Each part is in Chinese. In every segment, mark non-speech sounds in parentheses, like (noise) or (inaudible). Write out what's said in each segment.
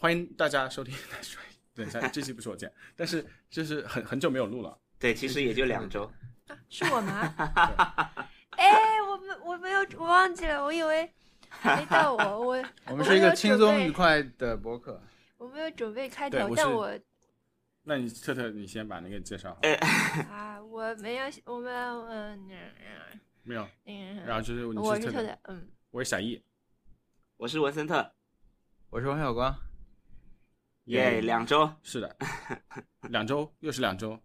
欢迎大家收听。等一下，这期不是我剪，但是 (laughs) 就是很很久没有录了。对，其实也就两周。啊 (laughs) 是我吗？哎，我没我没有我忘记了，我以为没到我我 (laughs) 我们是一个轻松愉快的博客。我没有准备开头但我那你特特，你先把那个介绍好。啊我没有我们嗯没有，嗯然后就是我是特特，嗯我是小易。我是文森特，我是王小光，耶，两周。是的，两周又是两周。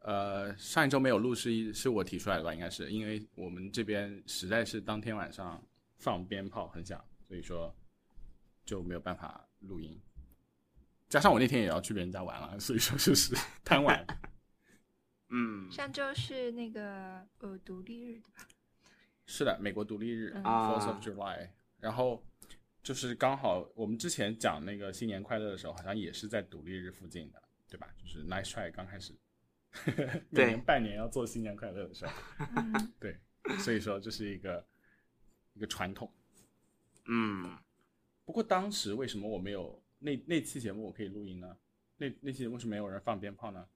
呃，上一周没有录是一是我提出来的吧？应该是因为我们这边实在是当天晚上放鞭炮很响，所以说就没有办法录音。加上我那天也要去别人家玩了，所以说就是 (laughs) 贪玩。(laughs) 嗯上周是那个呃独立日对吧？是的，美国独立日嗯 Fourth of 啊 July，然后就是刚好我们之前讲那个新年快乐的时候，好像也是在独立日附近的，对吧？就是 Nice Try 刚开始，每年半年要做新年快乐的时候，嗯 (laughs) 对，所以说这是一个一个传统。嗯，不过当时为什么我没有那那期节目我可以录音呢？那那期节目是没有人放鞭炮呢？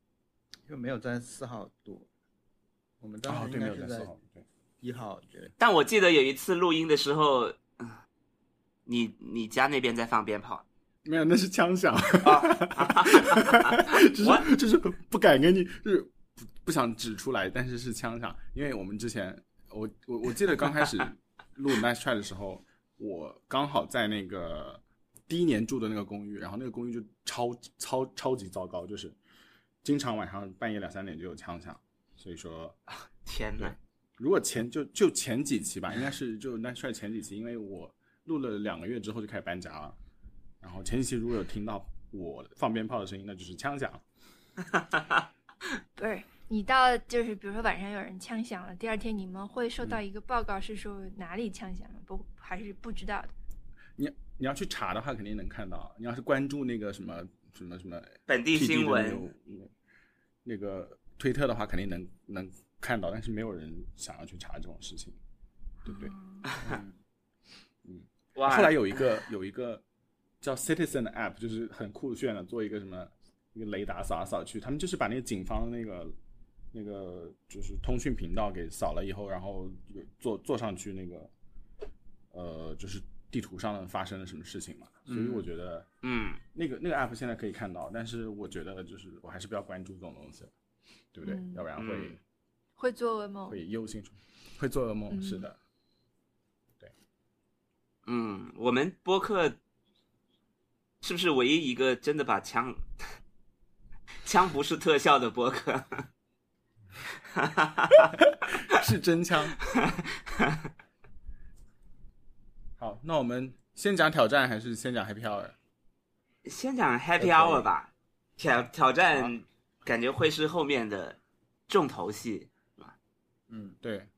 因为没有在四号录，我们当哦，时，应该是在没有在四号，对。一号之类。但我记得有一次录音的时候，嗯你你家那边在放鞭炮没有，那是枪响，啊？(laughs) (laughs) 就是就是不敢跟你，就是不不想指出来，但是是枪响，因为我们之前我我我记得刚开始录 Nice Try 的时候，我刚好在那个第一年住的那个公寓，然后那个公寓就超超超级糟糕，就是经常晚上半夜两三点就有枪响，所以说天哪！如果前就就前几期吧，应该是就 Nice Try 前几期，因为我录了两个月之后就开始搬家了，然后前几期如果有听到我放鞭炮的声音，那就是枪响。不是你到就是比如说晚上有人枪响了，第二天你们会收嗯到一个报告是说哪里枪响了，不还是不知道的？你你要去查的话，肯定能看到。你要是关注那个什么什么什么本地新闻那个那个推特的话，肯定能能看到，但是没有人想要去查这种事情，对不对？嗯，哇！后来有一个有一个叫 Citizen 的 app，就是很酷炫的，做一个什么一个雷达扫来扫去，他们就是把那个警方那个那个就是通讯频道给扫了以后，然后有做做上去那个呃就是地图上发生了什么事情嘛，所以我觉得嗯，那个那个 app 现在可以看到，但是我觉得就是我还是不要关注这种东西，对不对？嗯要不然会、嗯会做噩梦。会忧心忡会做噩梦，嗯是的。嗯，我们播客是不是唯一一个真的把枪 (laughs) 枪不是特效的播客？(laughs) 是真枪。(laughs) 好，那我们先讲挑战还是先讲 Happy Hour？先讲 Happy Hour 吧，挑挑战感觉会是后面的重头戏。嗯，对，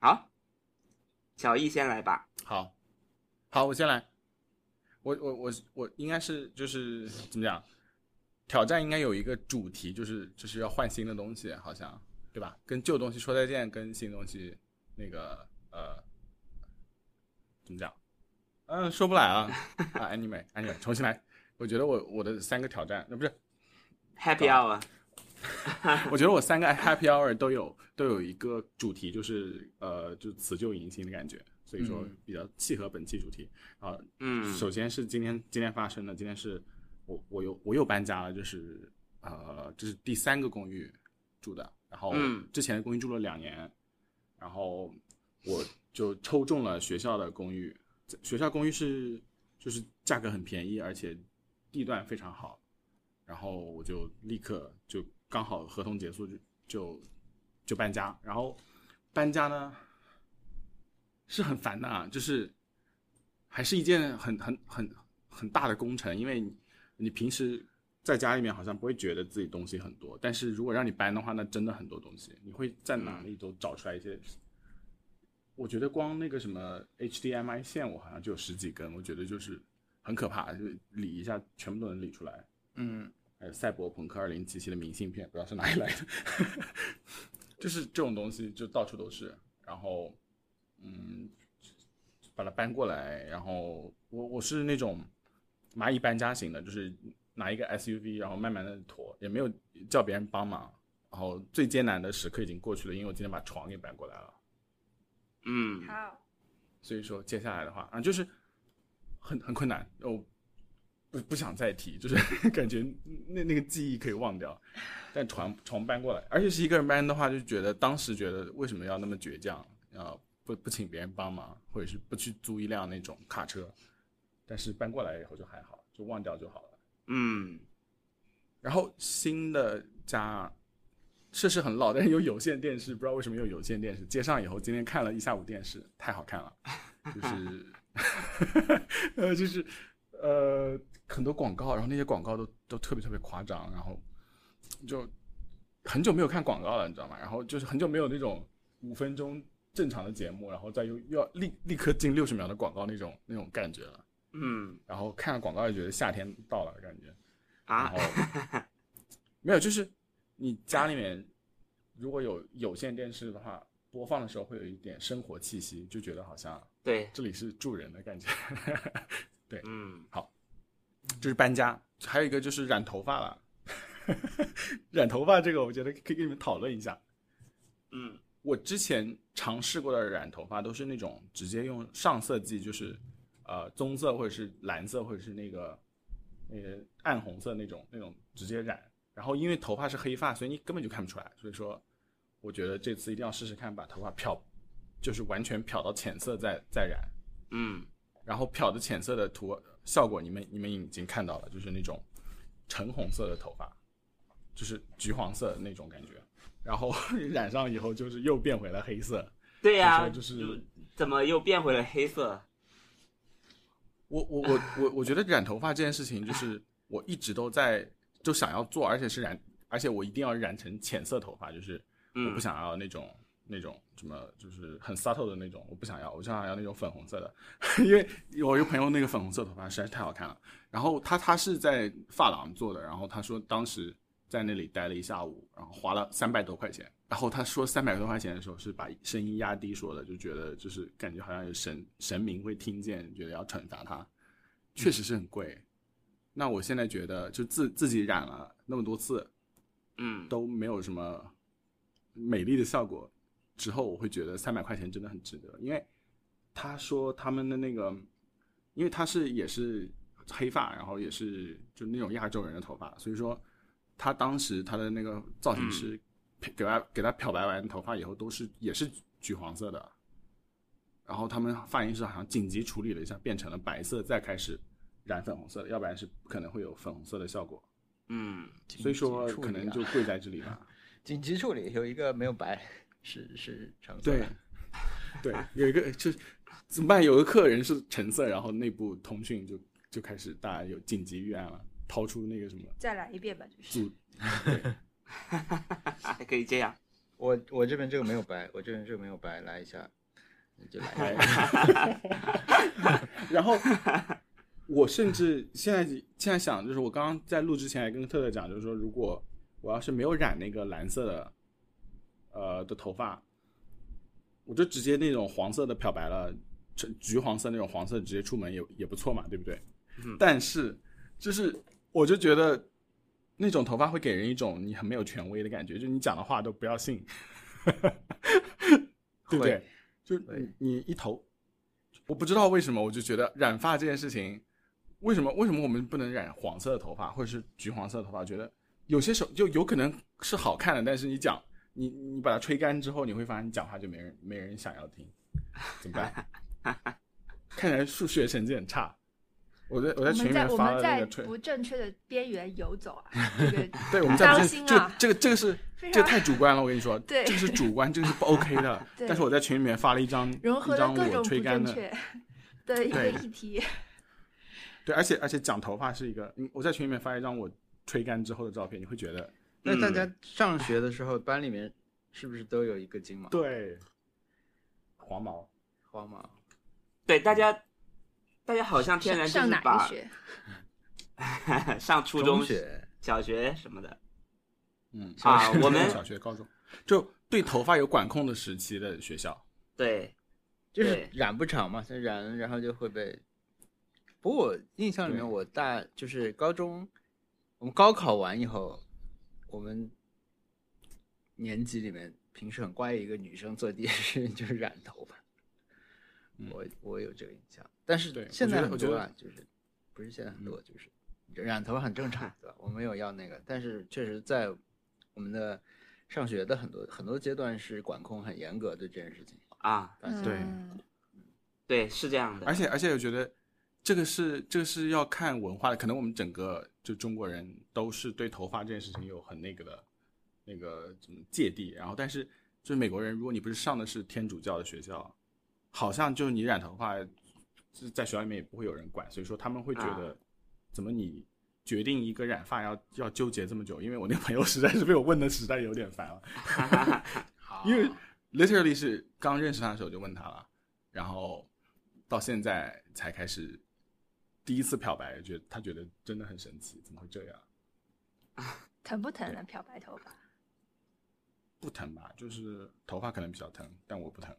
好，小易先来吧。好，好，我先来。我我我我应该是就是怎么讲？挑战应该有一个主题，就是就是要换新的东西，好像对吧？跟旧东西说再见，跟新东西那个呃怎么讲？嗯，说不来啊啊！Anyway Anyway，重新来。我觉得我我的三个挑战，那，不是 Happy Hour，我觉得我三个 (laughs) Happy Hour 都有都有一个主题，就是呃，就辞旧迎新的感觉，所以说嗯。比较契合本期主题。啊。嗯。首先是今天今天发生的，今天是我我又我又搬家了，就是呃，这是第三个公寓住的，然后嗯。之前的公寓住了两年，然后我就抽中了学校的公寓，学校公寓是就是价格很便宜，而且地段非常好，然后我就立刻就刚好合同结束就就就搬家，然后搬家呢是很烦的啊，就是还是一件很很很很大的工程，因为你你平时在家里面好像不会觉得自己东西很多，但是如果让你搬的话，那真的很多东西，你会在哪里都找出来一些。我觉得光那个什么 HDMI 线，我好像就有十几根，我觉得就是很可怕，就理一下全部都能理出来。嗯，还有赛博朋克二零七七的明信片，不知道是哪里来的，(laughs) 就是这种东西就到处都是。然后，嗯，把它搬过来，然后我我是那种蚂蚁搬家型的，就是拿一个 SUV，然后慢慢的驮，也没有叫别人帮忙。然后最艰难的时刻已经过去了，因为我今天把床给搬过来了。嗯，好，所以说接下来的话啊，就是很很困难，我不不想再提，就是感觉那那个记忆可以忘掉。但床床搬过来，而且是一个人搬的话，就觉得当时觉得为什么要那么倔强，啊不不请别人帮忙，或者是不去租一辆那种卡车。但是搬过来以后就还好，就忘掉就好了。嗯，然后新的家设施很老，但是有有线电视，不知道为什么有有线电视。接上以后，今天看了一下午电视，太好看了，就是 (laughs) 呃就是呃很多广告，然后那些广告都都特别特别夸张，然后就很久没有看广告了，你知道吗？然后就是很久没有那种五分钟正常的节目，然后再又又要立立刻进六十秒的广告那种那种感觉了。嗯然后看了广告也觉得夏天到了，感觉。啊 (laughs) 没有，就是你家里面如果有有线电视的话，播放的时候会有一点生活气息，就觉得好像对，这里是住人的感觉。(laughs) 对嗯，好这是搬家，还有一个就是染头发了。(laughs) 染头发这个，我觉得可以跟你们讨论一下。嗯我之前尝试过的染头发都是那种直接用上色剂，就是呃棕色或者是蓝色或者是那个那个暗红色那种那种直接染。然后因为头发是黑发，所以你根本就看不出来。所以说，我觉得这次一定要试试看，把头发漂，就是完全漂到浅色再再染。嗯然后漂的浅色的图效果，你们你们已经看到了，就是那种橙红色的头发，就是橘黄色的那种感觉。然后 (laughs) 染上以后，就是又变回了黑色。对呀、就是怎么又变回了黑色？我我我我我觉得染头发这件事情，就是 (laughs) 我一直都在就想要做，而且是染，而且我一定要染成浅色头发，就是我嗯不想要那种那种什么，就是很 subtle 的那种，我不想要，我就想要那种粉红色的，(laughs) 因为我有朋友那个粉红色头发实在是太好看了。然后他他是在发廊做的，然后他说当时在那里待了一下午，然后花了三百多块钱。然后他说三百多块钱的时候是把声音压低说的，就觉得就是感觉好像有神神明会听见，觉得要惩罚他，确实是很贵。那我现在觉得就自自己染了那么多次，嗯都没有什么美丽的效果，之后我会觉得三百块钱真的很值得，因为他说他们的那个，因为他是也是黑发，然后也是就那种亚洲人的头发，所以说他当时他的那个造型师给他给他漂白完头发以后都是也是橘黄色的，然后他们发型师好像紧急处理了一下，变成了白色，再开始染粉红色的，要不然是不可能会有粉红色的效果。嗯所以说可能啊就贵在这里吧。(laughs) 紧急处理有一个没有白，(laughs) 是是橙色对，对，有一个就怎么办？有个客人是橙色，然后内部通讯就就开始大家有紧急预案了，掏出那个什么再来一遍吧，就是。还 (laughs) 可以这样。我我这边这个没有白，(laughs) 我这边这个没有白，来一下，你就来哎一下。(laughs) 然后我甚至现在现在想，就是我刚刚在录之前还跟特特讲，就是说如果我要是没有染那个蓝色的呃的头发，我就直接那种黄色的漂白了，橙橘黄色那种黄色直接出门也也不错嘛，对不对？嗯但是就是我就觉得那种头发会给人一种你很没有权威的感觉，就你讲的话都不要信，对不对？就会你你一头，我不知道为什么，我就觉得染发这件事情，为什么为什么我们不能染黄色的头发或者是橘黄色的头发？觉得有些时候就有可能是好看的，但是你讲你你把它吹干之后，你会发现你讲话就没人没人想要听，怎么办？(laughs) 看起来数学成绩很差。我在我在我们在群里面发了那个吹，不正确的边缘游走啊，(laughs) 这个对，我们在这个心啊这个这个是这个太主观了，我跟你说，(laughs) 对这个是主观，这个是不 OK 的。(laughs) 但是我在群里面发了一张融合一张我了各种不吹干的，正确的一个议题。对，而且而且讲头发是一个，嗯我在群里面发一张我吹干之后的照片，你会觉得那大嗯家上学的时候，班里面是不是都有一个金毛？对黄毛，黄毛。对，大家大家好像天然就上哪是学？(laughs) 上初中、学。小学什么的。嗯啊我们小学、高中。就对头发有管控的时期的学校，对，就是染不长嘛，它染了然后就会被。不过我印象里面，我大就是高中，我们高考完以后，我们年级里面平时很乖一个女生做第一件事情就是染头发。嗯。我我有这个印象，但是对现在我觉得我觉很多啊，就是不是现在很多，就是染头发很正常，对吧？我没有要那个，但是确实在我们的上学的很多很多阶段是管控很严格的这件事情。啊，对嗯对，是这样的。而且而且我觉得这个是这个是要看文化的，可能我们整个就中国人都是对头发这件事情有很那个的那个怎么芥蒂，然后但是就是美国人，如果你不是上的是天主教的学校，好像就是你染头发，就是在学校里面也不会有人管，所以说他们会觉得怎么你。决定一个染发要要纠结这么久，因为我那个朋友实在是被我问的实在有点烦了，(laughs) 因为 literally 是刚认识他的时候就问他了，然后到现在才开始第一次漂白，觉得他觉得真的很神奇，怎么会这样？(laughs) 疼不疼啊？漂白头发？不疼吧，就是头发可能比较疼，但我不疼。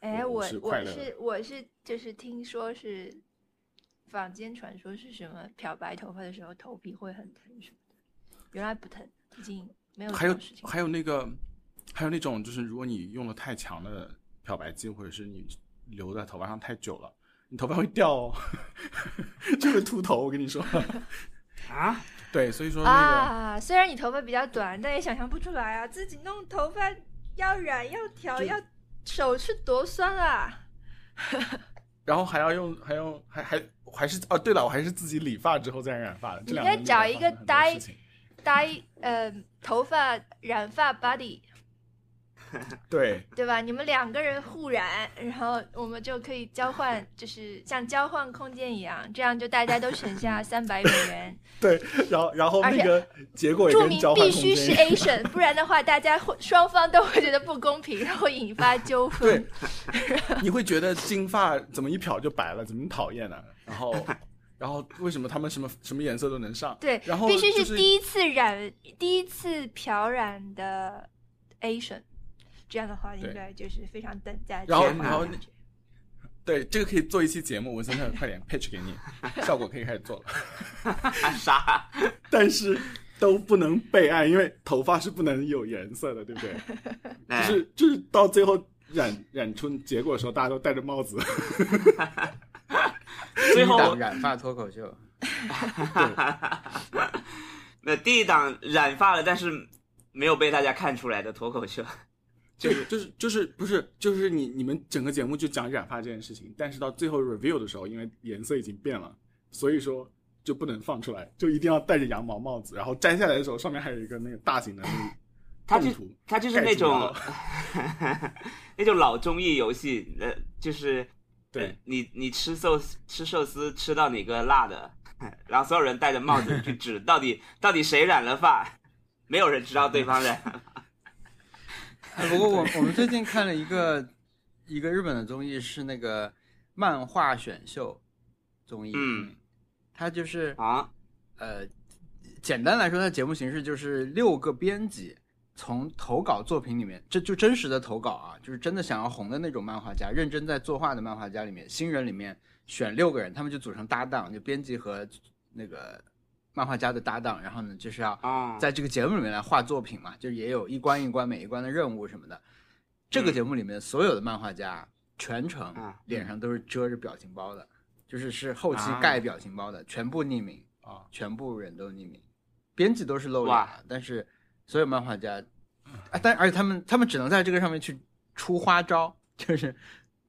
哎，我我我是我是就是听说是坊间传说是什么漂白头发的时候头皮会很疼什么的，原来不疼，已经没有还有。还有那个还有那种就是如果你用了太强的漂白剂，或者是你留在头发上太久了，你头发会掉哦，(laughs) 就会秃头。我跟你说，(laughs) 啊，(laughs) 对，所以说那个。啊，虽然你头发比较短，但也想象不出来啊，自己弄头发要染要调要手是多酸啊！(laughs) 然后还要用，还用，还还还是哦，对了，我还是自己理发之后再染发的。这你应该找一个呆呆呃头发染发 buddy (laughs) 对，对吧？你们两个人互染，然后我们就可以交换，就是像交换空间一样，这样就大家都省下 (laughs) 三百美元。对，然后然后那个结果也注明必须是 (laughs) Asian，不然的话，大家会双方都会觉得不公平，然后引发纠纷对。，你会觉得金发怎么一漂就白了，怎么讨厌呢？然后，然后为什么他们什么什么颜色都能上？对，然后必须是第一次染、第一次漂染的 Asian，这样的话应该就是非常等价然后交换然后对，这个可以做一期节目，我现在快点 (laughs) pitch 给你，效果可以开始做了。(laughs) 啥？但是都不能备案，因为头发是不能有颜色的，对不对？(laughs) 就哎是就是到最后染染出结果的时候，大家都戴着帽子。最后第一档染发脱口秀，那第一档染发了，但是没有被大家看出来的脱口秀，就是就是就是不是就是你你们整个节目就讲染发这件事情，但是到最后 review 的时候，因为颜色已经变了，所以说就不能放出来，就一定要戴着羊毛帽子，然后摘下来的时候上面还有一个那个大型的那个 (laughs) 它就动图，它就是那种盖住 (laughs) 那种老综艺游戏，呃，就是对呃你你吃寿司吃寿司吃到哪个辣的，(laughs) 然后所有人戴着帽子去指到底到底谁染了发，没有人知道对方染了发。哎 (laughs) 不过我我们最近看了一个一个日本的综艺，是那个漫画选秀综艺，嗯，它就是啊，呃，简单来说，它的节目形式就是六个编辑从投稿作品里面，这就真实的投稿啊，就是真的想要红的那种漫画家，认真在作画的漫画家里面，新人里面选六个人，他们就组成搭档，就编辑和那个漫画家的搭档，然后呢，就是要哦，在这个节目里面来画作品嘛，就是也有一关一关每一关的任务什么的。这个节目里面所有的漫画家全程啊脸上都是遮着表情包的，就是是后期啊盖表情包的，全部匿名。啊，全部人都匿名，编辑都是露脸的，但是所有漫画家，啊，但而且他们他们只能在这个上面去出花招，(laughs) 就是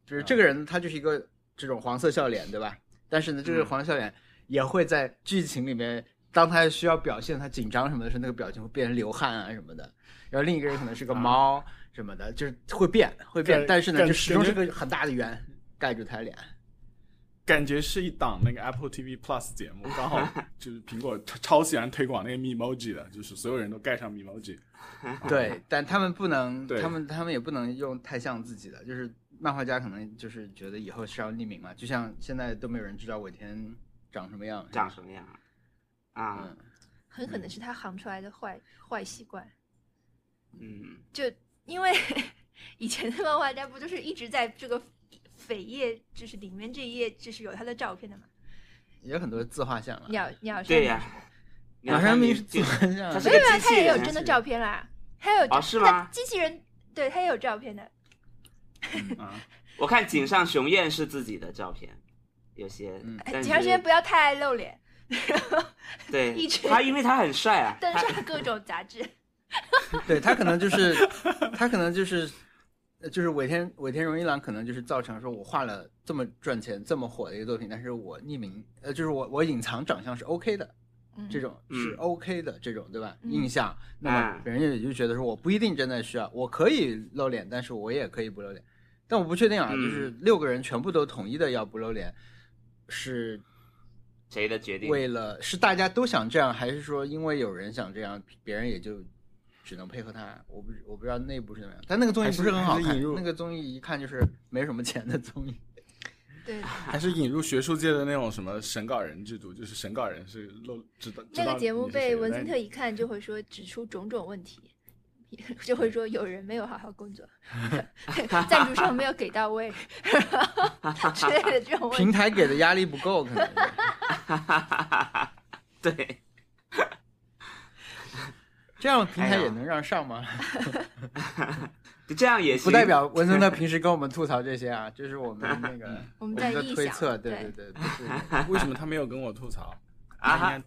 就是这个人他就是一个这种黄色笑脸，对吧？但是呢，这个嗯。黄色笑脸也会在剧情里面，当他需要表现他紧张什么的时候，那个表情会变成流汗啊什么的。然后另一个人可能是个猫什么的，就是会变会变，但是呢，就始终是个很大的圆盖住他的脸。感觉是一档那个 Apple TV Plus 节目，刚好 (laughs) 就是苹果超超喜欢推广那个 Memoji 的，就是所有人都盖上 Memoji。(laughs) 对，但他们不能，他们他们也不能用太像自己的，就是漫画家可能就是觉得以后是要匿名嘛，就像现在都没有人知道尾田长什么样，长什么样啊？嗯，很可能是他行出来的坏坏习惯。嗯，就因为以前的漫画家不就是一直在这个扉页，就是里面这一页就是有他的照片的嘛，也有很多自画像了。鸟鸟山对呀、明鸟山明是就自画像没有他也有真的照片啦，他有照哦是吗他机器人对他也有照片的，啊，我看井上雄彦是自己的照片，有些，嗯。哎但井上学不要太爱露脸，对 (laughs) 一直他，因为他很帅啊，(laughs) 登上各种杂志。(laughs) 对他可能就是他可能就是呃就是尾田尾田荣一郎可能就是造成说我画了这么赚钱这么火的一个作品，但是我匿名呃就是我我隐藏长相是 OK 的，嗯。这种是嗯 OK 的这种对吧？嗯。印象，那么人也就觉得说我不一定真的需要，我可以露脸，但是我也可以不露脸，但我不确定啊，嗯。就是六个人全部都统一的要不露脸，是谁的决定？为了是大家都想这样，还是说因为有人想这样，别人也就只能配合他？我不我不知道内部是怎么样，但那个综艺不是很好看那个综艺一看就是没什么钱的综艺。(laughs) 对，还是引入学术界的那种什么审稿人制度，就是审稿人是漏知道那个节目被文森特一看就会说指出种种问题，就会说有人没有好好工作，(laughs) 赞助商没有给到位 (laughs) 之类的这种问题。平台给的压力不够，可能是 (laughs) 对，这样平台也能让上吗？这样也行，不代表文森特平时跟我们吐槽这些啊，这是我们那个我们的在推测，对对对，不是为什么他没有跟我吐槽？啊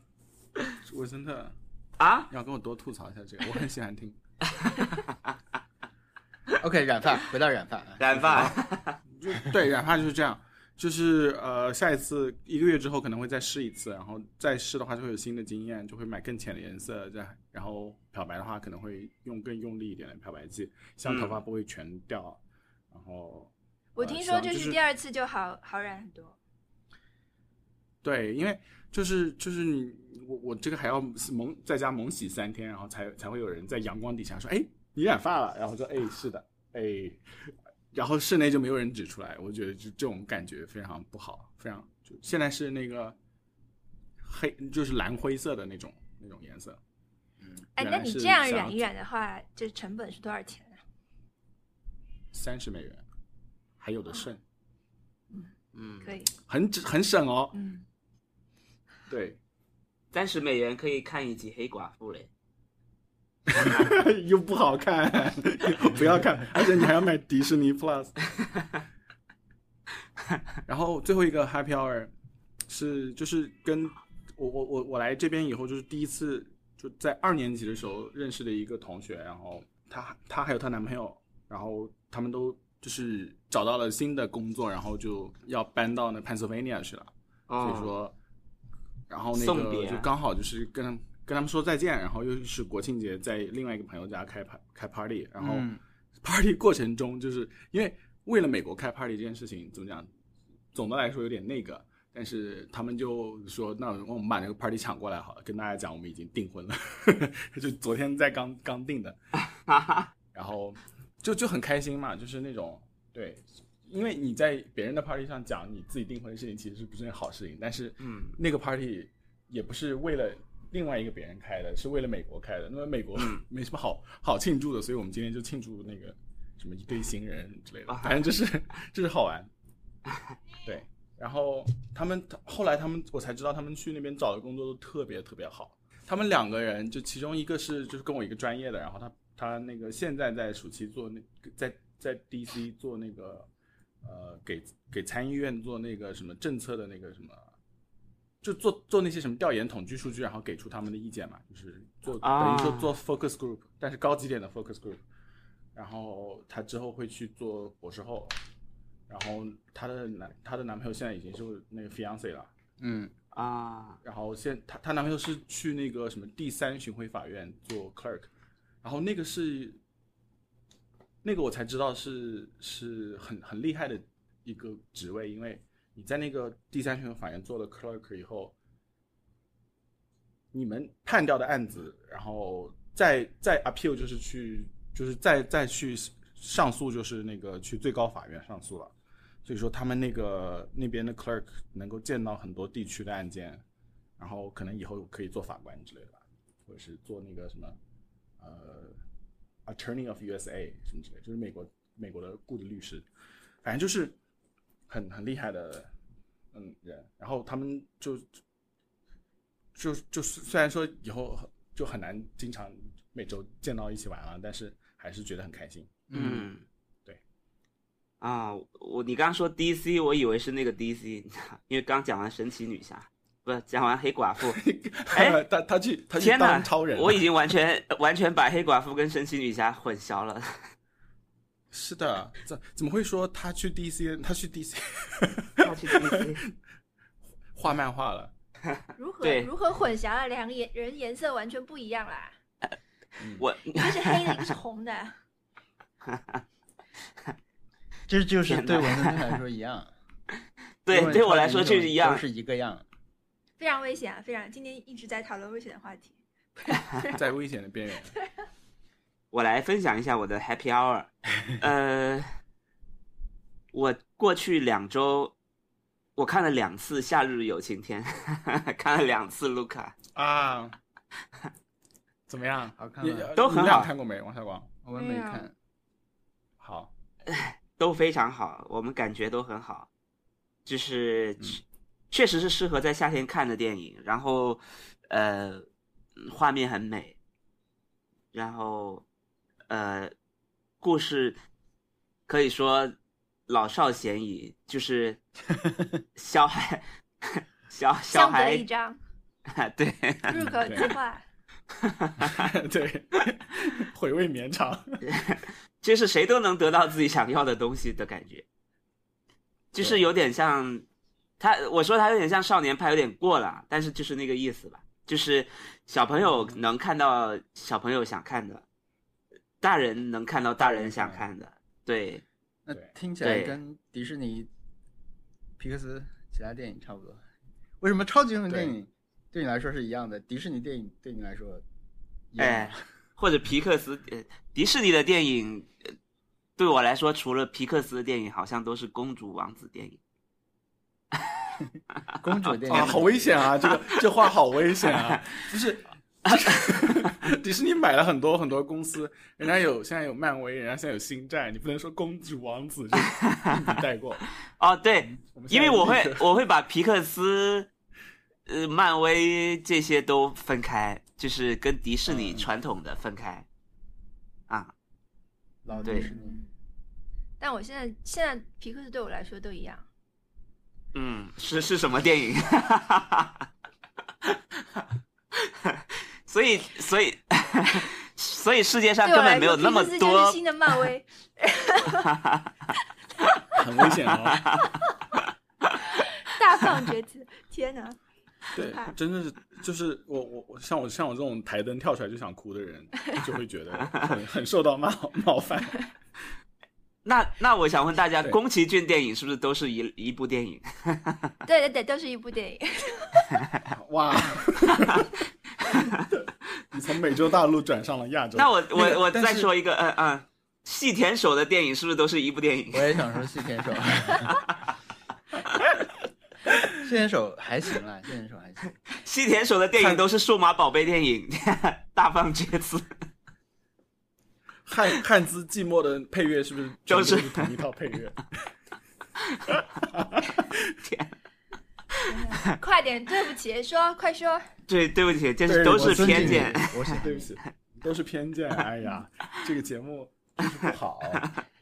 文森特啊，要跟我多吐槽一下这个，我很喜欢听。(laughs) OK，染发，回到染发啊，染发，(laughs) 就对，染发就是这样，就是呃，下一次一个月之后可能会再试一次，然后再试的话就会有新的经验，就会买更浅的颜色，再然后漂白的话可能会用更用力一点的漂白剂，像头发不会全掉，然后我呃听说就是第二次就好好染很多。对，因为就是就是你我我这个还要猛在家猛洗三天，然后才才会有人在阳光底下说，哎，你染发了，然后说，哎，是的，哎，然后室内就没有人指出来，我觉得就这种感觉非常不好，非常就现在是那个黑就是蓝灰色的那种那种颜色，嗯哎，那你这样染一染的话，这成本是多少钱啊？三十美元，还有的剩，嗯。嗯，可以，很很省哦，嗯，对，三十美元可以看一集《黑寡妇》嘞。(laughs) 又不好看，(laughs) 不要看，(laughs) 而且你还要买迪士尼 Plus。然后最后一个 Happy Hour 是就是跟我我我我来这边以后就是第一次就在二年级的时候认识的一个同学，然后她她还有她男朋友，然后他们都就是找到了新的工作，然后就要搬到那 Pennsylvania 去了。所以哦，说，然后那个就刚好就是跟他们跟他们说再见，然后又是国庆节，在另外一个朋友家开派开 party，然后嗯 (laughs) party 过程中，就是因为为了美国开 party 这件事情，怎么讲，总的来说有点那个，但是他们就说，那我们把那个 party 抢过来好了，跟大家讲我们已经订婚了，(laughs) 就昨天在刚刚订的，然后就就很开心嘛，就是那种对，因为你在别人的 party 上讲你自己订婚的事情，其实是不是件好事情，但是嗯，那个 party 也不是为了另外一个别人开的，是为了美国开的。那么美国嗯 (laughs) 没什么好好庆祝的，所以我们今天就庆祝那个什么一堆新人之类的啊，反正就是 (laughs) 就是好玩。(laughs) 对，然后他们后来他们我才知道他们去那边找的工作都特别特别好。他们两个人就其中一个是就是跟我一个专业的，然后他他那个现在在暑期做那个在在 DC 做那个呃给给参议院做那个什么政策的那个什么，就做做那些什么调研统计数据，然后给出他们的意见嘛，就是做啊等于说做 focus group，但是高级点的 focus group。然后她之后会去做博士后，然后她的男她的男朋友现在已经是那个 fiance 了，嗯。啊，然后现她她男朋友是去那个什么第三巡回法院做 clerk，然后那个是那个我才知道是是很很厉害的一个职位，因为你在那个第三巡回法院做了 clerk 以后，你们判掉的案子，然后再再 appeal 就是去就是再再去上诉，就是那个去最高法院上诉了。所以说他们那个那边的 clerk 能够见到很多地区的案件，然后可能以后可以做法官之类的吧，或者是做那个什么呃 attorney of USA 什么之类，就是美国美国的雇的律师，反正就是很很厉害的嗯人，然后他们就就就虽然说以后就很难经常每周见到一起玩了，但是还是觉得很开心。嗯，对。啊，我你刚刚说 DC，我以为是那个 DC，因为刚讲完神奇女侠，不是讲完黑寡妇。(laughs) 哎他他去他去天哪当超人，我已经完全 (laughs) 完全把黑寡妇跟神奇女侠混淆了。(laughs) 是的，怎怎么会说他去 DC？他去 DC 他去 DC，画漫画了？如何对如何混淆了两个颜人颜色完全不一样啦？我一个是黑的，一个是红的。这就是对文森特来说一样。对对我来说就是一样都。是一个样。非常危险啊！非常，今天一直在讨论危险的话题。(laughs) (laughs) 在危险的边缘。我来分享一下我的 Happy Hour。(laughs) 呃，我过去两周我看了两次《夏日有晴天》，看了两次卢卡。啊，怎么样？好看吗？都很好看过没？王小光，我们没看。好，都非常好，我们感觉都很好，就是嗯确确实是适合在夏天看的电影。然后，呃，画面很美，然后，呃，故事可以说老少咸宜，就是 (laughs) 小孩小小孩一张，对入口即化。对，(laughs) (laughs) 回味绵长。就是谁都能得到自己想要的东西的感觉，就是有点像他，我说他有点像少年派，有点过了，但是就是那个意思吧，就是小朋友能看到小朋友想看的，大人能看到大人想看的，对，那听起来跟迪士尼、皮克斯其他电影差不多。为什么超级英雄电影对你来说是一样的？迪士尼电影对你来说哎？(laughs) 或者皮克斯、呃迪士尼的电影，呃对我来说，除了皮克斯的电影，好像都是公主王子电影。(laughs) 公主殿啊，好危险啊！这个这话好危险啊！不是，(laughs) 迪士尼买了很多很多公司，人家有现在有漫威，人家现在有星战，你不能说公主王子带过。(laughs) 哦，对，因为我会我会把皮克斯、呃漫威这些都分开，就是跟迪士尼嗯传统的分开。啊，老迪士尼。但我现在现在皮克斯对我来说都一样。嗯，是是什么电影？(laughs) 所以所以所以世界上根本没有那么多是新的漫威，(laughs) 很危险哦。(laughs) 大放厥词。天哪！对，真的是就是我我我像我像我这种台灯跳出来就想哭的人，就会觉得很很受到冒冒犯。那那我想问大家，宫崎骏电影是不是都是一一部电影？(laughs) 对对对，都是一部电影。(laughs) 哇！(laughs) 你从美洲大陆转上了亚洲。那我我我再说一个，嗯嗯，细田守的电影是不是都是一部电影？我也想说细田守，细田守还行啦，细田守还行。细田守的电影都是数码宝贝电影，大放厥词。汉汉字寂寞的配乐是不是就是同一套配乐？(laughs) 天快点，对不起，说快说。对，对不起，这是都是偏见。我是对不起，都是偏见。(laughs) 哎呀，这个节目就是不好，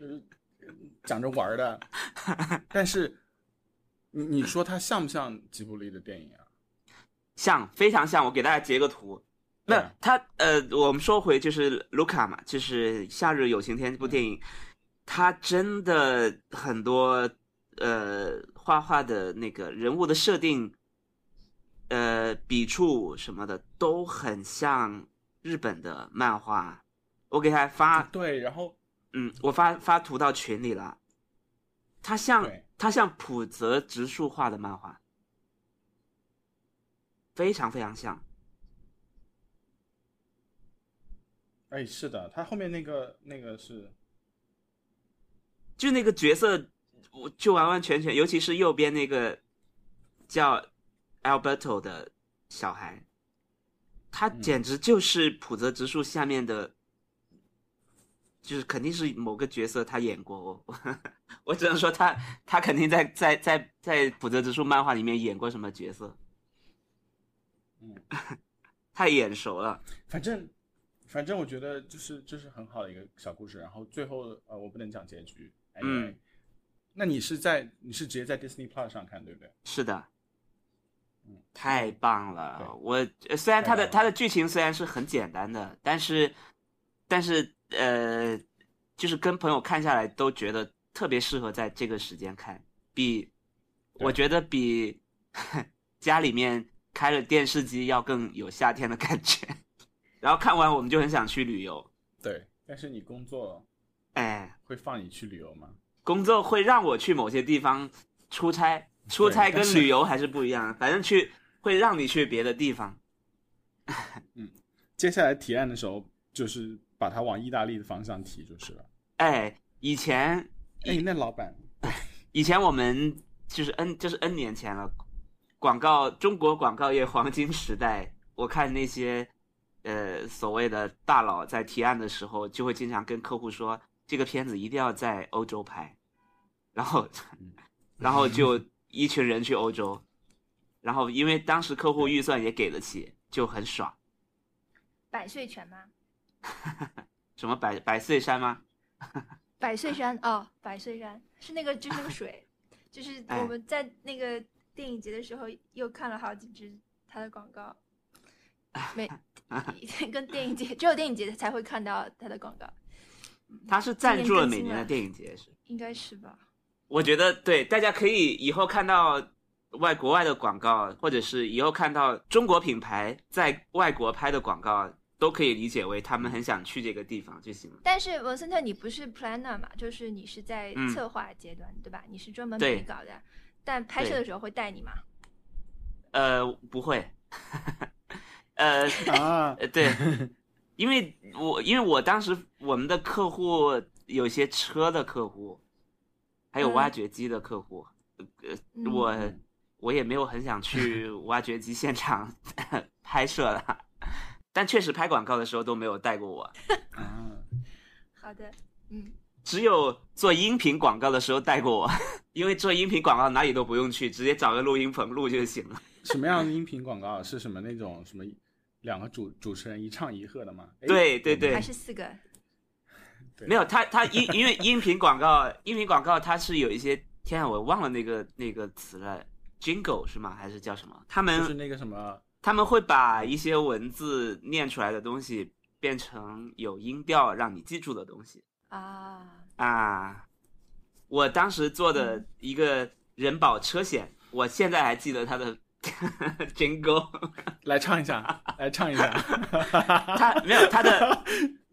就是讲着玩的。但是你你说它像不像吉卜力的电影啊？像，非常像。我给大家截个图。那对他呃，我们说回就是卢卡嘛，就是《夏日有晴天》这部电影，他真的很多呃画画的那个人物的设定，呃笔触什么的都很像日本的漫画。我给他发，对，然后嗯，我发发图到群里了。他像他像浦泽直树画的漫画，非常非常像。哎，是的，他后面那个那个是就那个角色，我就完完全全，尤其是右边那个叫 Alberto 的小孩，他嗯简直就是普泽直树下面的就是肯定是某个角色他演过，我我只能说他他肯定在在在在普泽直树漫画里面演过什么角色，嗯，(laughs) 太眼熟了。反正反正我觉得就是就是很好的一个小故事。然后最后呃，我不能讲结局。嗯那你是在你是直接在 Disney Plus 上看对不对？是的，嗯，太棒了！我呃虽然它的它的剧情虽然是很简单的，但是但是呃，就是跟朋友看下来都觉得特别适合在这个时间看，比我觉得比 (laughs) 家里面开了电视机要更有夏天的感觉。然后看完我们就很想去旅游，对。但是你工作哎，会放你去旅游吗？工作会让我去某些地方出差，出差跟旅游还是不一样，反正去会让你去别的地方。(laughs) 嗯接下来提案的时候，就是把它往意大利的方向提就是了。哎，以前哎，那老板 (laughs) 以前我们就是 N 就是 N 年前了，广告中国广告业黄金时代，我看那些呃所谓的大佬在提案的时候，就会经常跟客户说，这个片子一定要在欧洲拍，然后然后就一群人去欧洲，然后因为当时客户预算也给得起，就很爽。百岁泉吗？(laughs) 什么百百岁山吗？(laughs) 百岁山哦，百岁山是那个就是那个水，(laughs) 就是哎我们在那个电影节的时候又看了好几支它的广告，每 (laughs) 跟电影节只有电影节才会看到他的广告，他是赞助了每年的电影节是。应该是吧？我觉得对，大家可以以后看到外国外的广告，或者是以后看到中国品牌在外国拍的广告，都可以理解为他们很想去这个地方就行了。但是文森特，你不是 planner 嘛？就是你是在嗯策划阶段，对吧？你是专门对陪稿的，但拍摄的时候会带你吗？呃，不会，(laughs) 呃啊，呃，(laughs) 对，因为我因为我当时我们的客户有些车的客户，还有挖掘机的客户，呃，嗯我我也没有很想去 (laughs) 挖掘机现场 (laughs) 拍摄了，但确实拍广告的时候都没有带过我，啊，好的，嗯，只有做音频广告的时候带过我，因为做音频广告哪里都不用去，直接找个录音棚录就行了。什么样的音频广告？是什么那种什么两个主主持人一唱一和的吗？哎对对对还是四个，没有，他他音因为音频广告，音频广告它是有一些，天啊，我忘了那个那个词了，jingle 是吗？还是叫什么？他们、就是那个什么，他们会把一些文字念出来的东西变成有音调让你记住的东西啊，啊。我当时做的一个人保车险，我现在还记得它的 jingle，来唱一下，来唱一下。(laughs) 他没有他的，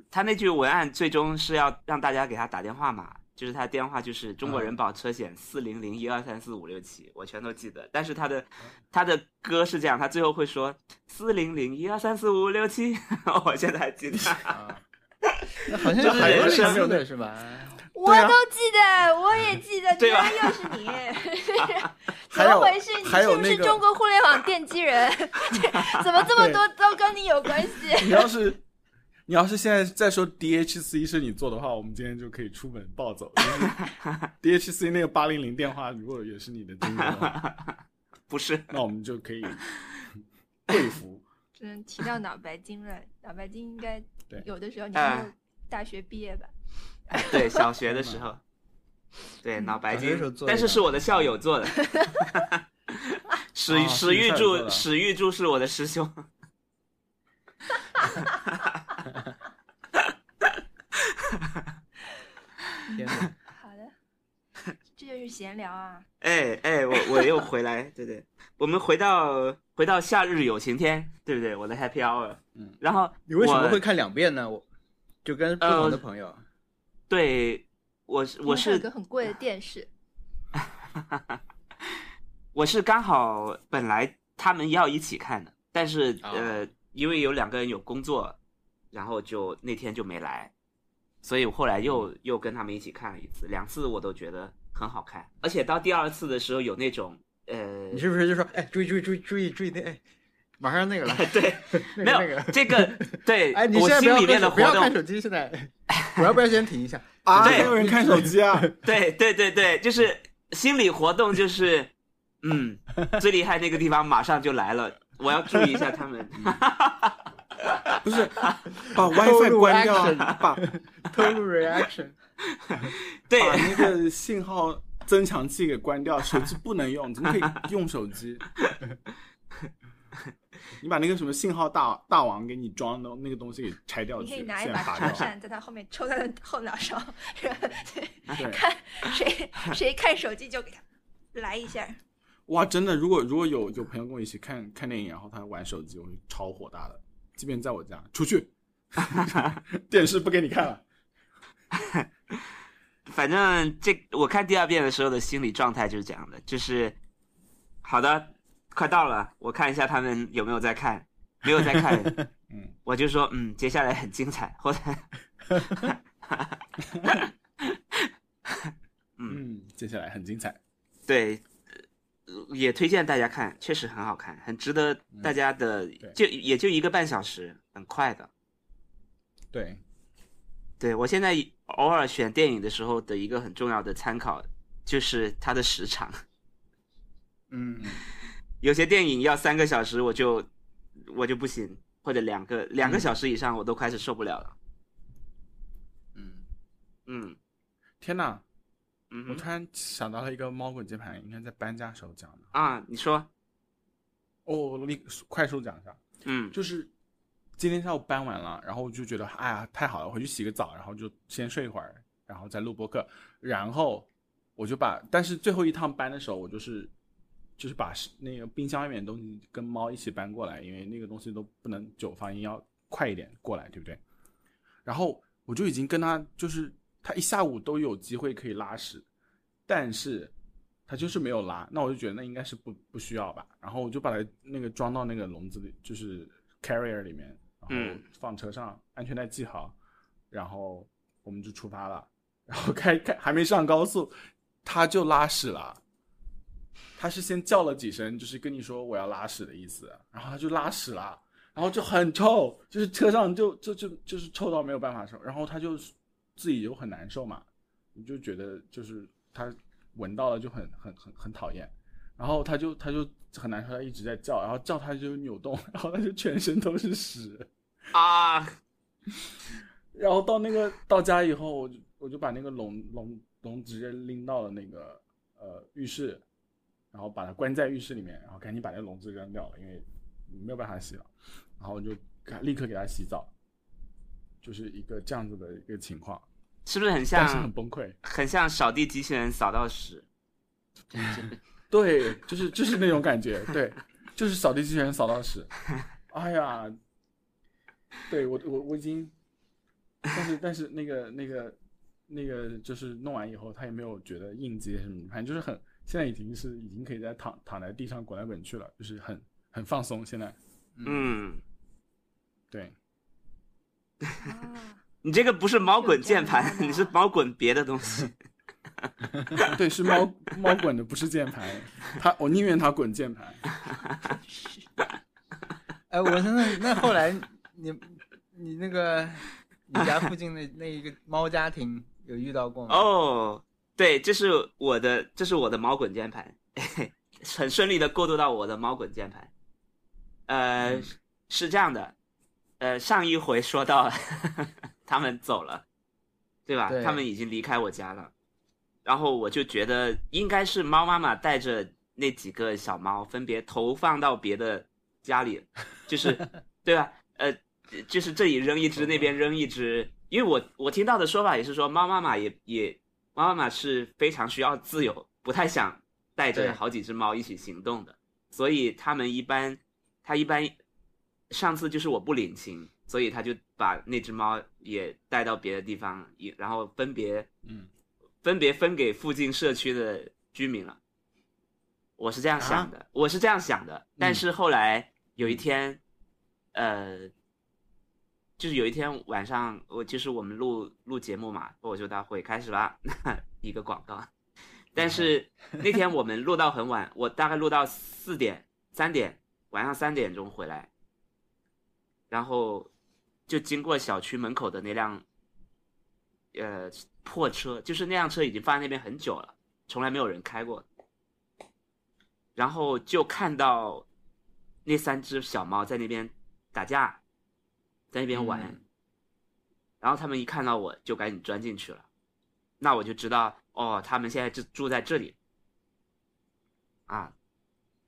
他那句文案最终是要让大家给他打电话嘛，就是他的电话就是中国人保车险四零零一二三四五六七，我全都记得。但是他的他的歌是这样，他最后会说四零零一二三四五六七，(laughs) 我现在还记得。啊，那好像是人生似的是吧？我啊都记得，我也记得，居然又是你，(laughs) 怎么回事？你是不是中国互联网奠基人？(laughs) 怎么这么多都跟你有关系？(laughs) 你要是你要是现在再说 DHC 是你做的话，我们今天就可以出门暴走。就是 DHC 那个八零零电话，如果也是你的经历的话，不是，那我们就可以跪服。嗯，提到脑白金了，脑白金应该对有的时候你哎没有大学毕业吧？(laughs) 对，小学的时候，(laughs) 对脑白金但是是我的校友做的。(laughs) 史哦史玉柱，史玉柱是我的师兄。天哪！好的，这就是闲聊啊。哎哎，我我又回来，对对，我们回到回到夏日有晴天，对不对？我的 Happy Hour，嗯，然后你为什么我会看两遍呢？我就跟不同的朋友，对我是我是你们还有个很贵的电视，我是刚好本来他们要一起看的，但是、哦。呃，因为有两个人有工作，然后就那天就没来，所以我后来又又跟他们一起看了一次，两次我都觉得很好看，而且到第二次的时候有那种呃你，是不是就说，哎，注意注意注意注意注意那，哎，马上那个来，(laughs) 对，那没有那个。这个，(laughs) 对，哎，你我心现在不要里面的活看不要看动，手机，现在 (laughs) 我要不要先停一下？啊，对还有人看手机啊？对对对对，就是心理活动，就是，嗯，最厉害那个地方马上就来了，我要注意一下他们。不是，把 WiFi 关掉把透露 reaction，对，把那个信号增强器给关掉，手机不能用，怎么可以用手机？你把那个什么信号大大王给你装的那个东西给拆掉去，你可以拿一把线拔掉。长扇在他后面抽他的后脑勺，对，对，看谁谁看手机就给他来一下。哇，真的，如果如果有有朋友跟我一起看看电影，然后他玩手机，我会超火大的。即便在我家，出去，(laughs) 电视不给你看了。(laughs) 反正这我看第二遍的时候的心理状态就是这样的，就是好的，快到了，我看一下他们有没有在看，没有在看，(laughs) 嗯，我就说嗯，接下来很精彩，或者 (laughs) (laughs) 嗯，接下来很精彩。对，呃也推荐大家看，确实很好看，很值得大家的，对。就也就一个半小时，很快的。对，对我现在偶尔选电影的时候的一个很重要的参考就是它的时长，嗯，有些电影要三个小时我就我就不行，或者两个两个嗯。小时以上我都开始受不了了。嗯，嗯。天哪！嗯我突然想到了一个猫滚键盘，应该在搬家时候讲的。啊，你说，哦，我立快速讲一下，嗯。就是今天下午搬完了，然后我就觉得，哎呀，太好了，回去洗个澡，然后就先睡一会儿，然后再录播客，然后我就把，但是最后一趟搬的时候，我就是就是把那个冰箱里面的东西跟猫一起搬过来，因为那个东西都不能久放，要快一点过来，对不对？然后我就已经跟他，就是他一下午都有机会可以拉屎，但是他就是没有拉，那我就觉得那应该是不不需要吧，然后我就把它那个装到那个笼子里，就是 carrier 里面，然后嗯放车上，安全带系好，然后我们就出发了，(laughs) 然后开开还没上高速，他就拉屎了。他是先叫了几声，就是跟你说我要拉屎的意思，然后他就拉屎了，然后就很臭，就是车上就就就就是臭到没有办法受，然后他就自己就很难受嘛，你就觉得就是他闻到了就很很很很讨厌，然后他就他就很难受，他一直在叫，然后叫他就扭动，(laughs) 然后他就全身都是屎，啊，然后到那个到家以后，我就我就把那个笼笼笼直接拎到了那个呃浴室，然后把它关在浴室里面，然后赶紧把那笼子扔掉了，因为没有办法洗了，然后我就立刻给它洗澡，就是一个这样子的一个情况，是不是很但是像很崩溃。很像扫地机器人扫到屎？(laughs) 对，就是就是那种感觉，对，就是扫地机器人扫到屎，(laughs) 哎呀，对我我我已经，但是但是那个那个那个就是弄完以后，他也没有觉得应激什么，反正就是很现在已经是已经可以在躺躺在地上滚来滚去了，就是很很放松。现在嗯，对，啊，你这个不是猫滚键盘你是猫滚别的东西。(laughs) 对是猫猫滚的，不是键盘，它我宁愿它滚键盘。(laughs) 哎，我真的那后来你你那个你家附近那那一个猫家庭有遇到过吗？，哦，对，这是我的，这是我的猫滚键盘，很顺利的过渡到我的猫滚键盘。呃，嗯是这样的，呃，上一回说到他们走了，对吧？对他们已经离开我家了，然后我就觉得应该是猫妈妈带着那几个小猫分别投放到别的家里，就是 (laughs) 对吧？呃，就是这里扔一只，那边扔一只。因为我我听到的说法也是说，猫妈妈也也猫妈妈是非常需要自由，不太想带着好几只猫一起行动的，所以他们一般他一般上次就是我不领情，所以他就把那只猫也带到别的地方，也然后分别嗯，分别分给附近社区的居民了。我是这样想的，我是这样想的。但是后来有一天，呃，就是有一天晚上，我就是我们录录节目嘛，脱口秀大会开始啦，(laughs) 一个广告。但是那天我们录到很晚，我大概录到四点、三点，晚上三点钟回来，然后就经过小区门口的那辆呃破车，就是那辆车已经放在那边很久了，从来没有人开过。然后就看到那三只小猫在那边打架，在那边玩。嗯然后他们一看到我就赶紧钻进去了，那我就知道哦，他们现在就住在这里。啊，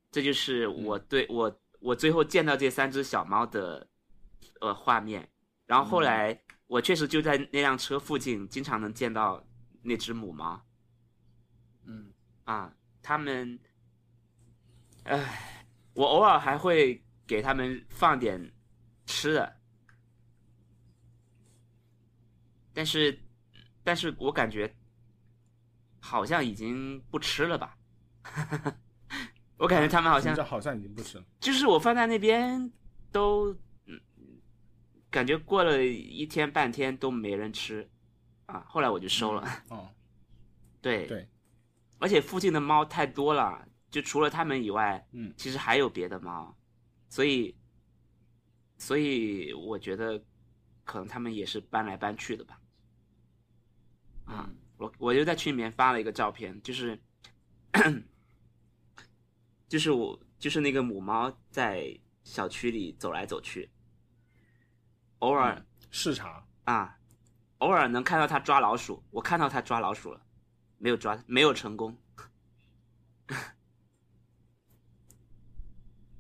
这就是我对我我最后见到这三只小猫的呃画面。然后后来我确实就在那辆车附近，经常能见到那只母猫。嗯啊，他们，唉，我偶尔还会给他们放点吃的，但是，但是我感觉好像已经不吃了吧？(laughs) 我感觉他们好像这好像已经不吃了。就是我放在那边都，嗯，感觉过了一天半天都没人吃，啊，后来我就收了。哦，对对，而且附近的猫太多了，就除了他们以外，嗯其实还有别的猫，所以，所以我觉得可能他们也是搬来搬去的吧。啊，我我就在群里面发了一个照片，就是，(coughs) 就是我就是那个母猫在小区里走来走去，偶尔、视察，啊，偶尔能看到它抓老鼠，我看到它抓老鼠了，没有抓，没有成功。(laughs)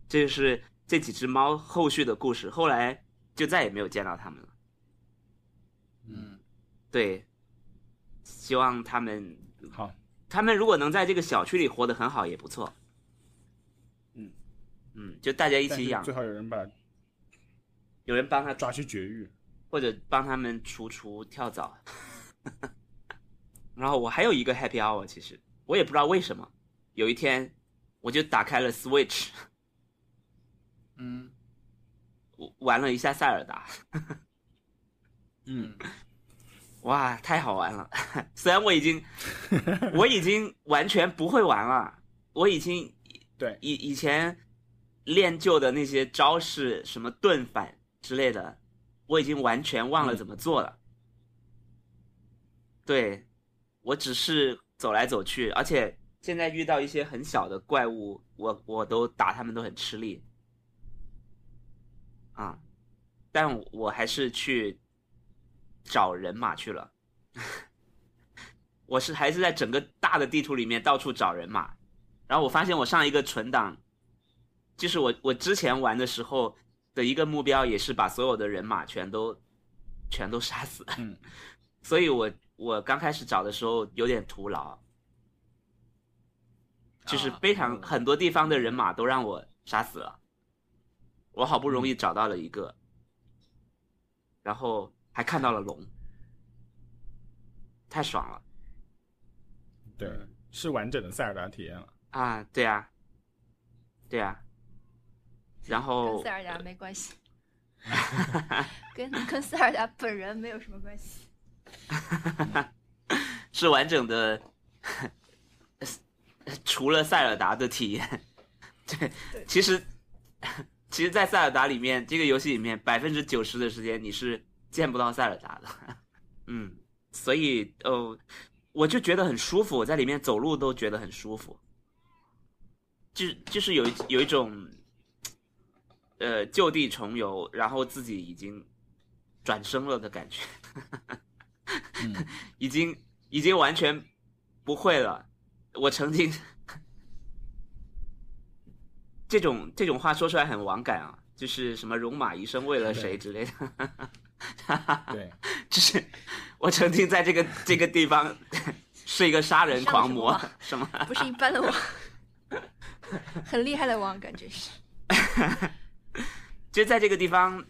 这就是这几只猫后续的故事，后来就再也没有见到它们了。嗯对，希望他们，好，他们如果能在这个小区里活得很好，也不错。嗯。嗯，就大家一起养。最，好有人把有人帮他抓去绝育。或者帮他们除除跳蚤。(laughs) 然后我还有一个 happy hour，其实我也不知道为什么，有一天我就打开了 Switch，嗯。玩了一下塞尔达，嗯，哇，太好玩了！(laughs) 虽然我已经 (laughs) 我已经完全不会玩了，我已经对，以以前练就的那些招式，什么盾反之类的，我已经完全忘了怎么做了。对，我只是走来走去，而且现在遇到一些很小的怪物，我我都打他们都很吃力。啊，但我还是去找人马去了。我是还是在整个大的地图里面到处找人马，然后我发现我上一个存档，就是我我之前玩的时候的一个目标，也是把所有的人马全都全都杀死。嗯，(laughs) 所以我我刚开始找的时候有点徒劳，就是啊非常、嗯很多地方的人马都让我杀死了，我好不容易找到了一个，然后还看到了龙，太爽了对，嗯是完整的塞尔达体验了。啊！对啊，对啊，然后跟塞尔达没关系，(laughs) 跟跟塞尔达本人没有什么关系。(laughs) 是完整的，除了塞尔达的体验。对，对其实，其实，(laughs) 在塞尔达里面，这个游戏里面百分之九十的时间你是见不到塞尔达的。(laughs) 嗯，所以呃，我就觉得很舒服，我在里面走路都觉得很舒服，就就是有一有一种，呃，就地重游，然后自己已经转生了的感觉。嗯，(laughs) 已经已经完全不会了。我曾经这种这种话说出来很网感啊，就是什么“戎马一生为了谁”之类的。对，(laughs) 就是我曾经在这个这个地方 (laughs) 是一个杀人狂魔上，什么？不是一般的王，很厉害的王，感觉是。(laughs) 就在这个地方，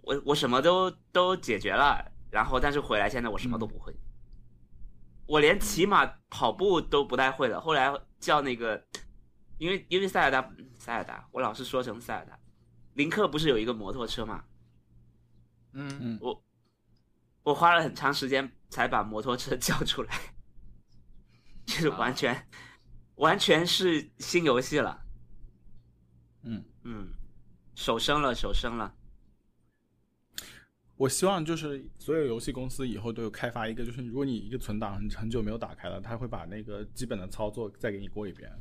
我我什么都都解决了，然后但是回来现在我什么都不会，我连骑马、跑步都不太会了。后来叫那个，因为因为塞尔达塞尔达，我老是说成塞尔达。林克不是有一个摩托车吗？嗯嗯，我我花了很长时间才把摩托车叫出来，(laughs) 就是完全、完全是新游戏了。嗯，嗯，手生了，手生了。我希望就是所有游戏公司以后都有开发一个，就是如果你一个存档很很久没有打开了，它会把那个基本的操作再给你过一遍，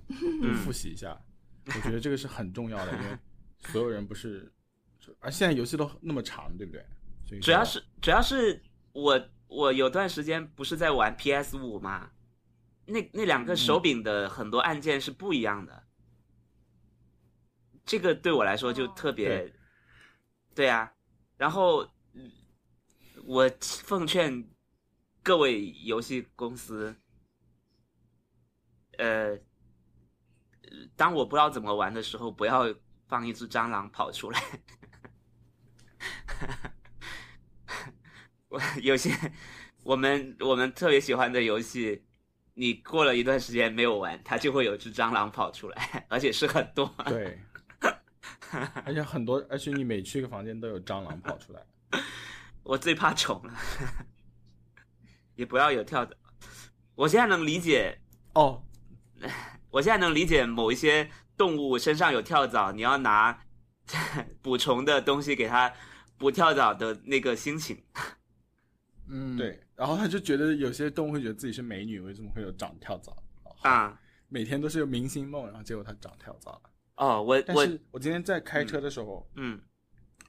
就复习一下。我觉得这个是很重要的，因为所有人不是，而现在游戏都那么长，对不对？所以主要是主要是我我有段时间不是在玩 PS 五嘛，那那两个手柄的很多按键是不一样的，这个对我来说就特别，对。对啊，然后嗯我奉劝各位游戏公司，呃，当我不知道怎么玩的时候，不要放一只蟑螂跑出来。(laughs) 我有些我们我们特别喜欢的游戏，你过了一段时间没有玩，它就会有只蟑螂跑出来，(laughs) 而且是很多。对，(laughs) 而且很多，而且你每去一个房间都有蟑螂跑出来。我最怕虫了，也不要有跳蚤。我现在能理解，哦，我现在能理解某一些动物身上有跳蚤，你要拿 (laughs) 捕虫的东西给它捕跳蚤的那个心情。嗯，，对，然后他就觉得有些动物会觉得自己是美女，为什么会有长跳蚤？啊，每天都是有明星梦，然后结果它长跳蚤了。哦，我我我今天在开车的时候，嗯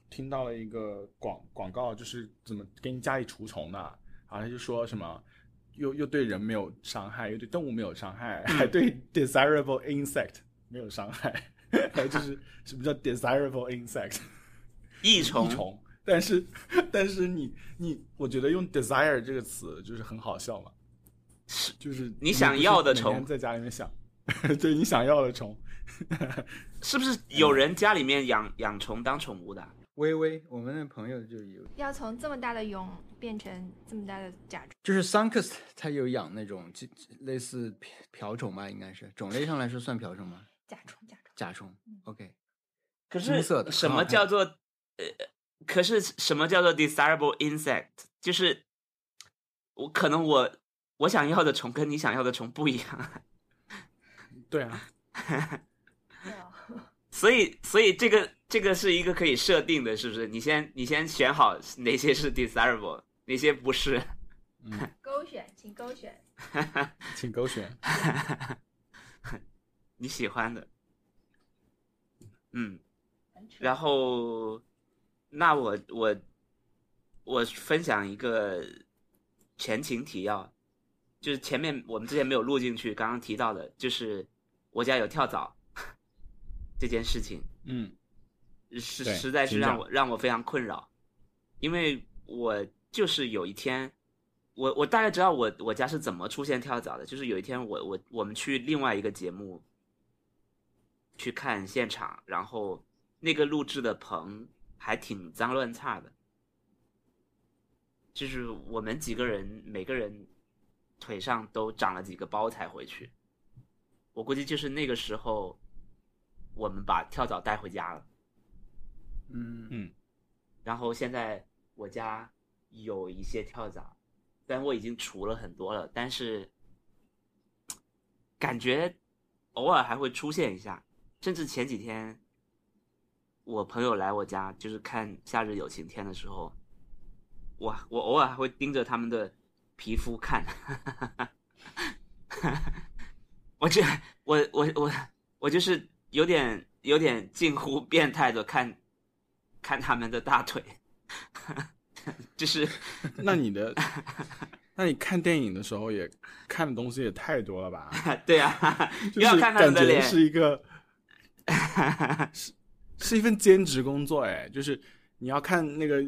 听到了一个广广告，就是怎么给你家里除虫的，然后他就说什么又又对人没有伤害，又对动物没有伤害，还对 desirable insect 没有伤害，还 (laughs) 有就是什么叫 desirable insect (laughs) 益虫 (laughs) 益虫，但是但是你你我觉得用 desire 这个词就是很好笑嘛，是就是你想要的虫在家里面想，对你想要的虫，是不是有人家里面养养虫当宠物的？微微，我们的朋友就有，要从这么大的蛹变成这么大的甲虫，就是 Sunkus 他有养那种就类似瓢瓢虫吧，应该是种类上来说算瓢虫吗？甲虫，甲虫。甲虫，OK，可金色的什么叫做呃？可是什么叫做 desirable insect？就是我可能我我想要的虫跟你想要的虫不一样，(laughs) 对啊，(laughs) 所以所以这个这个是一个可以设定的，是不是？你先你先选好哪些是 desirable，哪些不是。(laughs) 勾选，请勾选。请勾选。你喜欢的，嗯，然后，那我我我分享一个前情提要，就是前面我们之前没有录进去，刚刚提到的，就是我家有跳蚤 (laughs) 这件事情，嗯。实实在是让我让我非常困扰，因为我就是有一天，我我大概知道我我家是怎么出现跳蚤的，就是有一天我我我们去另外一个节目去看现场，然后那个录制的棚还挺脏乱差的，就是我们几个人每个人腿上都长了几个包才回去，我估计就是那个时候我们把跳蚤带回家了。嗯嗯然后现在我家有一些跳蚤，虽然我已经除了很多了，但是感觉偶尔还会出现一下。甚至前几天，我朋友来我家，就是看《夏日有晴天》的时候，我我偶尔还会盯着他们的皮肤看。(laughs) 我这我我我我就是有点有点近乎变态的看看他们的大腿，(laughs) 就是 (laughs) 那你的，那你看电影的时候也看的东西也太多了吧？对啊，就是又要看他感觉们的脸，是一个 (laughs) 是是一份兼职工作哎，就是你要看那个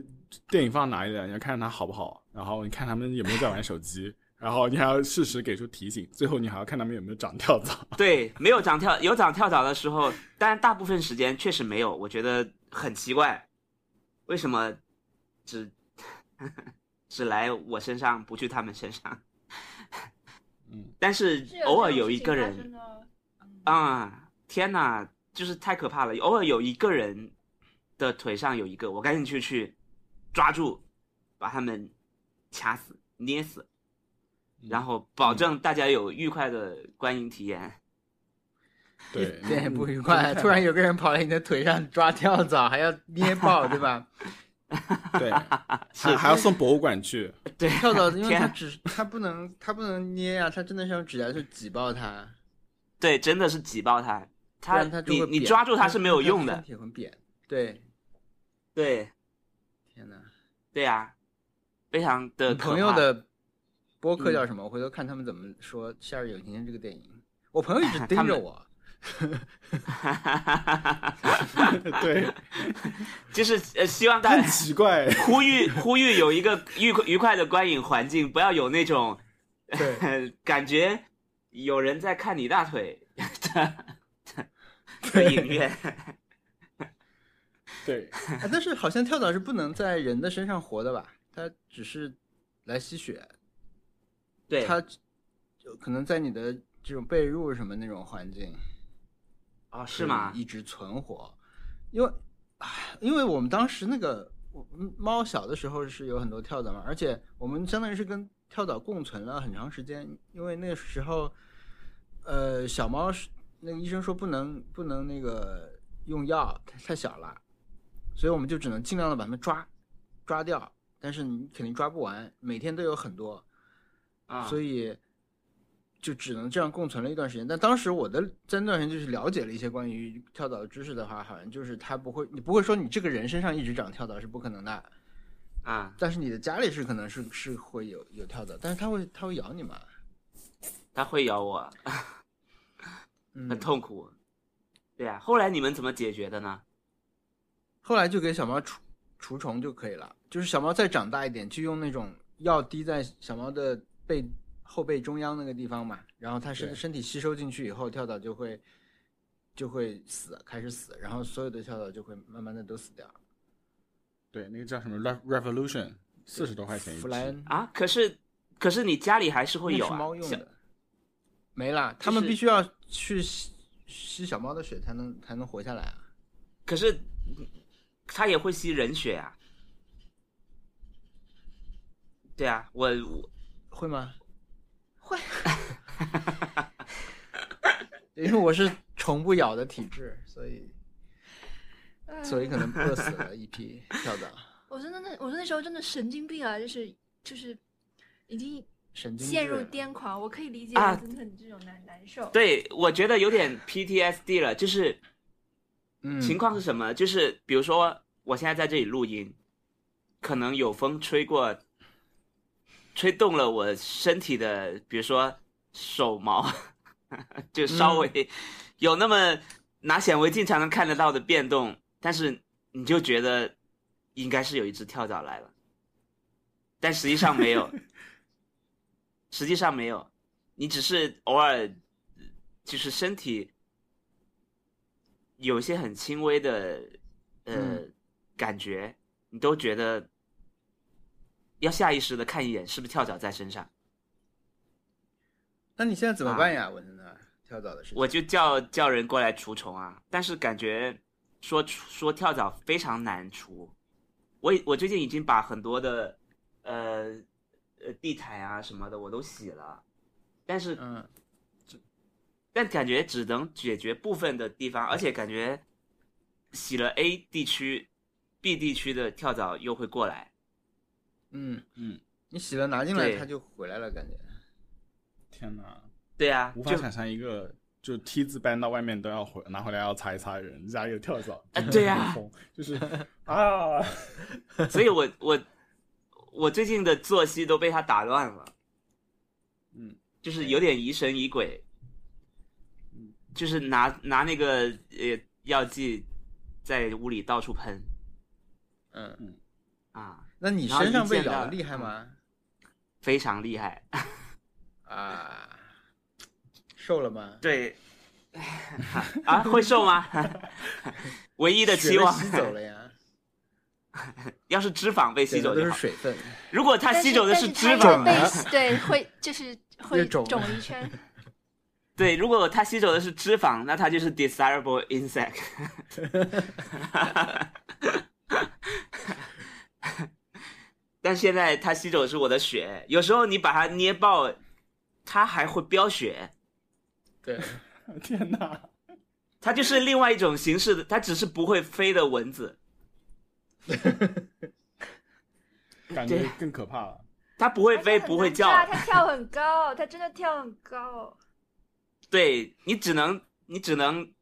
电影放哪里了，你要看它好不好，然后你看他们有没有在玩手机，然后你还要适时给出提醒，最后你还要看他们有没有长跳蚤。(laughs) 对，没有长跳有长跳蚤的时候，但大部分时间确实没有，我觉得很奇怪，为什么只 (laughs) 只来我身上，不去他们身上？嗯，但是偶尔有一个人啊，天哪，就是太可怕了！偶尔有一个人的腿上有一个，我赶紧去去抓住，把他们掐死、捏死，然后保证大家有愉快的观影体验。(laughs) (laughs) 对，点也不愉快。突然有个人跑到你的腿上抓跳蚤，还要捏爆，对吧？(laughs) 对，还还要送博物馆去。对，跳蚤，因为天它只它不能它不能捏啊，它真的是用指甲去挤爆它，对，真的是挤爆它，不它它就你你抓住他是没有用的身。体很扁。对，对天哪！对啊，非常的朋友的播客嗯叫什么？我回头看他们怎么说《夏日有晴天》这个电影。我朋友一直 (laughs) 盯着我，(laughs) 对，就是呃，希望大很家奇怪。呼吁呼吁有一个愉快愉快的观影环境，不要有那种对 (laughs) 感觉有人在看你大腿的的影院。(laughs) (laughs) 对，啊但是好像跳蚤是不能在人的身上活的吧？它只是来吸血，对，它就可能在你的这种被褥什么那种环境哦，是吗？一直存活，因为，因为我们当时那个猫小的时候是有很多跳蚤嘛，而且我们相当于是跟跳蚤共存了很长时间，因为那个时候，呃，小猫是那个医生说不能不能那个用药，太太小了，所以我们就只能尽量的把它们抓抓掉，但是你肯定抓不完，每天都有很多，啊，所以就只能这样共存了一段时间。但当时我的在那段时间就是了解了一些关于跳蚤的知识的话，好像就是它不会，你不会说你这个人身上一直长跳蚤是不可能的，啊，但是你的家里是可能是是会有有跳蚤，但是它会它会咬你吗，它会咬我，嗯很，痛苦。对啊，后来你们怎么解决的呢？后来就给小猫除除虫就可以了，就是小猫再长大一点，就用那种药滴在小猫的背后背中央那个地方嘛，然后它身身体吸收进去以后，跳蚤就会就会死，开始死，然后所有的跳蚤就会慢慢的都死掉。对，那个叫什么 Rev- Revolution，四十多块钱一只。弗莱恩啊，可是可是你家里还是会有啊，小猫用的，没了，他们必须要去吸吸小猫的血才能才能活下来啊。可是它也会吸人血啊。对啊，我我会吗？会，(laughs) 因为我是虫不咬的体质，所以嗯所以可能饿死了一批 (laughs) 跳蚤。我真的那我那时候真的神经病啊，就是就是已经神经陷入癫狂，我可以理解啊真的这种难难受。对我觉得有点 PTSD 了，就是嗯情况是什么？就是比如说我现在在这里录音，可能有风吹过，吹动了我身体的，比如说手毛，(laughs) 就稍微有那么拿显微镜才能看得到的变动，但是你就觉得应该是有一只跳蚤来了，但实际上没有，(laughs) 实际上没有，你只是偶尔就是身体有一些很轻微的呃、嗯感觉，你都觉得要下意识的看一眼是不是跳蚤在身上，那你现在怎么办呀？我真的跳蚤的事情。我就叫叫人过来除虫啊。但是感觉说说跳蚤非常难除，我我最近已经把很多的呃呃地毯啊什么的我都洗了，但是嗯，但感觉只能解决部分的地方，而且感觉洗了 A 地区、B 地区的跳蚤又会过来。嗯嗯，你洗了拿进来，它就回来了，感觉。天哪，对啊，就无法想象一个就梯子搬到外面都要回拿回来要擦一擦的人，家里有跳蚤。(laughs) 啊对啊就是啊，所以我我我最近的作息都被他打乱了，嗯，就是有点疑神疑鬼，嗯，就是拿拿那个呃药剂在屋里到处喷嗯，啊，那你身上一见到被咬厉害吗？非常厉害。啊，瘦了吗？对，(laughs) 啊，会瘦吗？(laughs) 唯一的期望走了呀，(laughs) 要是脂肪被吸走就是好。水分。如果它吸走的是是脂肪，对会就是会肿肿一圈。(laughs) 对，如果它吸走的是脂肪，那它就是 desirable insect。(laughs) 但现在它吸走的是我的血，有时候你把它捏爆，它还会飙血。对，天哪，它就是另外一种形式的，它只是不会飞的蚊子，(laughs) 感觉更可怕了。它不会飞，不会叫。它跳很高，它真的跳很高。对你只能，你只能，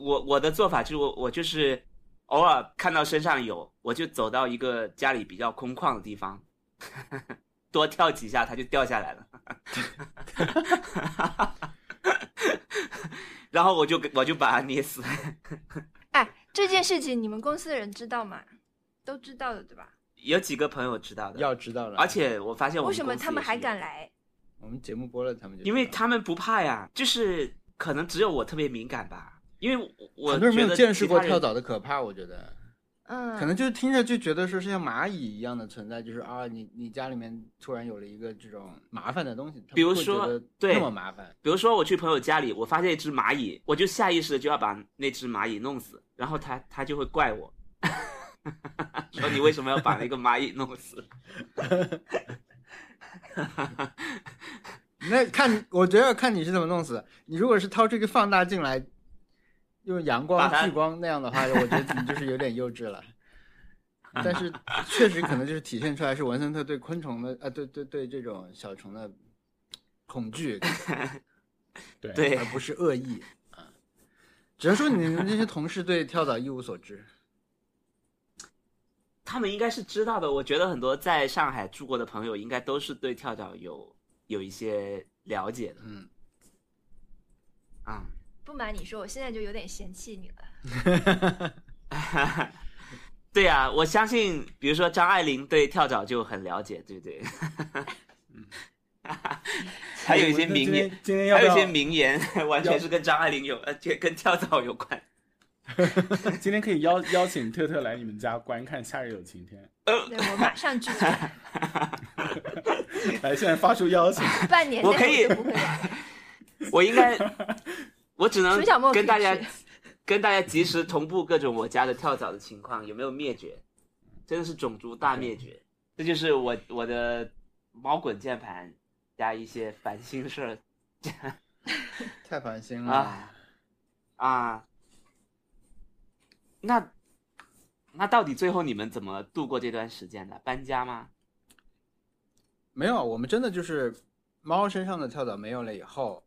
我我的做法就是我我就是偶尔看到身上有，我就走到一个家里比较空旷的地方，(laughs) 多跳几下，它就掉下来了。(laughs) 然后我就我就把它捏死。哎，这件事情你们公司的人知道吗？都知道的对吧？有几个朋友知道的，要知道了。而且我发现我们为什么他们还敢来？我们节目播了，他们就因为他们不怕呀，就是可能只有我特别敏感吧，因为我我很多人没有见识过跳蚤的可怕，我觉得。嗯，可能就是听着就觉得说是像蚂蚁一样的存在，就是啊，你你家里面突然有了一个这种麻烦的东西，比如说对那么麻烦，比如说我去朋友家里，我发现一只蚂蚁，我就下意识的就要把那只蚂蚁弄死，然后他他就会怪我，(laughs) 说你为什么要把那个蚂蚁弄死？(laughs) 那看我觉得看你是怎么弄死的。你如果是掏出一个放大镜来，用阳光聚光那样的话，我觉得你就是有点幼稚了。(laughs) 但是确实可能就是体现出来是文森特对昆虫的啊对对对这种小虫的恐惧，对对而不是恶意啊。只能说你们这些同事对跳蚤一无所知。他们应该是知道的。我觉得很多在上海住过的朋友，应该都是对跳蚤有有一些了解的嗯，啊。不瞒你说，我现在就有点嫌弃你了。(laughs) 对呀、我相信，比如说张爱玲对跳蚤就很了解，对不对？(laughs) 还有一些名言，今天今天要还有一些名言，(laughs) 完全是跟张爱玲有，呃，就跟跳蚤有关。(laughs) 今天可以邀邀请特特来你们家观看《夏日有晴天对我马上拒绝，》，来，现在发出邀请。(laughs) 半年我可以。(laughs) 我应该，我只能跟大家跟大家及时同步各种我家的跳蚤的情况，有没有灭绝？真的是种族大灭绝。这就是我我的猫滚键盘加一些烦心事儿太烦心了。啊啊。那那到底最后你们怎么度过这段时间的？搬家吗？没有，我们真的就是猫身上的跳蚤没有了以后，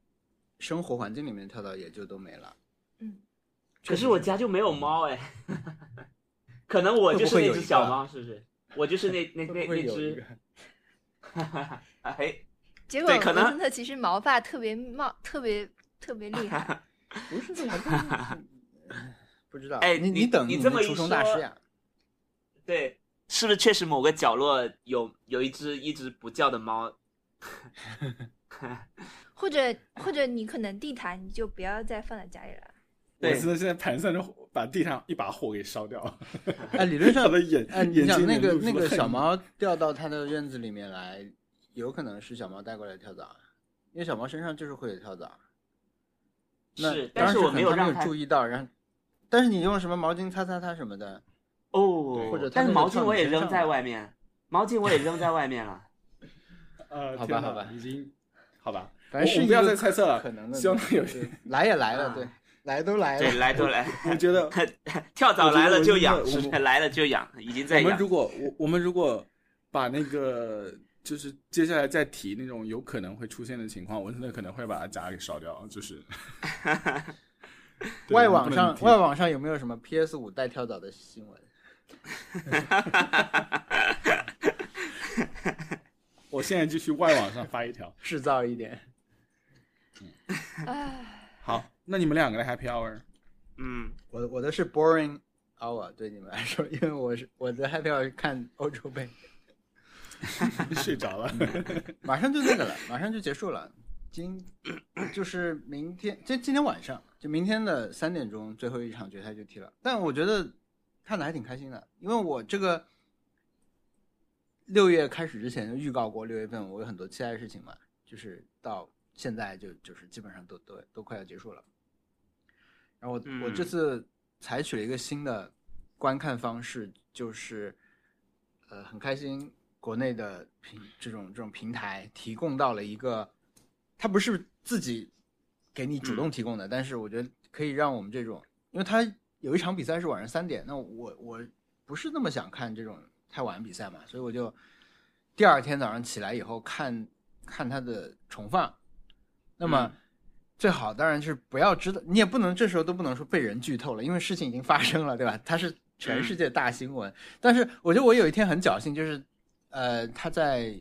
生活环境里面的跳蚤也就都没了。嗯，可是我家就没有猫哎，(laughs) 可能我就是那只小猫，是不是？我就是那 (laughs) 那那那只有一个，(laughs) 哎，结果可能特其实毛发特别茂，特别特别厉害。不是这还真是不知道。哎你你你等你这么一说师呀？对，是不是确实某个角落有有一只一直不叫的猫？(laughs) 或者或者你可能地毯你就不要再放在家里了。对我现在现在盘算着把地上一把火给烧掉。哎，理论上 (laughs) 他的眼哎，你眼睛想那个那个小猫掉到它的院子里面来，有可能是小猫带过来的跳蚤，因为小猫身上就是会有跳蚤。那是，但是我没有让注意到，然后，但是你用什么毛巾擦擦擦什么的，哦，或者但是毛巾我也扔在外面，毛巾我也扔在外面了。(laughs) 呃，好吧好吧。已经好吧，反正不要再猜测了可能的。希望有对来也来了，啊。对，来都来了。对，来都来，我觉得 (laughs) 跳蚤来了就养，我觉得我们是 (laughs) 来了就痒，已经在养。我们如果我我们如果把那个就是接下来再提那种有可能会出现的情况，我真的可能会把它家给烧掉，就是。对 (laughs) 外网上外网上有没有什么 PS 五带跳蚤的新闻？(laughs) 我现在就去外网上发一条。(laughs) 制造一点。嗯，好，那你们两个的 Happy Hour，嗯，我我的是 boring hour，对你们来说，因为我是我的 happy hour 是看欧洲杯，睡着了。马上就那个了，马上就结束了。今就是明天，今今天晚上，就明天的三点钟最后一场决赛就踢了。但我觉得看的还挺开心的，因为我这个六月开始之前就预告过，六月份我有很多期待的事情嘛，就是到现在就就是基本上都都都快要结束了。然后我、我这嗯次采取了一个新的观看方式，就是呃很开心，国内的平这种这种平台提供到了一个，它不是自己给你主动提供的，但是我觉得可以让我们这种，因为他有一场比赛是晚上三点，那我我不是那么想看这种太晚的比赛嘛，所以我就第二天早上起来以后看看他的重放。那么嗯最好当然是不要知道，你也不能这时候都不能说被人剧透了，因为事情已经发生了，对吧？它是全世界大新闻。但是我觉得我有一天很侥幸，就是呃他在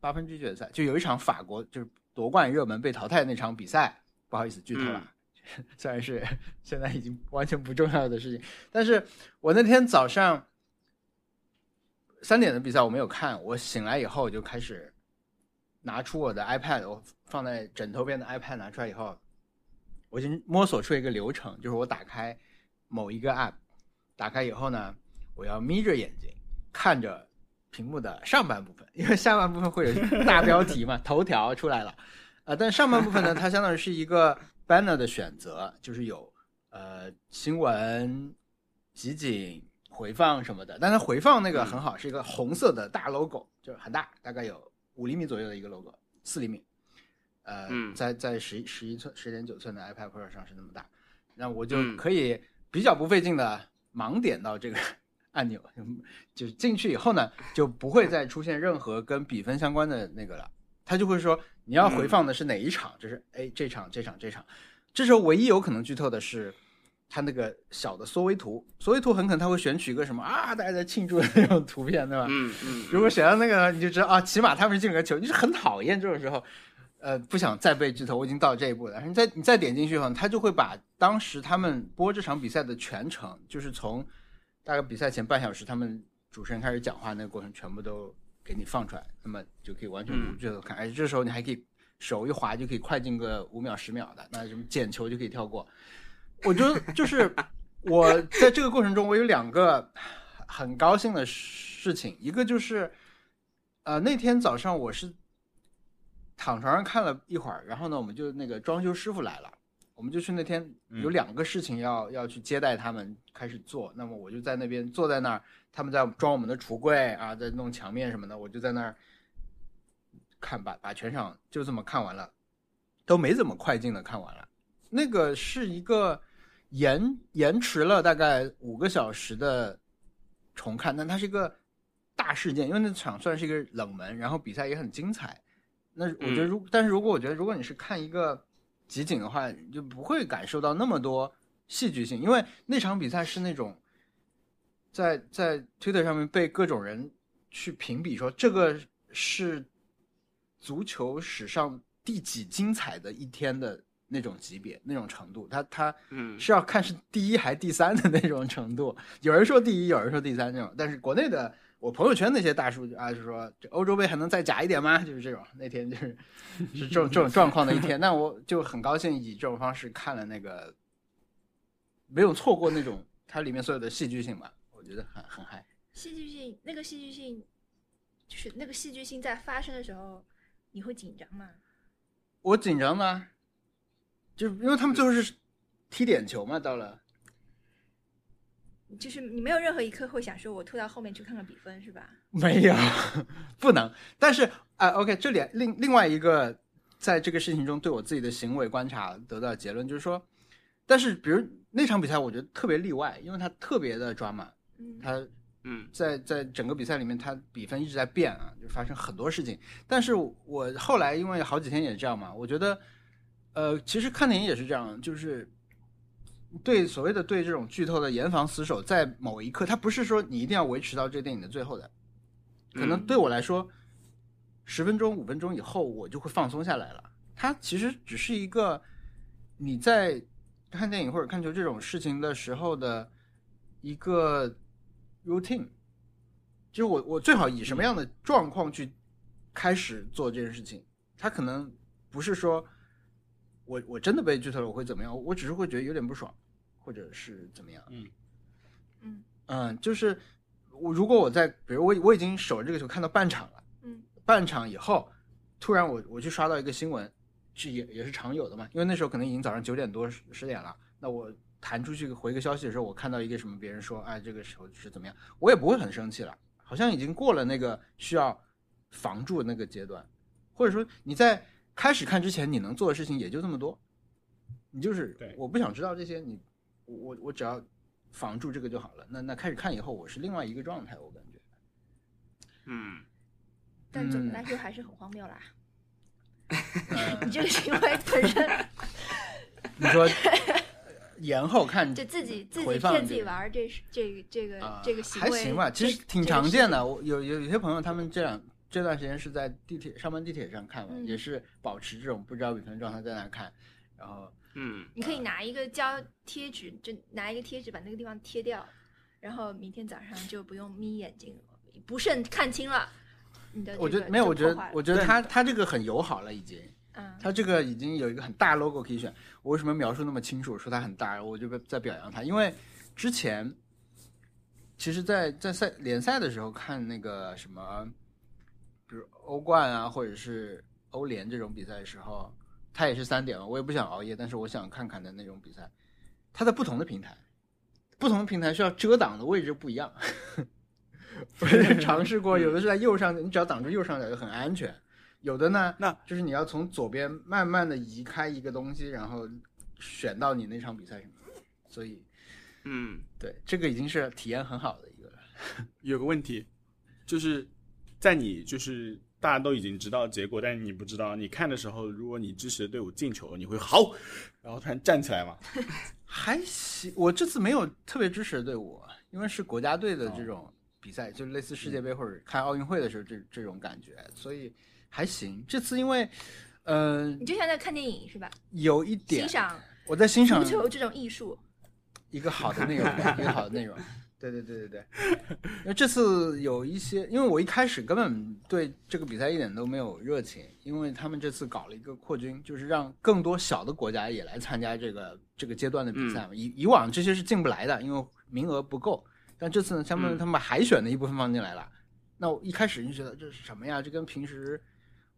八分之一决赛就有一场法国就是夺冠热门被淘汰那场比赛，不好意思剧透了。(laughs) 虽然是 (laughs) 现在已经完全不重要的事情，但是我那天早上三点的比赛我没有看，我醒来以后我就开始拿出我的 iPad，我放在枕头边的 iPad 拿出来以后，我已经摸索出一个流程，就是我打开某一个 app，打开以后呢，我要眯着眼睛看着屏幕的上半部分，因为下半部分会有 (laughs) 大标题嘛，头条出来了，呃，但上半部分呢，(laughs) 它相当于是一个 banner 的选择，就是有呃新闻、集锦、回放什么的。但它回放那个很好，是一个红色的大 logo，就是很大，大概有五厘米左右的一个 logo，四厘米。呃，嗯在在十十一寸、十点九寸的 iPad Pro 上是那么大，那我就嗯可以比较不费劲的盲点到这个按钮，就是进去以后呢，就不会再出现任何跟比分相关的那个了。他就会说你要回放的是哪一场，就是哎这场这场这场。这时候唯一有可能剧透的是，他那个小的缩微图，缩微图很可能他会选取一个什么啊大家在庆祝的那种图片，对吧？嗯嗯，如果选到那个，你就知道啊，起码他们是进了个球，你就是很讨厌这种时候，呃，不想再被剧透，我已经到这一步了。然后你再你再点进去后，他就会把当时他们播这场比赛的全程，就是从大概比赛前半小时，他们主持人开始讲话那个过程，全部都给你放出来，那么就可以完全无剧透看。而且这时候你还可以手一滑就可以快进个五秒十秒的，那什么捡球就可以跳过。我觉得就是我在这个过程中，我有两个很高兴的事情，一个就是，呃，那天早上我是躺床上看了一会儿，然后呢，我们就那个装修师傅来了，我们就去那天有两个事情要、要去接待他们开始做，那么我就在那边坐在那儿，他们在装我们的橱柜啊，在弄墙面什么的，我就在那儿看把把全场就这么看完了，都没怎么快进的看完了。那个是一个延延迟了大概五个小时的重看，但它是一个大事件，因为那场算是一个冷门，然后比赛也很精彩。那我觉得如，但是如果我觉得如果你是看一个集锦的话，你就不会感受到那么多戏剧性，因为那场比赛是那种在在 Twitter 上面被各种人去评比说这个是足球史上第几精彩的一天的那种级别、那种程度，他他嗯是要看是第一还第三的那种程度。有人说第一，有人说第三那种，但是国内的我朋友圈那些大数据啊，就说这欧洲杯还能再假一点吗？就是这种，那天就是是这种这种状况的一天。那我就很高兴以这种方式看了那个，没有错过那种它里面所有的戏剧性吧，我觉得很很嗨。戏剧性，那个戏剧性，就是那个戏剧性在发生的时候，你会紧张吗？我紧张吗，就因为他们最后是踢点球嘛，到了。就是你没有任何一刻会想说，我拖到后面去看看比分，是吧？(laughs) 没有，不能。但是啊、o k 这里另另外一个，在这个事情中对我自己的行为观察得到结论就是说，但是比如那场比赛，我觉得特别例外，因为它特别的抓马，嗯，它嗯在在整个比赛里面，它比分一直在变啊，就发生很多事情。但是我后来因为好几天也这样嘛，我觉得，呃，其实看电影也是这样，就是对所谓的对这种剧透的严防死守，在某一刻，它不是说你一定要维持到这个电影的最后的，可能嗯对我来说，十分钟、五分钟以后，我就会放松下来了。它其实只是一个你在看电影或者看球这种事情的时候的一个 routine，就是我我最好以什么样的状况去开始做这件事情。它可能不是说我我真的被剧透了我会怎么样，我只是会觉得有点不爽，或者是怎么样。嗯。嗯。嗯，就是我如果我在，比如我我已经守着这个球看到半场了，嗯。半场以后，突然我我去刷到一个新闻，是也也是常有的嘛，因为那时候可能已经早上九点多十十点了，那我弹出去回个消息的时候，我看到一个什么别人说，哎，这个时候是怎么样，我也不会很生气了，好像已经过了那个需要防住的那个阶段，或者说你在开始看之前，你能做的事情也就这么多，你就是对。我不想知道这些，你我我我只要防住这个就好了。那那开始看以后，我是另外一个状态，我感觉。嗯，但总的嗯来说还是很荒谬啦。(laughs) 呃你这个行为本身 (laughs) 你说呃延后看就自己自己骗自己玩儿，这是这个这个啊这个行为还行吧，其实挺常见的。我有有有些朋友，他们这两这段时间是在地铁上班地铁上看嘛，嗯也是保持这种不知道比分状态在那看，然后嗯，你可以拿一个胶贴纸，就拿一个贴纸把那个地方贴掉，然后明天早上就不用眯眼睛，不慎看清了。你的这个我觉得没有，我觉得我觉得他他这个很友好了已经。嗯，它这个已经有一个很大 logo 可以选。我为什么描述那么清楚，说它很大，我就在表扬它？因为之前其实在，在赛联赛的时候看那个什么，比如欧冠啊，或者是欧联这种比赛的时候，它也是三点嘛，我也不想熬夜，但是我想看看的那种比赛，它在不同的平台，不同的平台需要遮挡的位置不一样。(laughs) 我也尝试过，有的是在右上角，你只要挡住右上角就很安全。有的呢，那就是你要从左边慢慢的移开一个东西，然后选到你那场比赛上。所以，嗯，对这个已经是体验很好的一个了。(laughs) 有个问题，就是在你就是大家都已经知道结果，但是你不知道，你看的时候，如果你支持的队伍进球，你会好，(laughs) 然后突然站起来嘛？(laughs) 还行，我这次没有特别支持的队伍，因为是国家队的这种比赛，就类似世界杯或者看奥运会的时候这这种感觉，所以还行。这次因为，呃，你就像在看电影是吧？有一点欣赏我在欣赏足球这种艺术，一个好的内容，一个好的内容。对对对对对，因为这次有一些，因为我一开始根本对这个比赛一点都没有热情，因为他们这次搞了一个扩军，就是让更多小的国家也来参加这个这个阶段的比赛嘛。以以往这些是进不来的，因为名额不够。但这次呢，相当于他们把海选的一部分放进来了。那我一开始就觉得这是什么呀？这跟平时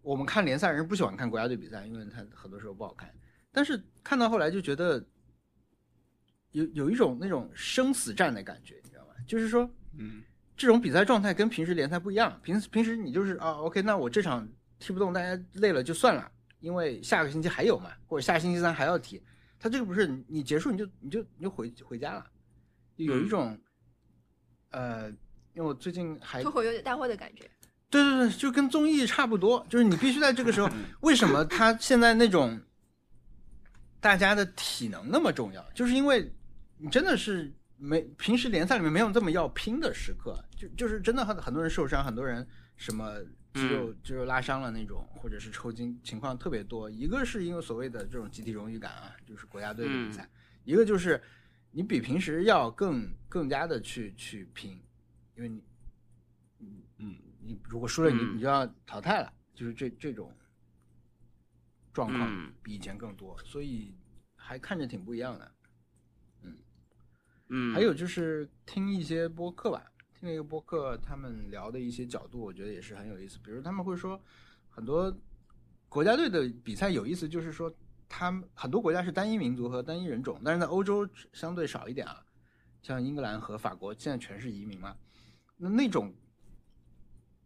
我们看联赛人不喜欢看国家队比赛，因为他很多时候不好看。但是看到后来就觉得有有一种那种生死战的感觉，你知道吗？就是说嗯，这种比赛状态跟平时联赛不一样。平时平时你就是啊，OK，那我这场踢不动，大家累了就算了，因为下个星期还有嘛，或者下星期三还要踢。他这个不是你你结束你就你就你就回回家了，有一种、呃，因为我最近还脱口秀大会的感觉。对对对，就跟综艺差不多，就是你必须在这个时候，(laughs) 为什么他现在那种大家的体能那么重要？就是因为你真的是没平时联赛里面没有这么要拼的时刻，就就是真的很很多人受伤，很多人什么肌肉肌肉拉伤了那种，或者是抽筋情况特别多。一个是因为所谓的这种集体荣誉感啊，就是国家队的比赛；一个就是你比平时要更更加的去去拼，因为你嗯，你如果输了，你嗯你就要淘汰了，就是这这种状况嗯比以前更多，所以还看着挺不一样的。嗯，还有就是听一些播客吧，听了一个播客，他们聊的一些角度，我觉得也是很有意思。比如他们会说，很多国家队的比赛有意思，就是说他们很多国家是单一民族和单一人种，但是在欧洲相对少一点啊，像英格兰和法国现在全是移民嘛，那那种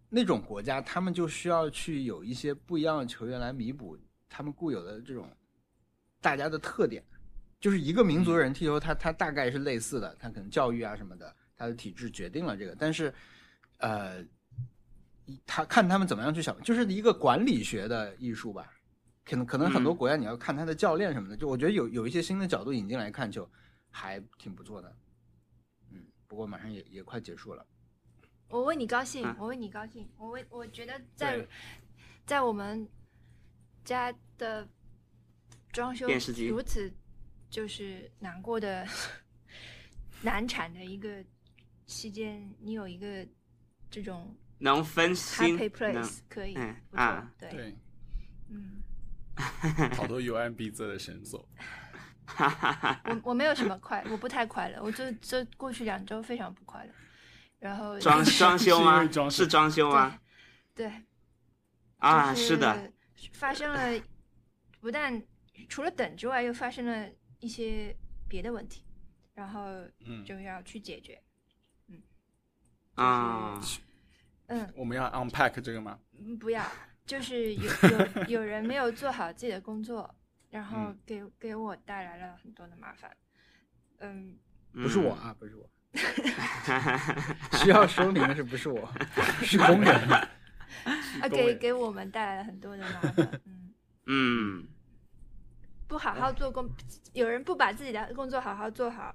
那种国家，他们就需要去有一些不一样的球员来弥补他们固有的这种大家的特点。就是一个民族人踢球，他他大概是类似的，他可能教育啊什么的，他的体制决定了这个，但是，呃，他看他们怎么样去想，就是一个管理学的艺术吧。可能可能很多嗯国家你要看他的教练什么的，就我觉得有有一些新的角度引进来看，就还挺不错的。嗯，不过马上也也快结束了。我为你高兴啊，我为你高兴，我为我觉得在在我们家的装修电视机如此就是难过的难产的一个期间，你有一个这种能分心 happy place 可以嗯啊，对，对，嗯，好多有安必则的神作。(laughs) 哈哈哈，我我没有什么快，我不太快乐，我就这过去两周非常不快乐，然后装 (laughs) 装修吗是装修吗？对啊，就是的，，发生了，不但除了等之外，又发生了一些别的问题，然后嗯，就要去解决。啊，嗯，我们要 unpack 这个吗？嗯不要，就是有 (laughs) 有有人没有做好自己的工作，然后嗯给给我带来了很多的麻烦。嗯，不是我啊，不是我，(laughs) 需要说明的是不是我，是工人。(laughs) 啊，给给我们带来了很多的麻烦。嗯，嗯，不好好做工，有人不把自己的工作好好做好，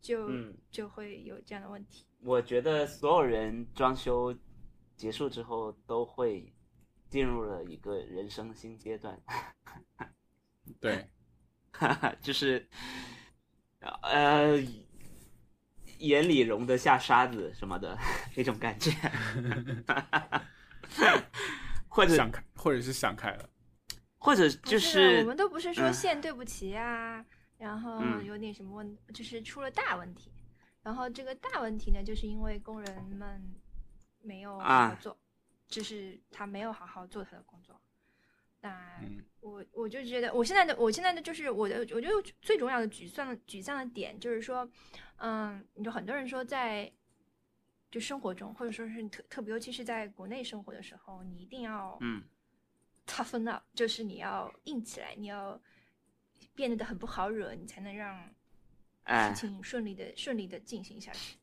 就、嗯。就会有这样的问题。我觉得所有人装修结束之后都会进入了一个人生新阶段，(laughs) 对，(laughs) 就是呃眼里容得下沙子什么的 (laughs) 那种感觉，或者想开或者是想开了，或者不就是我们都不是说嗯。线对不齐啊，然后嗯。有点什么问，就是出了大问题。然后这个大问题呢，就是因为工人们没有好好啊。做，就是他没有好好做他的工作。那嗯。我我就觉得，我现在的我现在的就是我的，我觉得最重要的沮丧沮丧的点就是说，嗯，有很多人说在就生活中，或者说是特特别，尤其是在国内生活的时候，你一定要嗯 toughen up，就是你要硬起来，你要变得很不好惹，你才能让哎事情顺利的顺利的进行下去。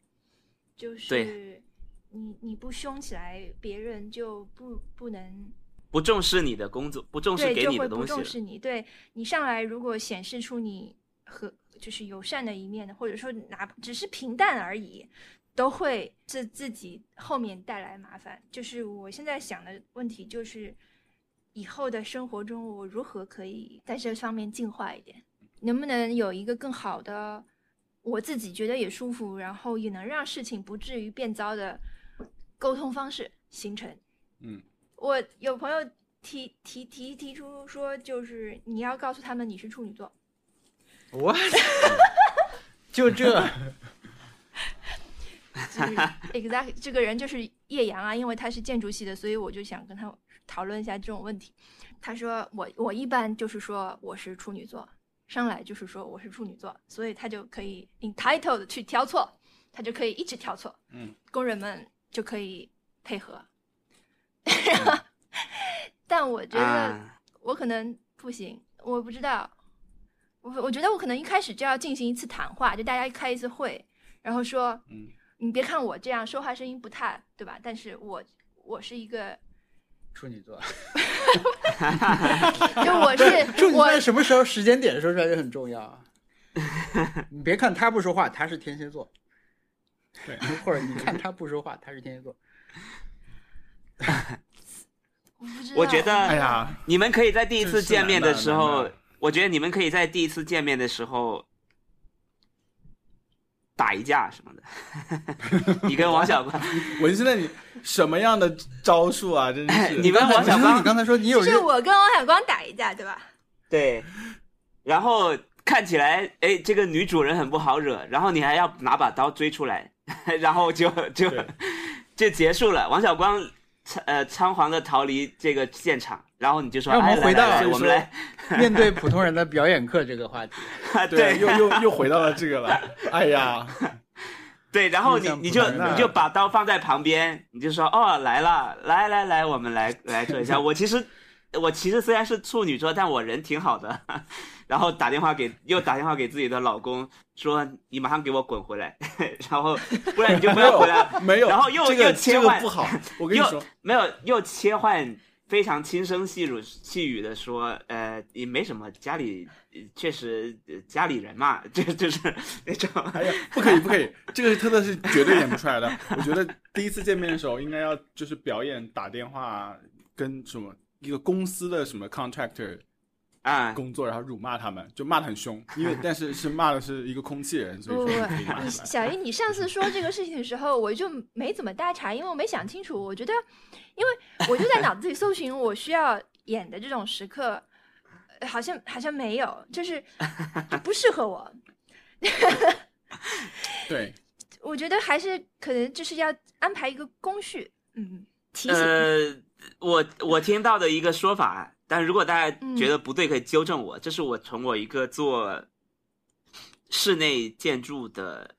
就是你你不凶起来，别人就不不能不重视你的工作，不重视对，给就会不你的东西不，重视你。对你上来如果显示出你和就是友善的一面，或者说哪只是平淡而已，都会是自己后面带来麻烦。就是我现在想的问题就是，以后的生活中我如何可以在这方面进化一点？能不能有一个更好的，我自己觉得也舒服，然后也能让事情不至于变糟的沟通方式形成？嗯，我有朋友提提提提出说，就是你要告诉他们你是处女座，我 (laughs) 就这 (laughs) (laughs) 就是 exact 这个人就是叶阳啊，因为他是建筑系的，所以我就想跟他讨论一下这种问题。他说我我一般就是说我是处女座，上来就是说我是处女座，所以他就可以 entitled 去挑错，他就可以一直挑错，嗯，工人们就可以配合。(laughs) 但我觉得啊我可能不行，我不知道。我我觉得我可能一开始就要进行一次谈话，就大家开一次会，然后说，嗯，你别看我这样说话声音不太对吧？但是我我是一个，处女座，(laughs) 就我是 (laughs) 处女座什么时候时间点说出来就很重要啊。你别看他不说话，他是天蝎座，对，或者你看他不说话，他是天蝎座。(laughs) 我不知道，我觉得哎呀，你们可以在第一次见面的时候我觉得你们可以在第一次见面的时候打一架什么的。(laughs) 你跟王小光，(laughs) 我现在你什么样的招数啊？真是 (laughs) 你跟王小光不是你刚才说你有就是我跟王小光打一架，对吧？对，然后看起来哎，这个女主人很不好惹，然后你还要拿把刀追出来，然后就就就结束了。王小光呃仓皇的逃离这个现场，然后你就说，让我们哎，回到来来来所以说我们来，面对普通人的表演课这个话题。(laughs) 对，又又又回到了这个了。哎呀，(laughs) 对，然后你你就你就把刀放在旁边，你就说哦来了，来来来，我们来来做一下。我其实我其实虽然是处女座，但我人挺好的。然后打电话给又打电话给自己的老公说你马上给我滚回来，(laughs) 然后不然你就不要回来。没有，然后又这个又切换这个不好。我跟你又说，没有又切换非常轻声细语细语的说，呃，也没什么，家里呃确实呃家里人嘛，(laughs) 就就是那种。哎呀，不可以不可以，这个特特是绝对演不出来的。我觉得第一次见面的时候，应该要就是表演打电话跟什么一个公司的什么 contractor 啊，工作，然后辱骂他们，就骂的很凶，因为 (laughs) 但是是骂的是一个空气人，所以说可以骂，你。小姨，你上次说这个事情的时候，我就没怎么搭茬，因为我没想清楚。我觉得，因为我就在脑子里搜寻我需要演的这种时刻，呃好像好像没有，就是就不适合我。(laughs) 对，我觉得还是可能就是要安排一个工序，嗯，提醒。呃，我我听到的一个说法，但如果大家嗯觉得不对，可以纠正我。这是我从我一个做室内建筑的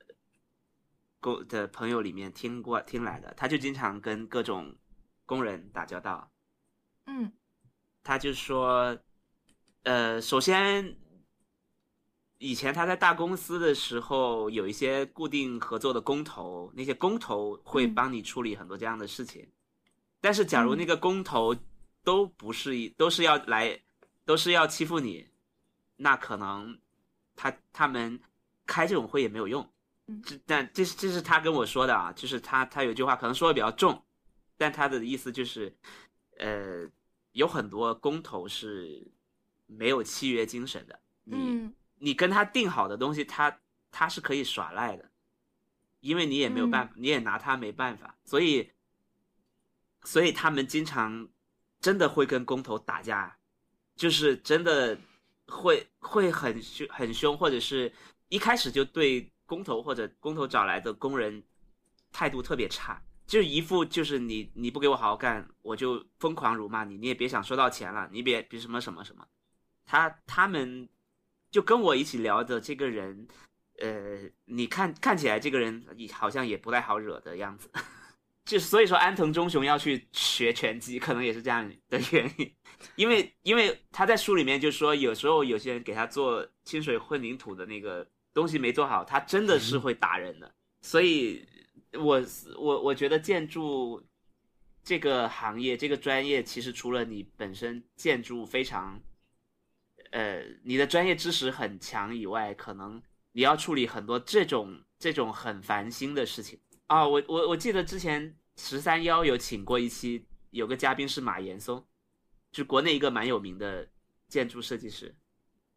工的朋友里面听过听来的，他就经常跟各种工人打交道，嗯他就说，呃，首先，以前他在大公司的时候，有一些固定合作的工头，那些工头会嗯帮你处理很多这样的事情。但是，假如嗯那个工头都不是一，都是要来，都是要欺负你，那可能他他们开这种会也没有用。嗯这但这是这是他跟我说的啊，就是他他有句话可能说的比较重，但他的意思就是，呃，有很多工头是没有契约精神的。你、嗯你跟他定好的东西，他他是可以耍赖的，因为你也没有办法，你也拿他没办法，所以所以他们经常真的会跟工头打架，就是真的会会很凶很凶，或者是一开始就对工头或者工头找来的工人态度特别差，就一副就是你你不给我好好干，我就疯狂辱骂你，你也别想收到钱了，你别别什么什么什么。他他们就跟我一起聊的这个人，呃，你看看起来这个人好像也不太好惹的样子，就所以说安藤忠雄要去学拳击，可能也是这样的原因，因为因为他在书里面就说，有时候有些人给他做清水混凝土的那个东西没做好，他真的是会打人的，所以我我我觉得建筑这个行业这个专业，其实除了你本身建筑非常。呃，你的专业知识很强以外，可能你要处理很多这种这种很烦心的事情啊。我我我记得之前十三幺有请过一期，有个嘉宾是马岩松，就国内一个蛮有名的建筑设计师，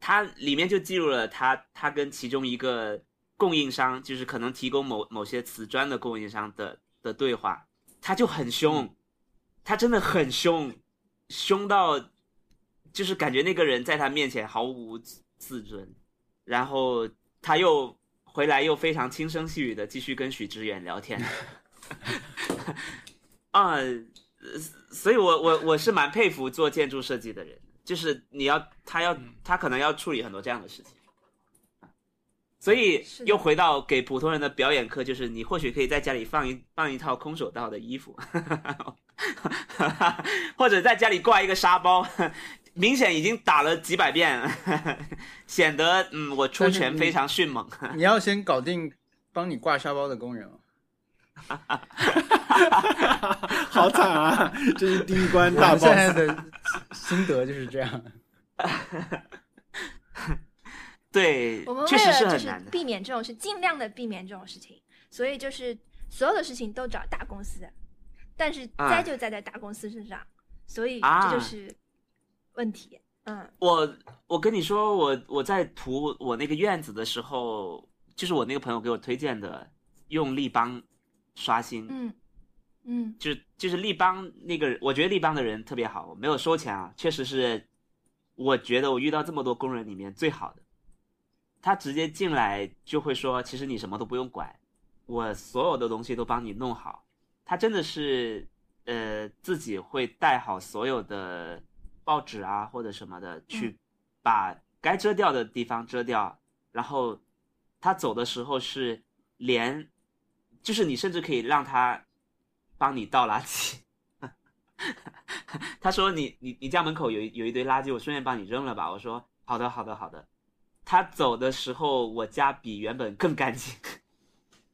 他里面就记录了他他跟其中一个供应商，就是可能提供某某些瓷砖的供应商的的对话，他就很凶，他真的很凶，凶到。就是感觉那个人在他面前毫无自尊，然后他又回来又非常轻声细语的继续跟许知远聊天，啊、所以我我我是蛮佩服做建筑设计的人，就是你要他要他可能要处理很多这样的事情，所以又回到给普通人的表演课，就是你或许可以在家里放一放一套空手道的衣服，(laughs) 或者在家里挂一个沙包。明显已经打了几百遍，(laughs) 显得嗯，我出拳非常迅猛。你要先搞定帮你挂沙包的工人哦。(laughs) 好惨啊！这是第一关大我现在。的心得就是这样。(laughs) 对我们，就是。避免这种事，尽量的避免这种事情，所以就是所有的事情都找大公司，但是啊栽就栽在大公司身上，所以啊这就是问题。嗯我我跟你说，我我在涂我那个院子的时候，就是我那个朋友给我推荐的，用立邦刷新，嗯嗯就是就是立邦那个，我觉得立邦的人特别好，我没有收钱啊，确实是，我觉得我遇到这么多工人里面最好的。他直接进来就会说，其实你什么都不用管，我所有的东西都帮你弄好。他真的是，呃，自己会带好所有的报纸啊或者什么的，去把该遮掉的地方遮掉。然后他走的时候是连，就是你甚至可以让他帮你倒垃圾。(laughs) 他说你你你家门口有一有一堆垃圾，我顺便帮你扔了吧。我说好的好的好的。他走的时候，我家比原本更干净。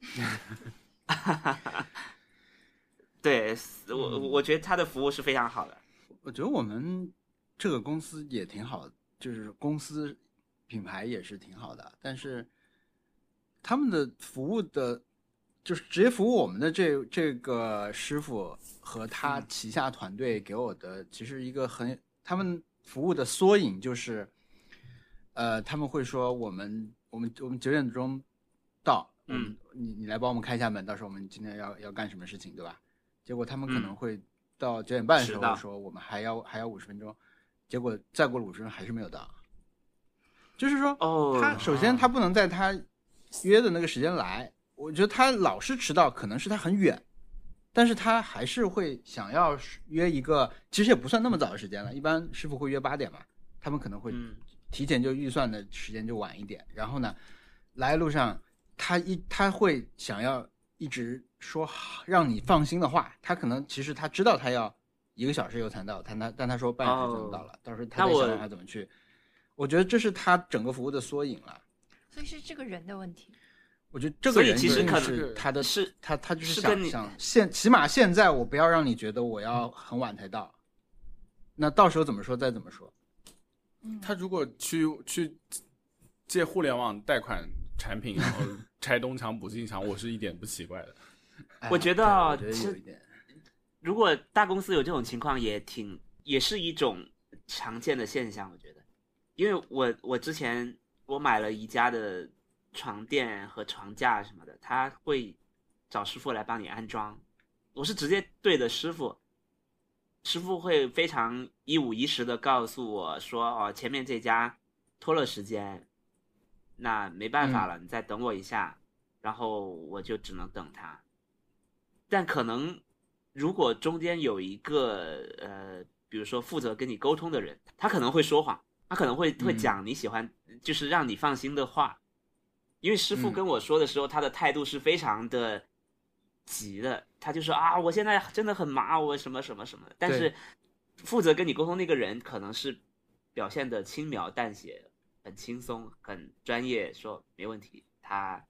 (laughs) 对我我觉得他的服务是非常好的。我觉得我们这个公司也挺好，就是公司品牌也是挺好的，但是他们的服务的，就是直接服务我们的这这个师傅和他嗯。旗下团队给我的，其实一个很他们服务的缩影就是，呃，他们会说我们我们我们九点钟到，嗯，你你来帮我们开一下门，到时候我们今天要要干什么事情，对吧？结果他们可能嗯会到九点半的时候说我们还要还要五十分钟，结果再过了五十分钟还是没有到。就是说，哦他首先他不能在他约的那个时间来，我觉得他老是迟到，可能是他很远，但是他还是会想要约一个，其实也不算那么早的时间了，一般师傅会约八点嘛，他们可能会嗯提前就预算的时间就晚一点，然后呢，来的路上他一他会想要一直说让你放心的话，他可能其实他知道他要一个小时以后才到，但他但他说半小时就能到了，到时候他再想办法怎么去我觉得这是他整个服务的缩影了。所以是这个人的问题。我觉得这个人一定其实可能是他的，是他他就是是想想现起码现在我不要让你觉得我要很晚才到，那到时候怎么说再怎么说。嗯，他如果去去借互联网贷款产品，然后 (laughs) 拆东墙补西墙，我是一点不奇怪的。哎我觉得对啊我觉得有这一点，如果大公司有这种情况，也挺也是一种常见的现象，我觉得，因为我我之前我买了宜家的床垫和床架什么的，他会找师傅来帮你安装，我是直接对着师傅，师傅会非常一五一十的告诉我说，哦，前面这家拖了时间，那没办法了，你再等我一下，然后我就只能等他。但可能如果中间有一个呃，比如说负责跟你沟通的人，他可能会说谎，他可能会会嗯讲你喜欢，就是让你放心的话。因为师傅嗯跟我说的时候，他的态度是非常的急的，他就说啊，我现在真的很忙，我什么什么什么的。但是负责跟你沟通那个人可能是表现的轻描淡写，很轻松，很专业，说没问题。他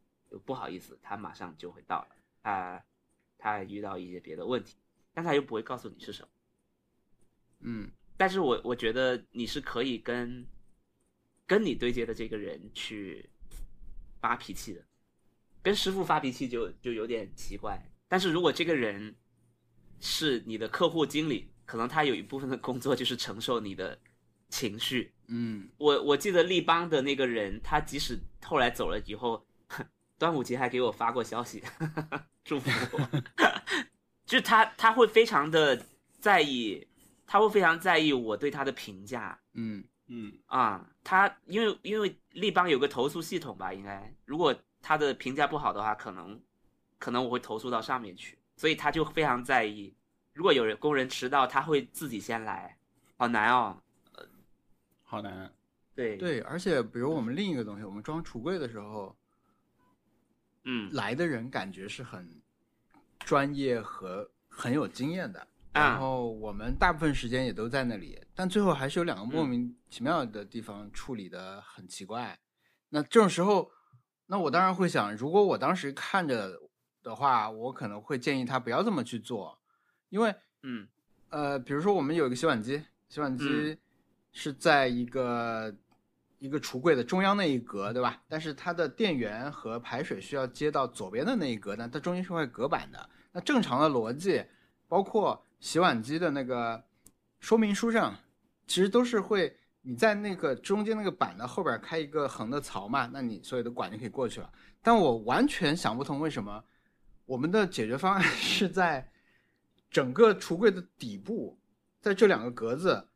不好意思，他马上就会到了。他他遇到一些别的问题，但他又不会告诉你是什么。嗯但是我我觉得你是可以跟跟你对接的这个人去发脾气的，跟师傅发脾气就就有点奇怪。但是如果这个人是你的客户经理，可能他有一部分的工作就是承受你的情绪。嗯，我我记得立邦的那个人，他即使后来走了以后，端午节还给我发过消息，(laughs) 祝福我。(laughs) 就他他会非常的在意，他会非常在意我对他的评价嗯嗯，啊。他因为因为立邦有个投诉系统吧，应该如果他的评价不好的话，可能可能我会投诉到上面去，所以他就非常在意。如果有人工人迟到，他会自己先来，好难哦。好难。对，对，而且比如我们另一个东西，我们装橱柜的时候，嗯。来的人感觉是很专业和很有经验的，啊。然后我们大部分时间也都在那里，但最后还是有两个莫嗯名其妙的地方处理的很奇怪。那这种时候，那我当然会想，如果我当时看着的话，我可能会建议他不要这么去做，因为嗯。呃，比如说我们有一个洗碗机，洗碗机嗯。是在一个、一个橱柜的中央那一格，对吧？但是它的电源和排水需要接到左边的那一格那，它中间是块隔板的。那正常的逻辑，包括洗碗机的那个说明书上，其实都是会你在那个中间那个板的后边开一个横的槽嘛，那你所有的管就可以过去了。但我完全想不通为什么我们的解决方案 (laughs) 是在整个橱柜的底部，在这两个格子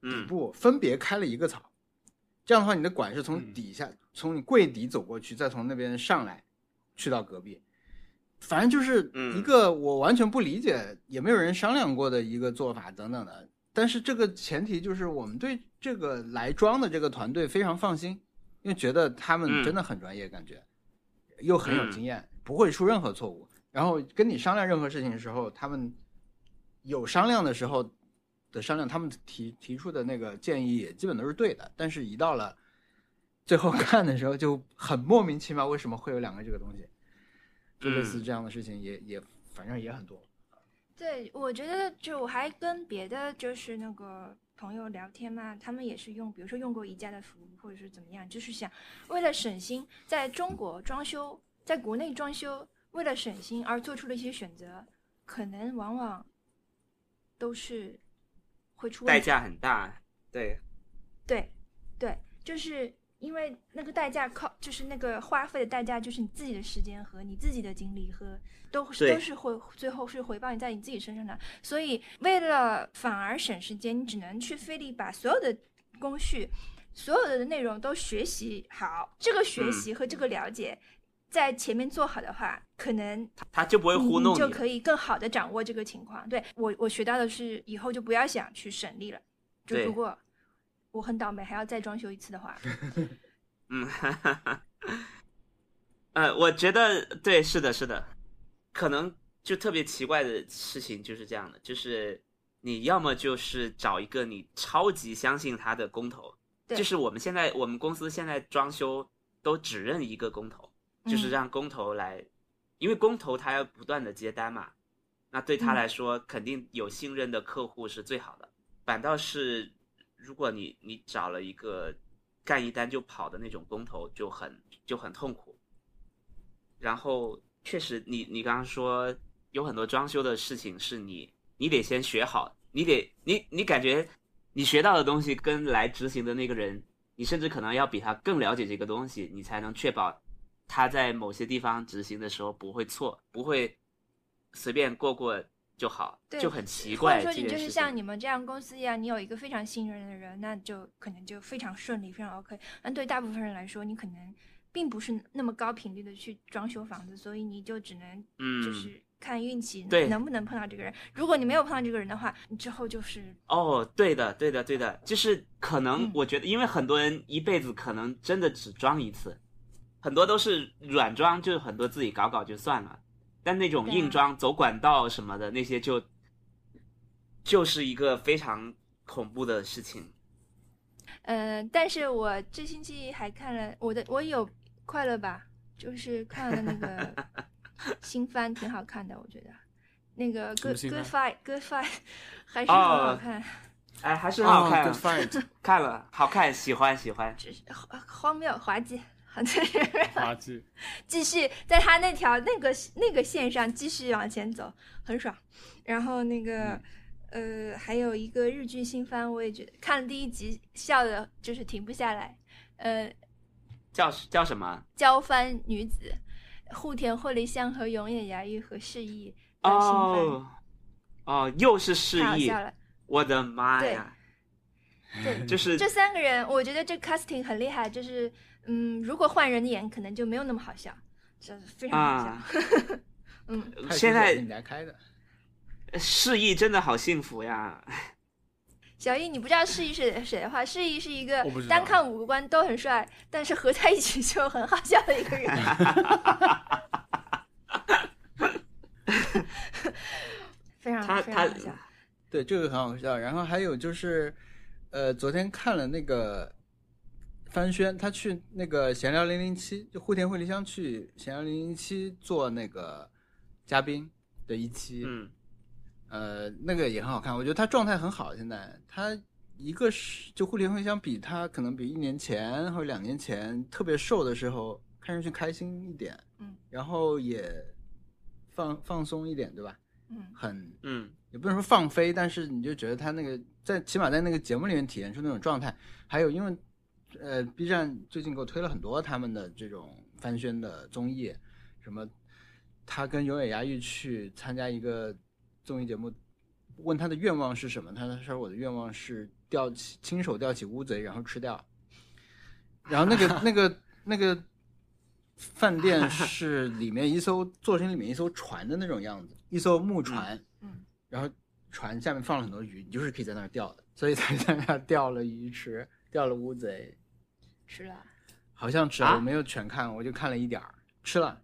底嗯部分别开了一个槽，这样的话，你的管是从嗯底下、从你柜底走过去，再从那边上来，去到隔壁。反正就是嗯一个我完全不理解，也没有人商量过的一个做法等等的。但是这个前提就是我们对这个来装的这个团队非常放心，因为觉得他们嗯真的很专业，感觉又很有嗯经验，不会出任何错误。然后跟你商量任何事情的时候，他们有商量的时候的商量，他们提提出的那个建议也基本都是对的。但是，一到了最后看的时候，就很莫名其妙，为什么会有两个这个东西？就类似嗯这样的事情也，也反正也很多。对，我觉得就我还跟别的就是那个朋友聊天嘛，他们也是用，比如说用过宜家的服务，或者是怎么样，就是想为了省心，在中国装修，在国内装修，为了省心而做出的一些选择，可能往往都是代价很大，对，对，对，就是因为那个代价靠，就是那个花费的代价，就是你自己的时间和你自己的精力和都是都是会最后是回报你在你自己身上的。所以为了反而省时间，你只能去费力把所有的工序、所有的内容都学习好。这个学嗯习和这个了解。在前面做好的话，可能他就不会糊弄你就可以更好的掌握这个情况。对我，我学到的是以后就不要想去省力了。就如果我很倒霉还要再装修一次的话，(laughs) 嗯，哈哈哈。呃，我觉得对，是的，是的，可能就特别奇怪的事情就是这样的，就是你要么就是找一个你超级相信他的工头，就是我们现在我们公司现在装修都只认一个工头，就是嗯让工头来，因为工头他要不断的接单嘛，那对他嗯来说肯定有信任的客户是最好的。反倒是如果你你找了一个干一单就跑的那种工头，就很就很痛苦。然后确实你，你刚刚说有很多装修的事情是你你得先学好，你得你你感觉你学到的东西跟来执行的那个人，你甚至可能要比他更了解这个东西，你才能确保他在某些地方执行的时候不会错，不会随便过过就好，就很奇怪或怪。者说你就是像你们这样公司一样，你有一个非常信任的人，那就可能就非常顺利，非常 OK。但对大部分人来说，你可能并不是那么高频率的去装修房子，所以你就只能嗯，就是看运气，对能不能碰到这个人。如果你没有碰到这个人的话，你之后就是哦，对的，对的，对的，就是可能嗯我觉得，因为很多人一辈子可能真的只装一次，很多都是软装，就是很多自己搞搞就算了，但那种硬装、走管道什么的那些就就是一个非常恐怖的事情。呃，但是我这星期还看了我的，我有快乐吧，就是看了那个 (laughs) 新番，挺好看的，我觉得。那个 Good Good Fight Good Fight (laughs) 还是很好哦看，哎，还是很好看，哦 Good Fight (laughs) 看了好看，喜欢喜欢。只是荒荒谬滑稽，(laughs) 滑稽，(laughs) 继续在他那条那个那个线上继续往前走，很爽。然后那个、呃，还有一个日剧新番，我也觉得看了第一集笑的就是停不下来。呃，叫叫什么？交番女子户田惠梨香和永野芽郁和释义的新番，哦哦，又是释义。我的妈呀！对，就是这三个人，我觉得这 casting 很厉害，就是嗯，如果换人演，可能就没有那么好笑，这非常好笑。啊，嗯，现在你来开的，释义真的好幸福呀！小易，你不知道释义是谁的话，释义是一个单看五官都很帅，但是合在一起就很好笑的一个人。非常非常好笑。对，这个很好笑。然后还有就是，呃，昨天看了那个番宣，他去那个闲聊零零七，就户田惠梨香去闲聊零零七做那个嘉宾的一期，嗯呃，那个也很好看，我觉得他状态很好。现在他一个是就户田惠梨香比他可能比一年前或者两年前特别瘦的时候，看上去开心一点，嗯，然后也放放松一点，对吧？嗯很嗯也不能说放飞，但是你就觉得他那个在起码在那个节目里面体现出那种状态。还有因为呃，B 站最近给我推了很多他们的这种翻宣的综艺，什么他跟永野芽郁去参加一个综艺节目，问他的愿望是什么，他说我的愿望是钓起亲手钓起乌贼然后吃掉。然后那个 (laughs) 那个那个饭店是里面一艘做成里面一艘船的那种样子，一艘木船，嗯，然后船下面放了很多鱼，你就是可以在那儿钓的，所以才在那儿钓了鱼吃，钓了乌贼，吃了。好像吃了，啊我没有全看，我就看了一点儿，吃了，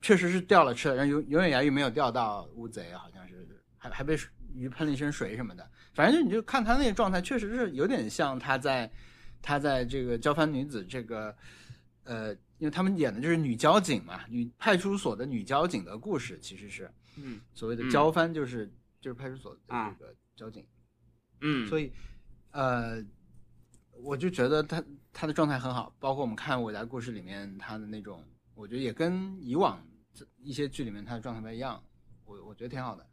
确实是掉了吃了，然后永永远牙鱼没有钓到乌贼，好像是还还被鱼喷了一身水什么的，反正就你就看他那个状态，确实是有点像他在他在这个交番女子这个呃，因为他们演的就是女交警嘛，女派出所的女交警的故事，其实是嗯所谓的嗯交番就是、就是派出所的啊这个交警。嗯，所以，呃，我就觉得他他的状态很好，包括我们看《伟大故事》里面他的那种，我觉得也跟以往一些剧里面他的状态不太一样，我我觉得挺好的。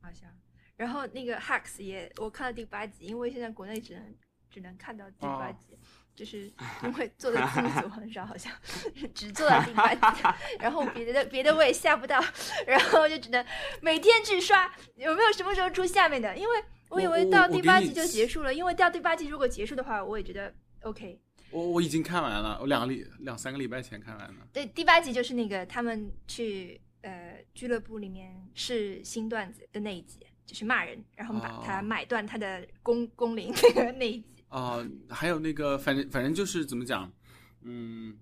好像。然后那个 Hacks 也我看了第八集，因为现在国内只能只能看到第八哦集，就是因为做的字幕组很少，好像 (laughs) 只做到第八集，(laughs) 然后别的别的我也下不到，(laughs) 然后就只能每天去刷，有没有什么时候出下面的？因为我以为我我到第八集就结束了，因为到第八集如果结束的话，我也觉得 OK。我我已经看完了，我两个礼两三个礼拜前看完了。对，第八集就是那个他们去呃俱乐部里面试新段子的那一集，就是骂人，然后把他哦买断他的工工龄那 (laughs) 个那一集。哦、还有那个，反正反正就是怎么讲，嗯，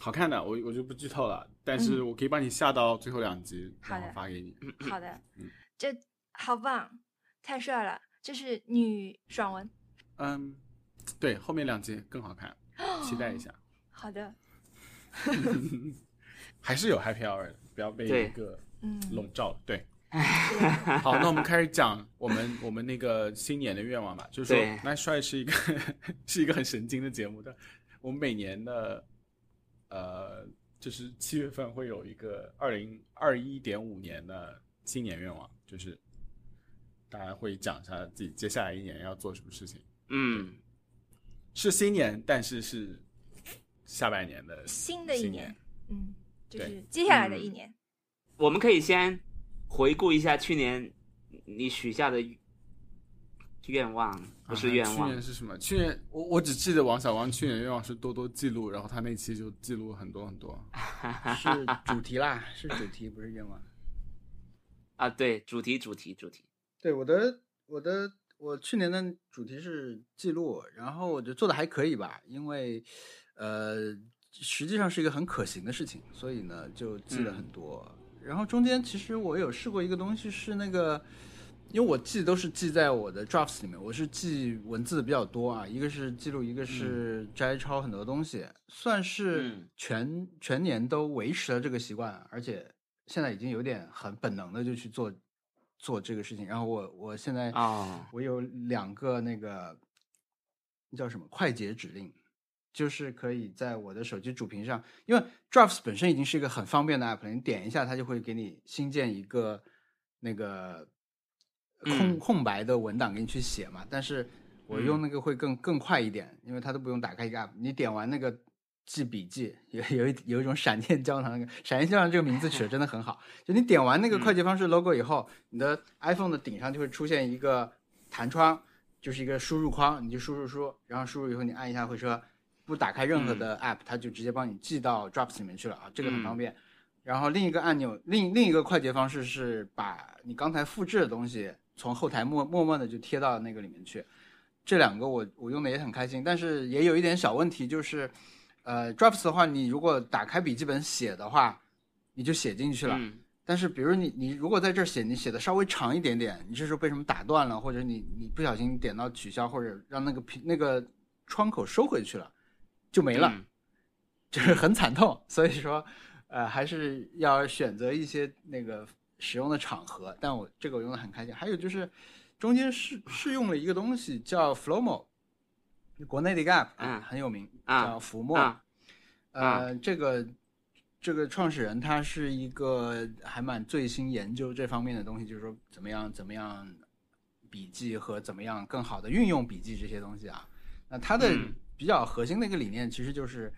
好看的，我我就不剧透了，但是我可以帮你下到最后两集，然后发给你。(clears throat) 好的嗯，这好棒，太帅了，这是女爽文。嗯，对，后面两集更好看，期待一下。(gasps) 好的，(laughs) 还是有 happy hour 的，不要被对一个嗯，笼罩。对，(laughs) 好，那我们开始讲我们我们那个新年的愿望吧。就是说对，Nice Try 是一个 (laughs) 是一个很神经的节目的。我们每年的呃，就是七月份会有一个二零二一点五年的新年愿望，就是大家会讲一下自己接下来一年要做什么事情。嗯，是新年，但是是下半年的新的一年，嗯，就对是接下来的嗯一年，我们可以先回顾一下去年你许下的愿望，不是愿啊。去年，是什么？去年我我只记得王小光去年愿望是多多记录，然后他那期就记录很多很多。(laughs) 是主题啦，是主题，不是愿望。啊，对，主题主题主题，对我的我的我去年的主题是记录，然后我觉得做的还可以吧，因为呃实际上是一个很可行的事情，所以呢就记了很多。然后中间其实我有试过一个东西是那个，因为我记都是记在我的 drafts 里面，我是记文字的比较多啊，一个是记录，一个是摘抄很多东西，算是嗯。全、全年都维持了这个习惯，而且现在已经有点很本能的就去做做这个事情。然后我我现在啊我有两个那个那叫什么快捷指令，就是可以在我的手机主屏上，因为 Drafts 本身已经是一个很方便的 app 了，你点一下它就会给你新建一个那个空、嗯空白的文档给你去写嘛。但是我用那个会更更快一点，因为它都不用打开一个 app，你点完那个。记笔记有有一有一种 (laughs) 闪电胶囊，那个闪电胶囊这个名字取的真的很好。就你点完那个快捷方式 logo 以后，你的 iPhone 的顶上就会出现一个弹窗，就是一个输入框，你就输入输，然后输入以后你按一下回车，不打开任何的 app，、它就直接帮你记到 Drops 里面去了啊，这个很方便。然后另一个按钮，另另一个快捷方式是把你刚才复制的东西从后台默默默的就贴到那个里面去。这两个我我用的也很开心，但是也有一点小问题，就是呃 Drops 的话，你如果打开笔记本写的话，你就写进去了。嗯但是，比如你你如果在这儿写，你写的稍微长一点点，你这时候被什么打断了，或者你你不小心点到取消，或者让那个屏那个窗口收回去了，就没了，嗯就是很惨痛。所以说，呃，还是要选择一些那个使用的场合。但我这个我用的很开心。还有就是中间试试用了一个东西叫 Flowmo，国内的一个 app，嗯很有名，啊叫浮沫。啊呃，这个这个创始人他是一个还蛮最新研究这方面的东西，就是说怎么样怎么样笔记和怎么样更好的运用笔记这些东西啊。那他的嗯比较核心的一个理念其实就是，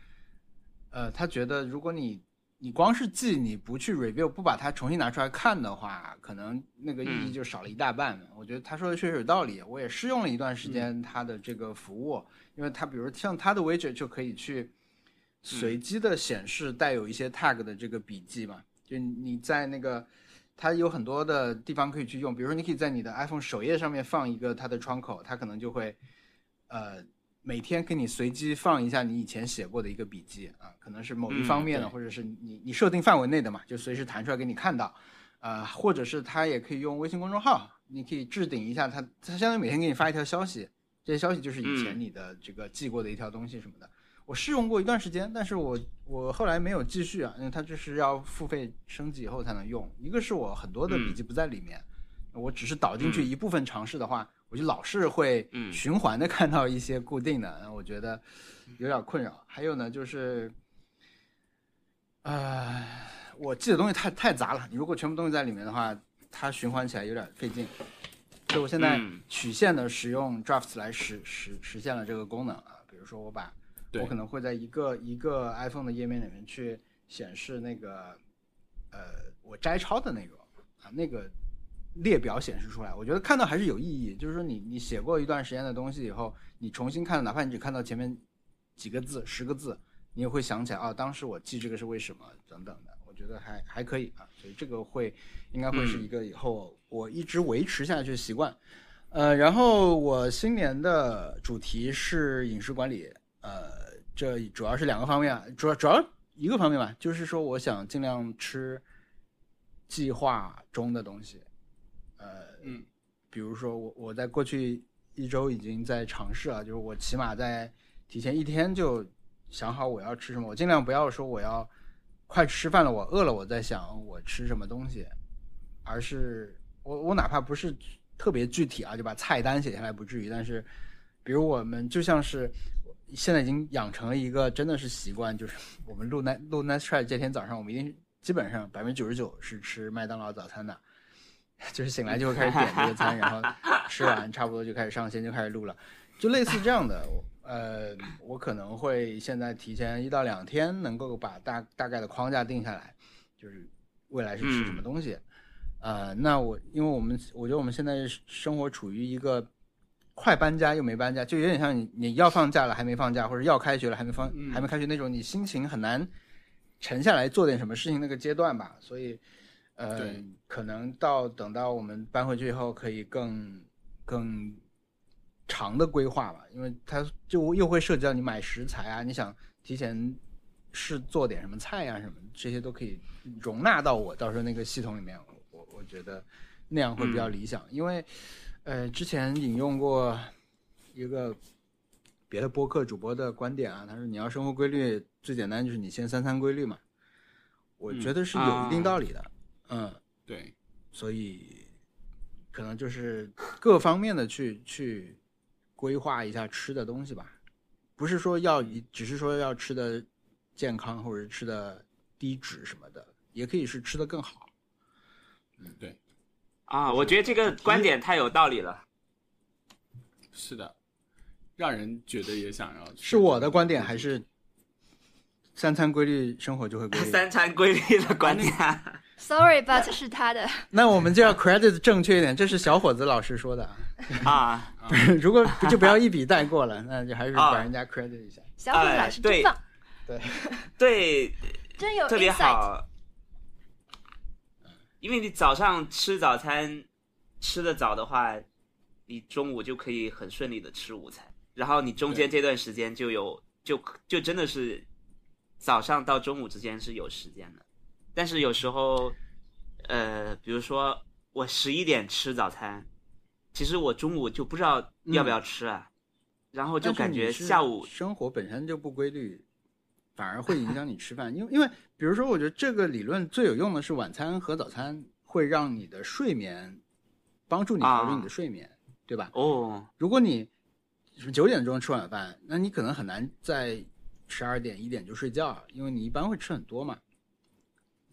呃，他觉得如果你你光是记，你不去 review，不把它重新拿出来看的话，可能那个意义嗯。就少了一大半。我觉得他说的确实有道理，我也试用了一段时间他的这个服务，因为他比如像他的 widget 就可以去随机的显示带有一些 tag 的这个笔记嘛，就你在那个它有很多的地方可以去用，比如说你可以在你的 iPhone 首页上面放一个它的窗口，它可能就会呃每天给你随机放一下你以前写过的一个笔记啊，可能是某一嗯方面的，对或者是你你设定范围内的嘛，就随时弹出来给你看到。呃，或者是他也可以用微信公众号，你可以置顶一下他，他相当于每天给你发一条消息，这些消息就是以前嗯你的这个记过的一条东西什么的。我试用过一段时间，但是我我后来没有继续啊，因为它这是要付费升级以后才能用。一个是我很多的笔记不在里面，我只是导进去嗯一部分尝试的话，我就老是会嗯循环的 (laughs) 看到一些固定的，那我觉得有点困扰。还有呢，就是，呃，我记的东西太太杂了，你如果全部东西在里面的话，它循环起来有点费劲。所以我现在嗯曲线的使用 Drafts 来实实实现了这个功能啊，比如说我把我可能会在一个一个 iPhone 的页面里面去显示那个呃我摘抄的内容啊，那个列表显示出来，我觉得看到还是有意义。就是说你你写过一段时间的东西以后，你重新看，哪怕你只看到前面几个字、十个字，你也会想起来啊，当时我记这个是为什么等等的。我觉得还还可以啊，所以这个会应该会是一个以后我一直维持下去的习惯。呃，然后我新年的主题是饮食管理，呃，这主要是两个方面啊，主要主要一个方面吧，就是说我想尽量吃计划中的东西，呃，嗯，比如说我我在过去一周已经在尝试了，就是我起码在提前一天就想好我要吃什么，我尽量不要说我要快吃饭了，我饿了我在想我吃什么东西，而是我我哪怕不是特别具体啊，就把菜单写下来不至于，但是比如我们就像是现在已经养成了一个真的是习惯，就是 (laughs) 我们录 night 录 night try 这天早上，我们一定基本上百分之九十九是吃麦当劳早餐的，(laughs) 就是醒来就会开始点这个餐，然后吃完差不多就开始上线就开始录了，就类似这样的。呃，我可能会现在提前一到两天能够把大大概的框架定下来，就是未来是吃什么东西。呃，那我因为我们我觉得我们现在生活处于一个快搬家又没搬家，就有点像你你要放假了还没放假，或者要开学了还没放嗯还没开学那种，你心情很难沉下来做点什么事情那个阶段吧。所以，呃，可能到等到我们搬回去以后，可以更更长的规划吧，因为它就又会涉及到你买食材啊，你想提前试做点什么菜啊什么，这些都可以容纳到我到时候那个系统里面。我我觉得那样会比较理想，因为呃之前引用过一个别的播客主播的观点啊，他说你要生活规律，最简单就是你先三餐规律嘛。我觉得是有一定道理的，嗯对，所以可能就是各方面的去去规划一下吃的东西吧，不是说要一，只是说要吃的健康或者吃的低脂什么的，也可以是吃的更好。嗯对，啊，我觉得这个观点太有道理了。是的，让人觉得也想要。是我的观点还是三餐规律，生活就会 (laughs) 规律？三餐规律的观点 but 是他的，(laughs) 那我们就要 credit 正确一点，这是小伙子老师说的啊。啊，(laughs) 如果就不要一笔带过了，那就还是把人家 credit 一下。小伙子老师真对棒，对，(laughs) 真有特别。好。因为你早上吃早餐吃的早的话，你中午就可以很顺利的吃午餐，然后你中间这段时间就有就就真的是早上到中午之间是有时间的，但是有时候，呃，比如说我十一点吃早餐，其实我中午就不知道要不要吃啊，然后就感觉下午生活本身就不规律，反而会影响你吃饭。因为因为比如说，我觉得这个理论最有用的是晚餐和早餐会让你的睡眠帮助你调整你的睡眠，对吧？哦，如果你什么九点钟吃晚饭，那你可能很难在十二点一点就睡觉，因为你一般会吃很多嘛。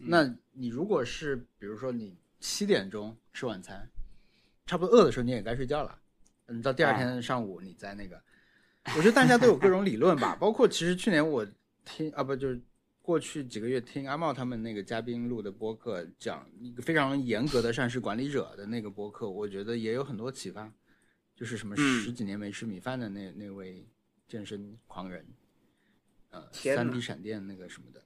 那你如果是比如说你七点钟吃晚餐，差不多饿的时候你也该睡觉了，你到第二天上午你再那个，我觉得大家都有各种理论吧，(laughs) 包括其实去年我听啊不就是过去几个月听阿茂他们那个嘉宾录的播客，讲一个非常严格的膳食管理者的那个播客，我觉得也有很多启发。就是什么嗯。十几年没吃米饭的那、那位健身狂人，呃，三 D 闪电那个什么的，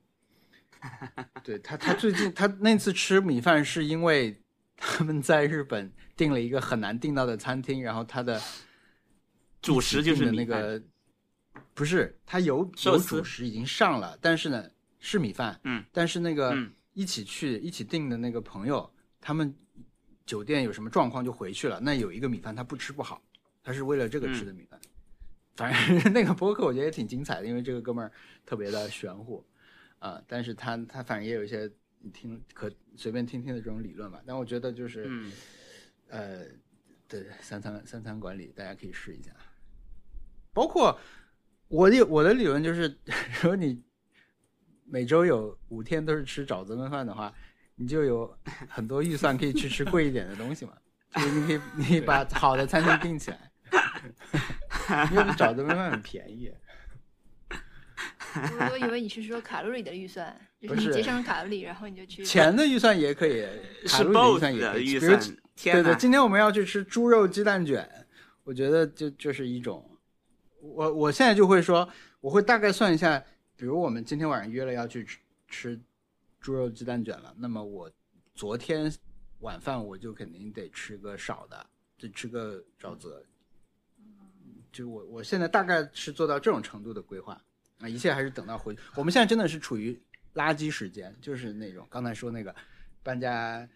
对他，他最近他那次吃米饭是因为他们在日本订了一个很难订到的餐厅，然后他的主食就是那个，不是他有有主食已经上了，但是呢是米饭，嗯，但是那个嗯一起去一起订的那个朋友，他们酒店有什么状况就回去了，那有一个米饭他不吃不好，他是为了这个吃的米饭。反正 (laughs) 那个播客我觉得也挺精彩的，因为这个哥们儿特别的玄乎，啊、但是他他反正也有一些你听可随便听听的这种理论吧。但我觉得就是，嗯呃，对三餐三餐管理大家可以试一下，包括我的我的理论就是，(laughs) 如果你每周有五天都是吃沼泽焖饭的话，你就有很多预算可以去吃贵一点的东西嘛。就是你可以你把好的餐厅订起来，(laughs) 因为沼泽焖饭很便宜。我我以为你是说卡路里的预算，就是是你节省卡路里，然后你就去钱的预算也可以，卡是路里的预算也可以。比如，天对对，！今天我们要去吃猪肉鸡蛋卷，我觉得就就是一种，我我现在就会说，我会大概算一下，比如我们今天晚上约了要去吃吃猪肉鸡蛋卷了，那么我昨天晚饭我就肯定得吃个少的，得吃个沼泽。就我我现在大概是做到这种程度的规划啊，一切还是等到回。我们现在真的是处于垃圾时间，就是那种刚才说那个搬家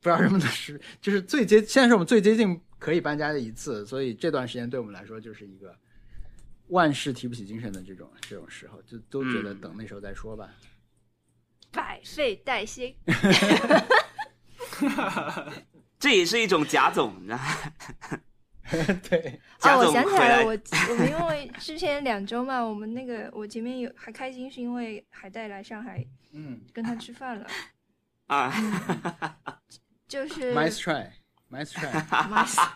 不知道什么的是，就是最接，现在是我们最接近可以搬家的一次，所以这段时间对我们来说就是一个万事提不起精神的这种这种时候，就都觉得嗯等那时候再说吧。百废待兴。(laughs) 这也是一种假总，你知道吗？(laughs) 对，贾哦，我想起来了，我我们因为之前两周嘛，我们那个我前面有还开心，是因为海带来上海嗯。跟他吃饭了，(laughs) 啊，就是，(laughs) nice try，nice try，nice，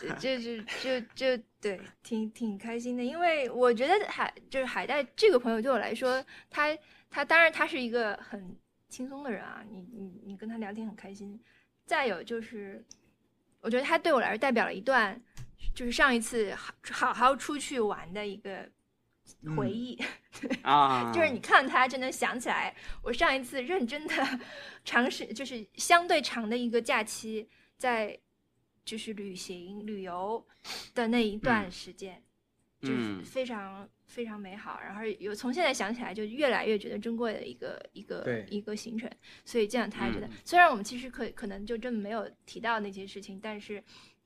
对，就就就就对，挺挺开心的，因为我觉得海就是海带这个朋友对我来说，他他当然他是一个很轻松的人啊，你你你跟他聊天很开心。再有就是，我觉得它对我来说代表了一段，就是上一次好好好出去玩的一个回忆。(laughs) 啊，(laughs) 就是你看它就能想起来，我上一次认真的尝试，就是相对长的一个假期，在就是旅行旅游的那一段时间，就是嗯。非常非常美好。然后有从现在想起来，就越来越觉得珍贵的一个一个对一个行程。所以这样他觉得，嗯虽然我们其实可可能就真的没有提到那些事情，但是。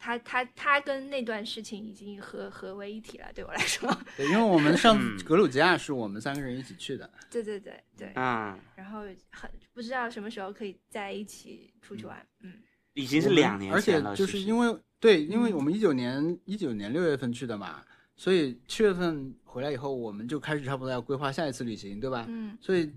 他他他跟那段事情已经合合为一体了，对我来说，对，因为我们上嗯次格鲁吉亚是我们三个人一起去的，对对对对，啊，然后很不知道什么时候可以在一起出去玩，嗯已经是两年而且前了，就是因为对，因为嗯我们一九年一九年六月份去的嘛，所以七月份回来以后，我们就开始差不多要规划下一次旅行，对吧？嗯所以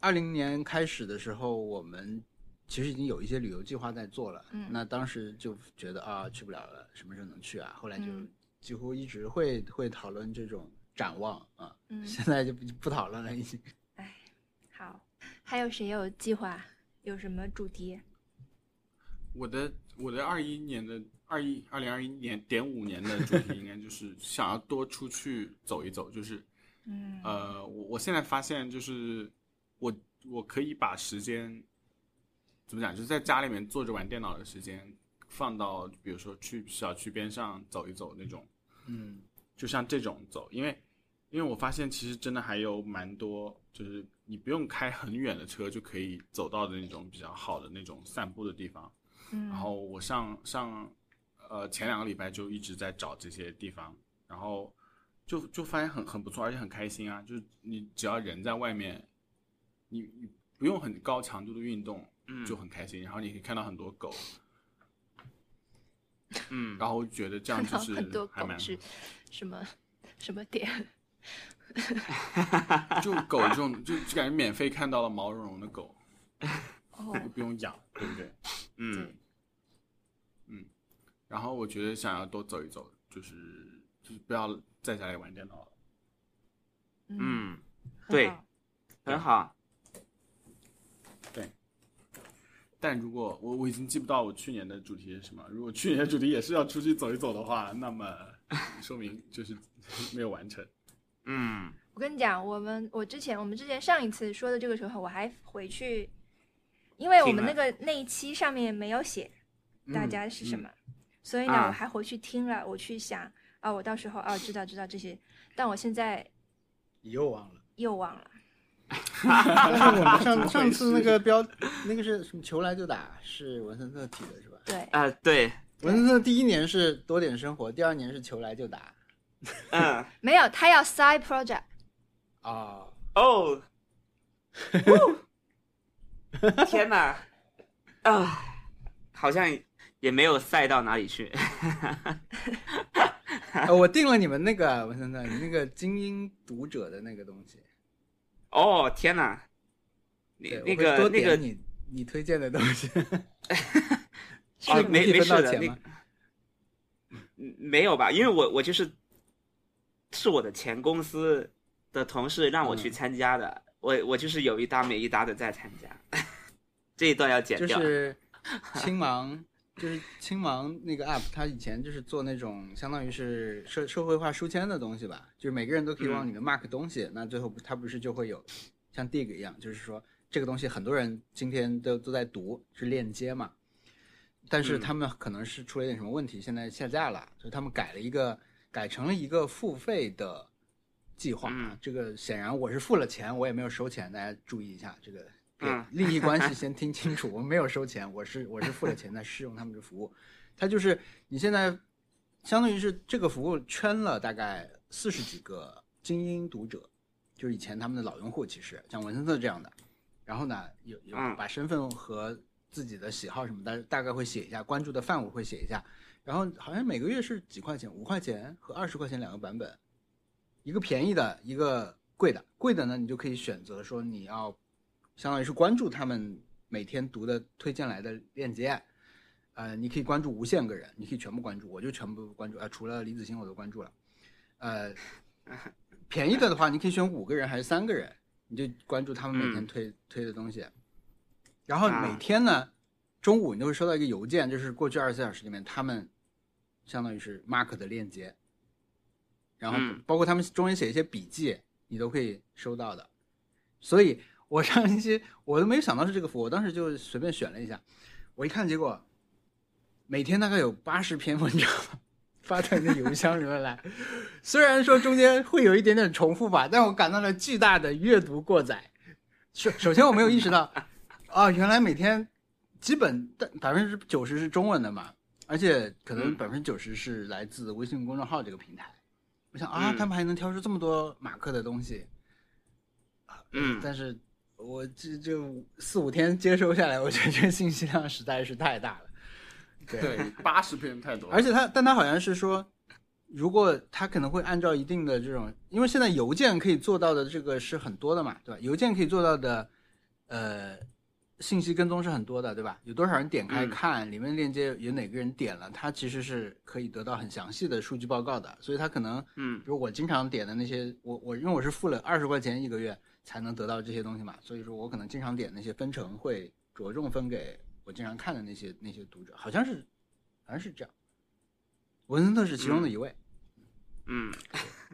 二零年开始的时候，我们其实已经有一些旅游计划在做了。嗯那当时就觉得啊，去不了了，什么时候能去啊？后来就嗯几乎一直会会讨论这种展望啊。嗯，(laughs) 现在就不不讨论了，已经。(laughs) 哎好，还有谁有计划？有什么主题？我的我的二一年的二一二零二一年点五年的主题应该就是 (laughs) 想要多出去走一走，就是嗯。呃，我我现在发现就是我我可以把时间怎么讲，就是在家里面坐着玩电脑的时间放到比如说去小区边上走一走那种，嗯。就像这种走，因为因为我发现其实真的还有蛮多，就是你不用开很远的车就可以走到的那种比较好的那种散步的地方。嗯，然后我上上呃前两个礼拜就一直在找这些地方，然后就就发现很很不错，而且很开心啊！就是你只要人在外面，你你不用很高强度的运动，嗯就很开心。然后你可以看到很多狗，嗯，然后我觉得这样就是很多还蛮狗是什么什么点？(laughs) 就狗这种就就感觉免费看到了毛茸茸的狗，哦，又不用养，对不对？嗯对，然后我觉得想要多走一走，就是就是不要在家里玩电脑了。嗯，对，很好对，但如果我我已经记不到我去年的主题是什么，如果去年的主题也是要出去走一走的话，那么 (laughs) 说明就是没有完成。嗯我跟你讲，我们我之前我们之前上一次说的这个时候，我还回去，因为我们那个那一期上面没有写大嗯家是什么，所以呢，啊我还回去听了，我去想啊，我到时候啊知道知道这些，但我现在你又忘了。又忘了。但是我们上 (laughs) 上次那个标，那个是什么？球来就打，是文森特提的是吧？对，啊对，文森特第一年是多点生活，第二年是球来就打。嗯 (laughs) 没有，他要 side project。啊，哦，(laughs) 天哪，啊，好像也没有赛到哪里去，(laughs) 呃我订了你们那个文森特，你那个精英读者的那个东西，哦天哪，那我会多个那个你你推荐的东西。(laughs) 没没事的，那分到钱吗？嗯没有吧？因为我我就是是我的前公司的同事让我去嗯参加的，我我就是有一搭没一搭的在参加，(laughs) 这一段要剪掉。就是青芒，就是青芒那个 app，它以前就是做那种相当于是社社会化书签的东西吧，就是每个人都可以往嗯。里面 mark 东西，那最后不它不是就会有像 dig 一样，就是说这个东西很多人今天都都在读，是链接嘛。但是嗯。他们可能是出了一点什么问题，现在下架了，所以他们改了一个，改成了一个付费的计划这个显然我是付了钱，我也没有收钱，大家注意一下这个给嗯利益关系 (laughs) 先听清楚，我们没有收钱，我是我是付了钱在试用他们的服务。它就是你现在相当于是这个服务圈了大概四十几个精英读者，就是以前他们的老用户，其实像文森特这样的。然后呢，有有嗯把身份和自己的喜好什么的大概会写一下，关注的范围会写一下。然后好像每个月是几块钱，五块钱和二十块钱两个版本，一个便宜的，一个贵的。贵的呢，你就可以选择说你要，相当于是关注他们每天读的推荐来的链接，呃，你可以关注无限个人，你可以全部关注，我就全部关注，呃，除了李子欣我都关注了，呃，便宜的的话，你可以选五个人还是三个人，你就关注他们每天嗯。推、推的东西，然后每啊天呢，中午你都会收到一个邮件，就是过去二十四小时里面他们相当于是 Mark 的链接，然后嗯。包括他们中间写一些笔记，你都可以收到的。所以我上星期我都没有想到是这个服务，我当时就随便选了一下，我一看结果，每天大概有八十篇文章发到你的邮箱里面来，虽然说中间会有一点点重复吧，但我感到了巨大的阅读过载。首首先我没有意识到，啊，原来每天基本百分之九十是中文的嘛，而且可能嗯。百分之九十是来自微信公众号这个平台。我想啊，嗯。他们还能挑出这么多马克的东西，嗯。但是我这就四五天接收下来，我觉得这信息量实在是太大了。对，对，八十篇太多了，而且他，但他好像是说，如果他可能会按照一定的这种，因为现在邮件可以做到的这个是很多的嘛，对吧？邮件可以做到的，呃，信息跟踪是很多的，对吧？有多少人点开嗯看，里面链接有哪个人点了，他其实是可以得到很详细的数据报告的。所以他可能，嗯比如我经常点的那些，我我因为我是付了二十块钱一个月才能得到这些东西嘛，所以说我可能经常点那些分成会着重分给我经常看的那些那些读者，好像是好像是这样。文森特是其中的一位。嗯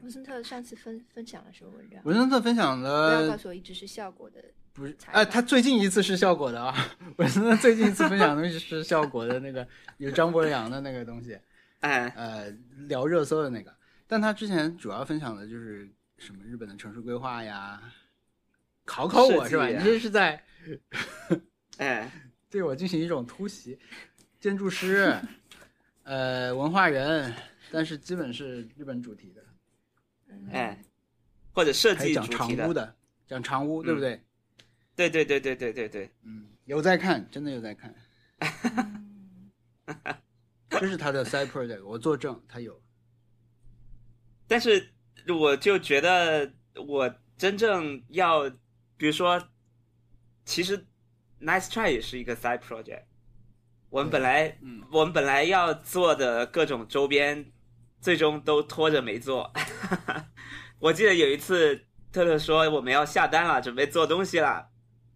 文森特上次分分享了什么文章？文森特分享不要告的诉我一直是效果的。不是，采哎，访他最近一次是效果的啊。(laughs) 文森特最近一次分享的东西是效果的那个有张博洋的那个东西，(laughs) 哎呃，聊热搜的那个。但他之前主要分享的就是什么日本的城市规划呀，考考我是吧？你这是在哎 (laughs) 对我进行一种突袭，建筑师，呃，文化人，但是基本是日本主题的，嗯哎，或者设计讲主题的，长屋的，讲长屋，对不嗯对？对对对对对对对，嗯，有在看，真的有在看。(laughs) 嗯这是他的 side project，我作证，他有。但是我就觉得我真正要，比如说，其实 Nice Try 也是一个 side project。我们本来，嗯我们本来要做的各种周边，最终都拖着没做。(laughs) 我记得有一次，特特说我们要下单了，准备做东西了。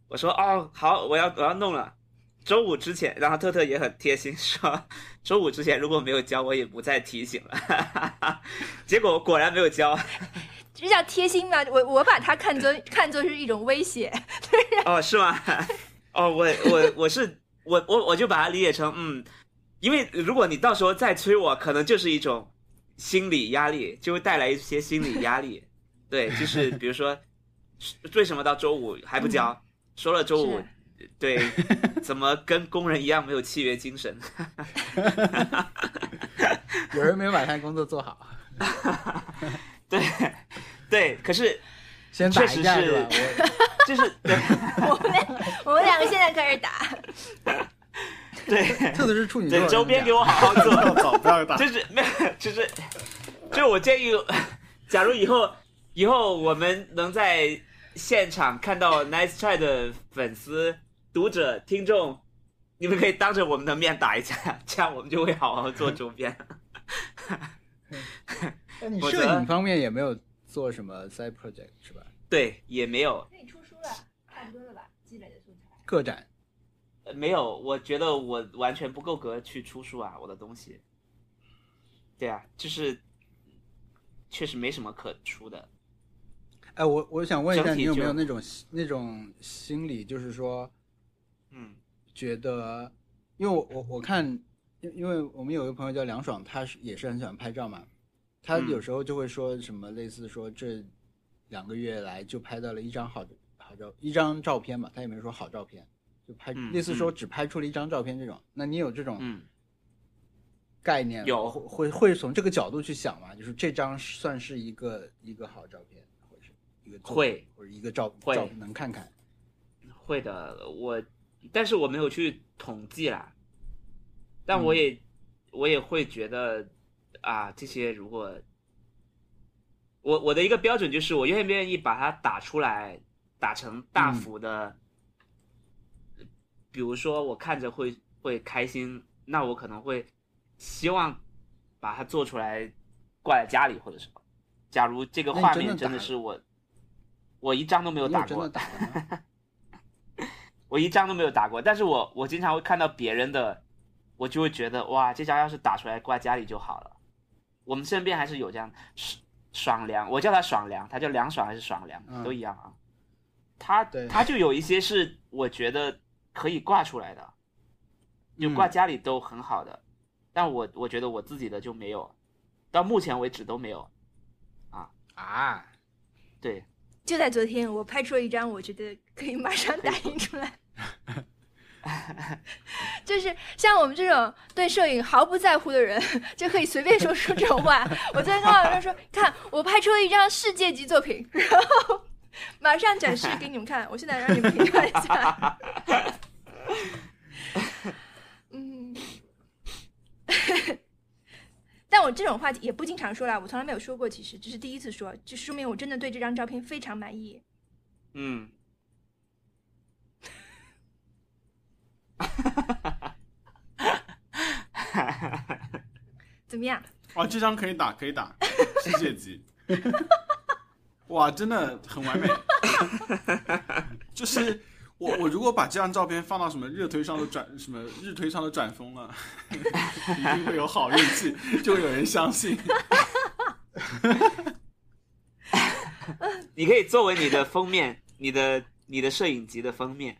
我说哦，好，我要我要弄了。周五之前，然后特特也很贴心说，周五之前如果没有交，我也不再提醒了。(laughs) 结果果然没有交。这叫贴心吗？我我把它看作看作是一种威胁。(laughs) 哦，是吗？哦，我我我是我我我就把它理解成嗯，因为如果你到时候再催我，可能就是一种心理压力，就会带来一些心理压力。对，就是比如说，为什么到周五还不交？说了周五是，对，怎么跟工人一样没有契约精神？(laughs) 有人没有把他工作做好，(laughs) 对对，可是先打一架确实是是吧？我就是对 (laughs) 我们俩我们两个现在开始打。对特别是处女座，对，周边给我好好做。不要打，就是没有，就是，就我建议，假如以后以后我们能在现场看到 Nice Try 的粉丝、读者、听众，你们可以当着我们的面打一架，这样我们就会好好做周边。那你 (laughs) 否则摄影方面也没有做什么 side project 是吧？对，也没有，那你出书了，差不多了吧？积累的素材。个展呃没有，我觉得我完全不够格去出书啊，我的东西。对啊，就是确实没什么可出的。哎，我我想问一下，你有没有那种那种心理，就是说，嗯觉得，因为我我我看，因因为我们有个朋友叫梁爽，他是也是很喜欢拍照嘛，他嗯有时候就会说什么类似说这两个月来就拍到了一张好的好好照一张照片嘛，他也没说好照片，就拍嗯类似说只拍出了一张照片这种。那你有这种嗯，概念？有会会会从这个角度去想吗？就是这张算是一个一个好照片，或者是一个会或者一个照照能看看。会的，我，但是我没有去统计啦，但我嗯也、我也会觉得啊，这些如果我我的一个标准就是我愿不愿意把它打出来，打成大嗯幅的，比如说我看着会会开心，那我可能会希望把它做出来挂在家里或者什么。假如这个画面真的是我，我一张都没有打过？我一张都没有打过，但是我我经常会看到别人的，我就会觉得哇，这张要是打出来挂家里就好了。我们身边还是有这样爽爽凉，我叫他爽凉，他叫凉爽还是爽凉、嗯都一样啊。他对他就有一些是我觉得可以挂出来的，就挂嗯家里都很好的，但我我觉得我自己的就没有，到目前为止都没有。啊啊，对，就在昨天，我拍出了一张，我觉得可以马上打印出来。(laughs) 就是像我们这种对摄影毫不在乎的人，就可以随便说出这种话。我昨天跟老师说，看我拍出了一张世界级作品，然后马上展示给你们看。我现在让你们评判一下。嗯，(laughs) 但我这种话也不经常说啦，我从来没有说过，其实这是第一次说，就说明我真的对这张照片非常满意。嗯，(laughs) 怎么样？哦，这张可以打，可以打，世界级。哇，真的很完美。(laughs) 就是我，我如果把这张照片放到什么热推上的转，什么日推上的转疯了，一定会有好运气，(laughs) 就会有人相信。你可以作为你的封面，你的你的摄影集的封面。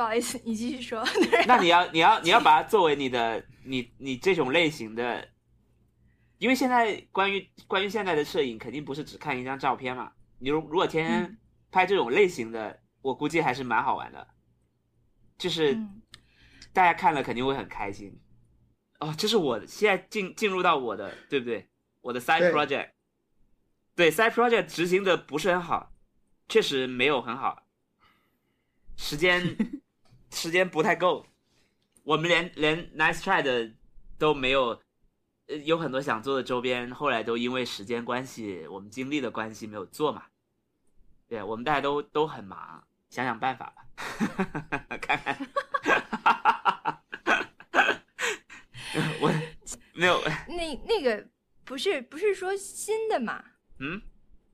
不好意思，你继续说。(laughs) 那你要你要你要把它作为你的你你这种类型的，因为现在关于关于现在的摄影，肯定不是只看一张照片嘛。你如如果天天拍这种类型的，我估计还是蛮好玩的，就是嗯大家看了肯定会很开心。哦，这是我现在进进入到我的对不对？我的 side project，对 side project 执行的不是很好，确实没有很好，时间时间不太够，我们连连 nice try 的都没有，呃，有很多想做的周边，后来都因为时间关系，我们精力的关系没有做嘛。对，我们大家都都很忙，想想办法吧，(laughs) 看看。(laughs) 我没有，那那个不是不是说新的嘛？嗯，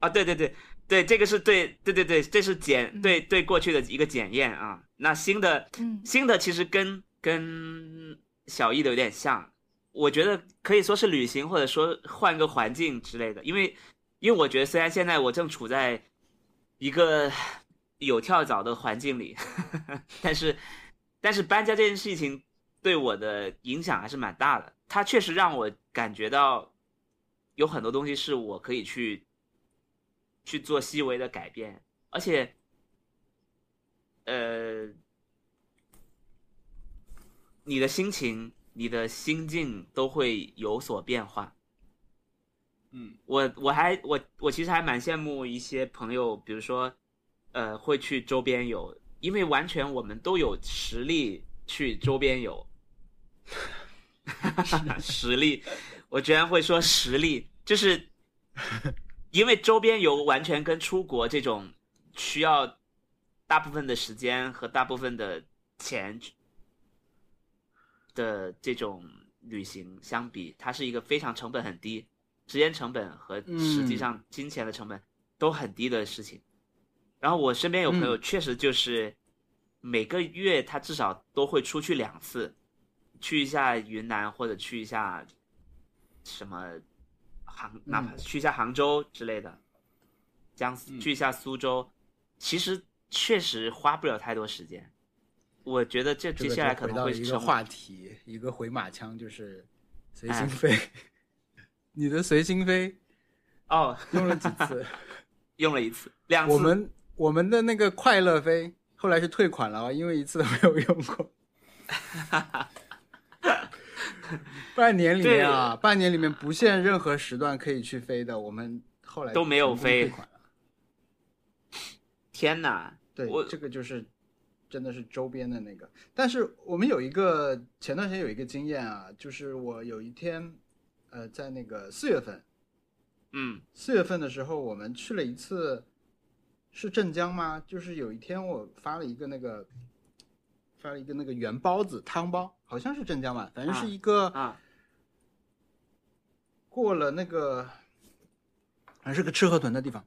啊，对对对对，这个是对对对对，这是检嗯对对过去的一个检验啊。那新的嗯新的其实跟跟小易的有点像，我觉得可以说是旅行，或者说换个环境之类的。因为因为我觉得虽然现在我正处在一个有跳蚤的环境里，(laughs) 但是但是搬家这件事情对我的影响还是蛮大的。它确实让我感觉到有很多东西是我可以去去做细微的改变，而且呃，你的心情、你的心境都会有所变化。嗯我我还我我其实还蛮羡慕一些朋友，比如说，呃，会去周边游，因为完全我们都有实力去周边游。(laughs) (laughs) 实力，我居然会说实力，就是因为周边游完全跟出国这种需要大部分的时间和大部分的钱的这种旅行相比，它是一个非常成本很低，时间成本和实际上金钱的成本都很低的事情。然后我身边有朋友确实就是每个月他至少都会出去两次，去一下云南或者去一下什么杭，哪怕去一下杭州之类的，江苏去一下苏州，其实确实花不了太多时间。我觉得这这个接下来可能会是一个话题，一个回马枪，就是随哎心飞。(laughs) 你的随心飞哦，(laughs) 用了几次？(laughs) 用了一次，两次。我们我们的那个快乐飞后来是退款了啊，因为一次都没有用过。(laughs) 半年里面啊，半年里面不限任何时段可以去飞的，我们后来都没有飞。天哪！对我，这个就是真的是周边的那个。但是我们有一个前段时间有一个经验啊，就是我有一天，呃，在那个四月份，嗯四月份的时候，我们去了一次，是镇江吗？就是有一天我发了一个那个，发了一个那个圆包子汤包，好像是镇江吧，反正是啊一个、啊。过了那个，还是个吃河豚的地方。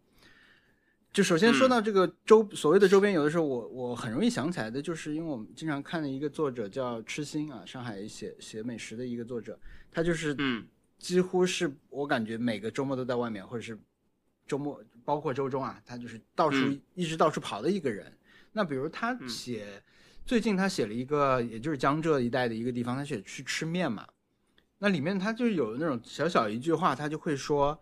就首先说嗯。到这个周、所谓的周边有的时候，我我很容易想起来的，就是因为我们经常看的一个作者叫痴心啊，上海写写美食的一个作者，他就是嗯。几乎是我感觉每个周末都在外面，或者是周末包括周中啊，他就是到处、嗯。一直到处跑的一个人。那比如他嗯。写、最近他写了一个，也就是江浙一带的一个地方，他写去吃面嘛。那里面他就有那种小小一句话，他就会说，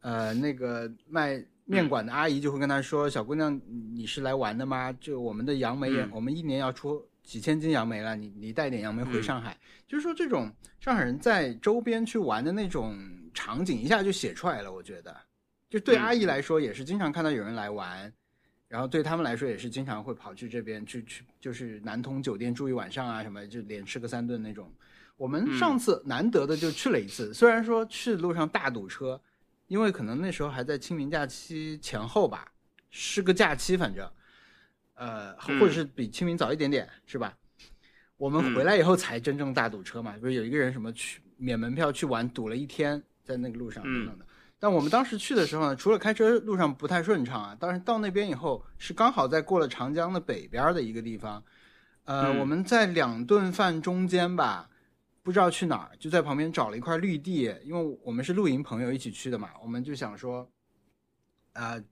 呃，那个卖面馆的阿姨就会跟他说：“小姑娘，你是来玩的吗？就我们的杨梅也，嗯我们一年要出几千斤杨梅了，你你带点杨梅回嗯上海。就是说这种上海人在周边去玩的那种场景，一下就写出来了。我觉得，就对嗯阿姨来说，也是经常看到有人来玩。然后对他们来说也是经常会跑去这边去去，就是南通酒店住一晚上啊，什么就连吃个三顿那种。我们嗯上次难得的就去了一次，虽然说去路上大堵车，因为可能那时候还在清明假期前后吧，是个假期，反正，呃，嗯或者是比清明早一点点，是吧？我们回来以后才真正大堵车嘛，不是有一个人什么去免门票去玩，堵了一天在那个路上嗯等等的。但我们当时去的时候呢，除了开车路上不太顺畅啊，但是到那边以后是刚好在过了长江的北边的一个地方，呃，嗯。我们在两顿饭中间吧，不知道去哪儿，就在旁边找了一块绿地，因为我们是露营朋友一起去的嘛，我们就想说，呃，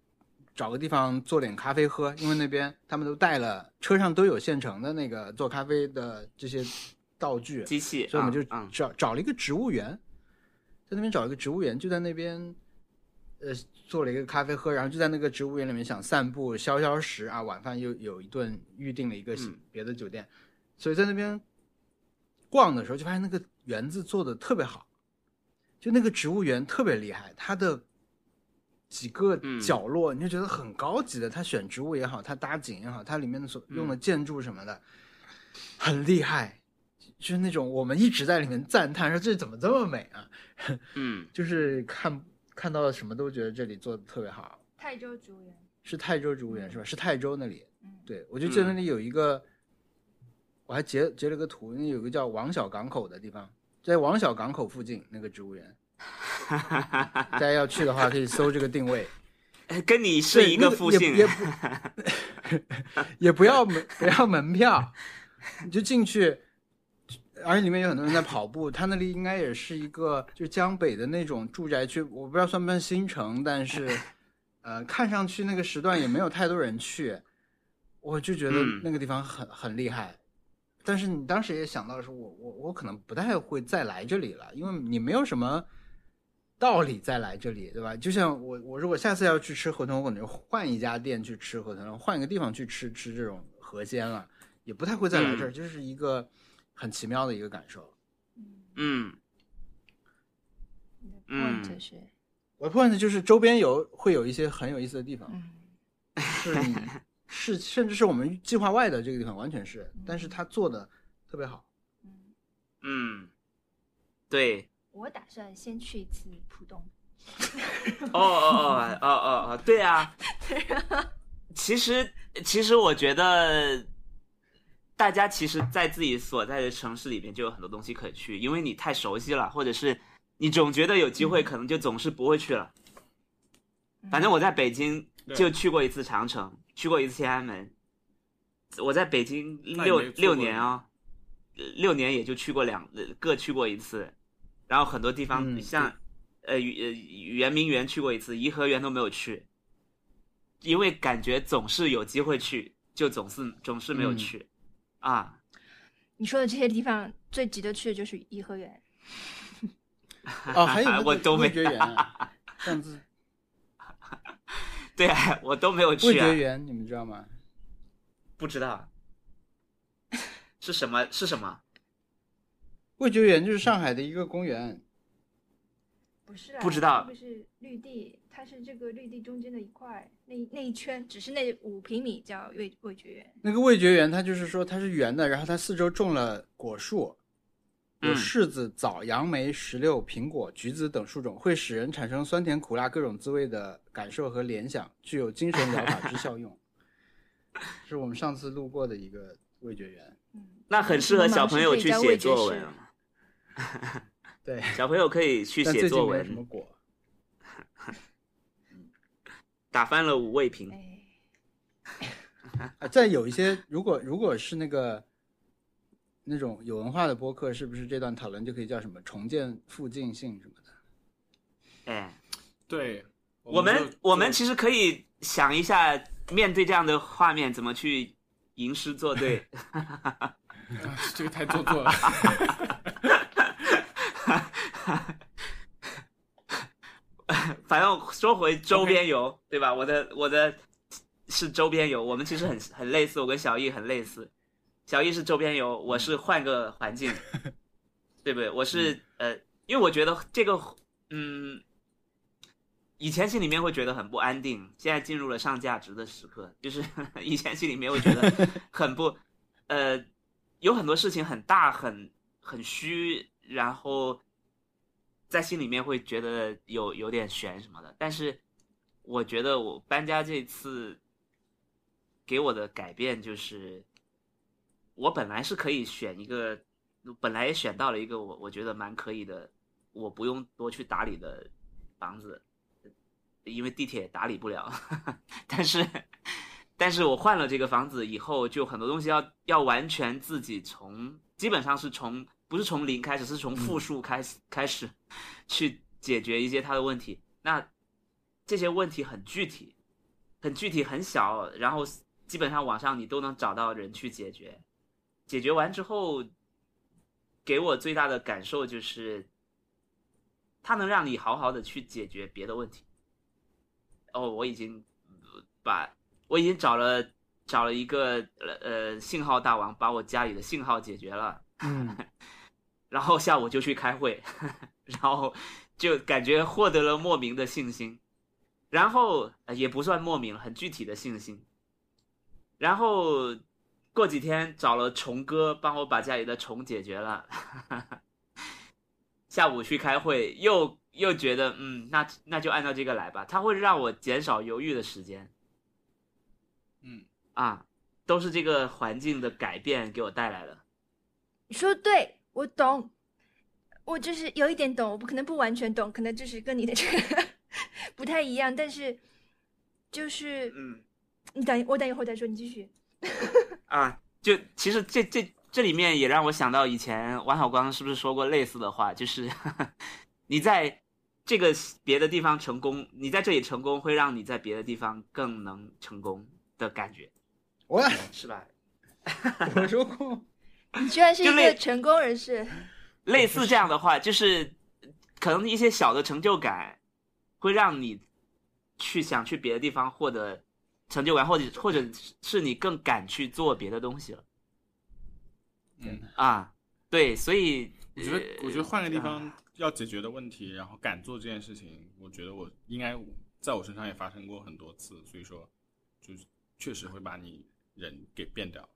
找个地方做点咖啡喝，因为那边他们都带了，车上都有现成的那个做咖啡的这些道具，机器，所以我们就嗯找、找了一个植物园，在那边找了一个植物园，就在那边，呃，做了一个咖啡喝，然后就在那个植物园里面想散步消消食啊，晚饭又有一顿预定了一个嗯别的酒店，所以在那边逛的时候就发现那个园子做的特别好，就那个植物园特别厉害，它的几个嗯角落你就觉得很高级的，它选植物也好，它搭景也好，它里面的所用的建筑什么的、很厉害。就是那种我们一直在里面赞叹说这怎么这么美啊，(laughs) 嗯就是看看到什么都觉得这里做的特别好。泰州植物园，是泰州植物园是吧？是泰州那里。嗯，对，我就记得那里有一个，我还截截了个图，那有个叫王小港口的地方，在王小港口附近那个植物园，(laughs) 大家要去的话可以搜这个定位。(laughs) 跟你是一个那也复姓，也不也不要门不要门票，你就进去，而且里面有很多人在跑步。它那里应该也是一个就江北的那种住宅区，我不知道算不算新城，但是 (laughs) 呃，看上去那个时段也没有太多人去，我就觉得嗯那个地方很很厉害。但是你当时也想到说我我我可能不太会再来这里了，因为你没有什么道理再来这里，对吧？就像我我如果下次要去吃河豚，我可能就换一家店去吃河豚，换一个地方去吃吃这种河鲜了，也不太会再来这儿，就是一个很奇妙的一个感受。嗯。你的嗯。point 是，我的 point 就是周边游会有一些很有意思的地方，嗯。(laughs) 是你是甚至是我们计划外的这个地方，完全是，但是他做的特别好。嗯，嗯，对，我打算先去一次浦东，哦哦哦哦哦哦，对啊，(laughs) 其实其实我觉得，大家其实，在自己所在的城市里面就有很多东西可以去，因为你太熟悉了，或者是你总觉得有机会，可能就总是不会去了。反正我在北京就去过一次长城，去过一次天安门。我在北京六六年啊、呃六年也就去过两呃各去过一次，然后很多地方嗯像呃圆呃圆明园去过一次，颐和园都没有去，因为感觉总是有机会去，就总是总是没有嗯。去、啊。你说的这些地方最值得去的就是颐和园，哦，还有那个 (laughs) 我都没味觉园，(laughs) 上次 (laughs) 对啊，我都没有去啊觉，园你们知道吗？不知道是什么是什么？味觉园就是上海的一个公园，不是啊，不知道这个是绿地，它是这个绿地中间的一块，那那一圈只是那五平米叫味味觉园。那个味觉园它就是说它是圆的，然后它四周种了果树，有嗯柿子、枣、杨梅、石榴、苹果、橘子等树种，会使人产生酸甜苦辣各种滋味的感受和联想，具有精神疗法之效用。(laughs) 是我们上次路过的一个味觉园，嗯，那很适合小朋友去写作文啊。(laughs) 对，小朋友可以去写作最近没有什么文，果。(laughs) 打翻了五味瓶。哎，啊，在有一些，如果如果是那个那种有文化的播客，是不是这段讨论就可以叫什么重建附近性什么的？哎，对，我们就我们其实可以想一下，面对这样的画面，怎么去吟诗作对。(laughs) 啊这个太做作了。(laughs) (laughs) 反正说回周边游对吧？我的我的是周边游，我们其实很很类似，我跟小易很类似。小易是周边游，我是换个环境，(laughs) 对不对？我是呃，因为我觉得这个嗯，以前心里面会觉得很不安定，现在进入了上价值的时刻，就是 (laughs) 以前心里面会觉得很不呃，有很多事情很大很很虚，然后在心里面会觉得有有点悬什么的。但是我觉得我搬家这次给我的改变就是，我本来是可以选一个，本来也选到了一个我我觉得蛮可以的，我不用多去打理的房子，因为地铁打理不了。(laughs) 但是，但是我换了这个房子以后，就很多东西要要完全自己从，基本上是从不是从零开始，是从负数开始、开始去解决一些他的问题。那这些问题很具体，很具体，很小，然后基本上网上你都能找到人去解决。解决完之后，给我最大的感受就是，它能让你好好的去解决别的问题。哦，我已经呃把我已经找了找了一个呃呃信号大王，把我家里的信号解决了。嗯，(laughs) 然后下午就去开会，然后就感觉获得了莫名的信心，然后呃也不算莫名，很具体的信心。然后过几天找了虫哥帮我把家里的虫解决了，(laughs) 下午去开会又又觉得嗯，那那就按照这个来吧，它会让我减少犹豫的时间嗯，啊，都是这个环境的改变给我带来的。你说对，我懂，我就是有一点懂，我不可能不完全懂，可能就是跟你的这个不太一样，但是就是嗯。你等我等一会儿再说，你继续。(laughs) 啊，就其实这这这里面也让我想到以前王小光是不是说过类似的话，就是 (laughs) 你在这个别的地方成功，你在这里成功会让你在别的地方更能成功的感觉，我是吧？(laughs) 我说过，(laughs) 你居然是一个成功人士，类似这样的话，就是可能一些小的成就感，会让你去想去别的地方获得成就感，或者或者是你更敢去做别的东西了嗯，啊。对，所以我觉得，我觉得换个地啊方要解决的问题，然后敢做这件事情，我觉得我应该在我身上也发生过很多次，所以说，就是确实会把你人给变掉。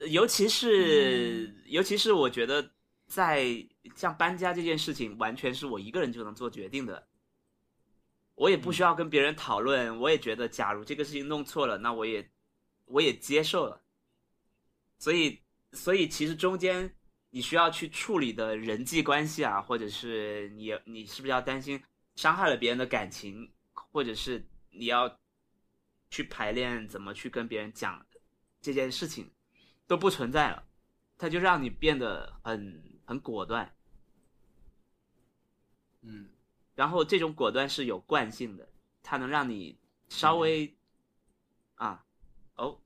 尤其是、尤其是我觉得在像搬家这件事情，完全是我一个人就能做决定的，我也不需要跟别人讨论。我也觉得，假如这个事情弄错了，那我也我也接受了。所以，所以其实中间你需要去处理的人际关系啊，或者是你你是不是要担心伤害了别人的感情，或者是你要去排练怎么去跟别人讲这件事情。都不存在了，它就让你变得很很果断，嗯，然后这种果断是有惯性的，它能让你稍微、啊，哦，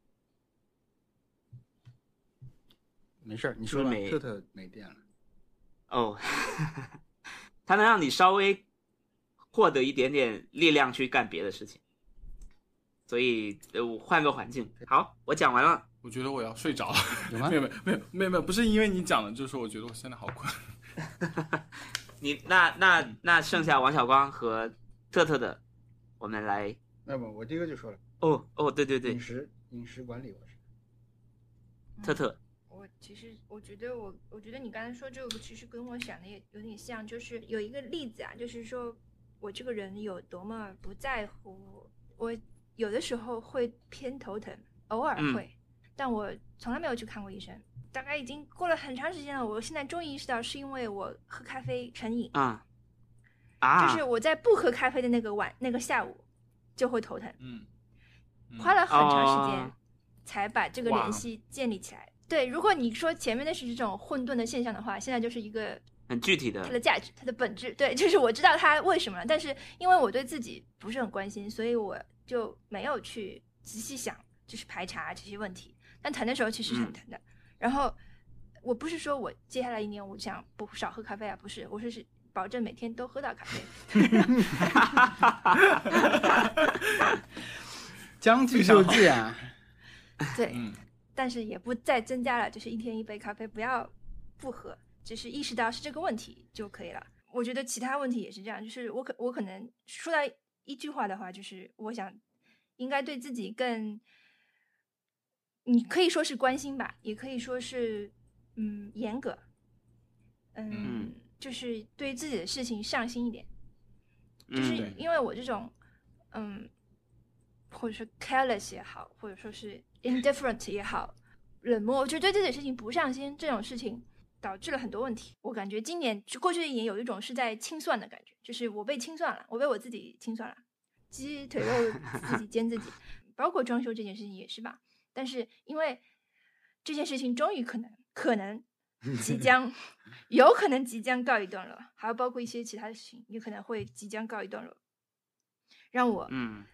没事儿，你说吧。没特特没电了，哦，(laughs) 它能让你稍微获得一点点力量去干别的事情，所以呃，我换个环境。好，我讲完了。我觉得我要睡着了。(laughs) 有吗没？有没有没有没有没有，不是因为你讲的，就是说我觉得我现在好困。(laughs) 你那那那剩下王小光和特特的，我们来。那么我第一个就说了，哦哦，对对对饮，食饮食管理我是。特特，我其实我觉得我我觉得你刚才说这个其实跟我想的也有点像，就是有一个例子啊，就是说我这个人有多么不在乎，我有的时候会偏头疼，偶尔嗯会，但我从来没有去看过医生。大概已经过了很长时间了，我现在终于意识到是因为我喝咖啡成瘾，啊啊，就是我在不喝咖啡的那个晚那个下午就会头疼，嗯，嗯花了很长时间哦才把这个联系建立起来。对，如果你说前面的是这种混沌的现象的话，现在就是一个很具体的它的的，价值、它的本质。对，就是我知道它为什么了，但是因为我对自己不是很关心，所以我就没有去仔细想，就是排查这些问题。但疼的时候其实是很嗯疼的。然后我不是说我接下来一年我想不少喝咖啡啊，不是，我是是保证每天都喝到咖啡。(laughs) 将计就计啊，(laughs) 对，嗯但是也不再增加了，就是一天一杯咖啡，不要不喝，只是意识到是这个问题就可以了。我觉得其他问题也是这样，就是我可我可能说到一句话的话，就是我想应该对自己更，你可以说是关心吧，也可以说是嗯严格，嗯，嗯就是对自己的事情上心一点。就是因为我这种，嗯，或者说 careless 也好，或者说是 indifferent 也好，冷漠，就对自己的事情不上心，这种事情导致了很多问题。我感觉今年就过去的一年有一种是在清算的感觉，就是我被清算了，我被我自己清算了，鸡腿肉自己煎自己，(laughs) 包括装修这件事情也是吧。但是因为这件事情终于可能可能即 (laughs) 将有可能即将告一段落，还有包括一些其他的事情也可能会即将告一段落，让我嗯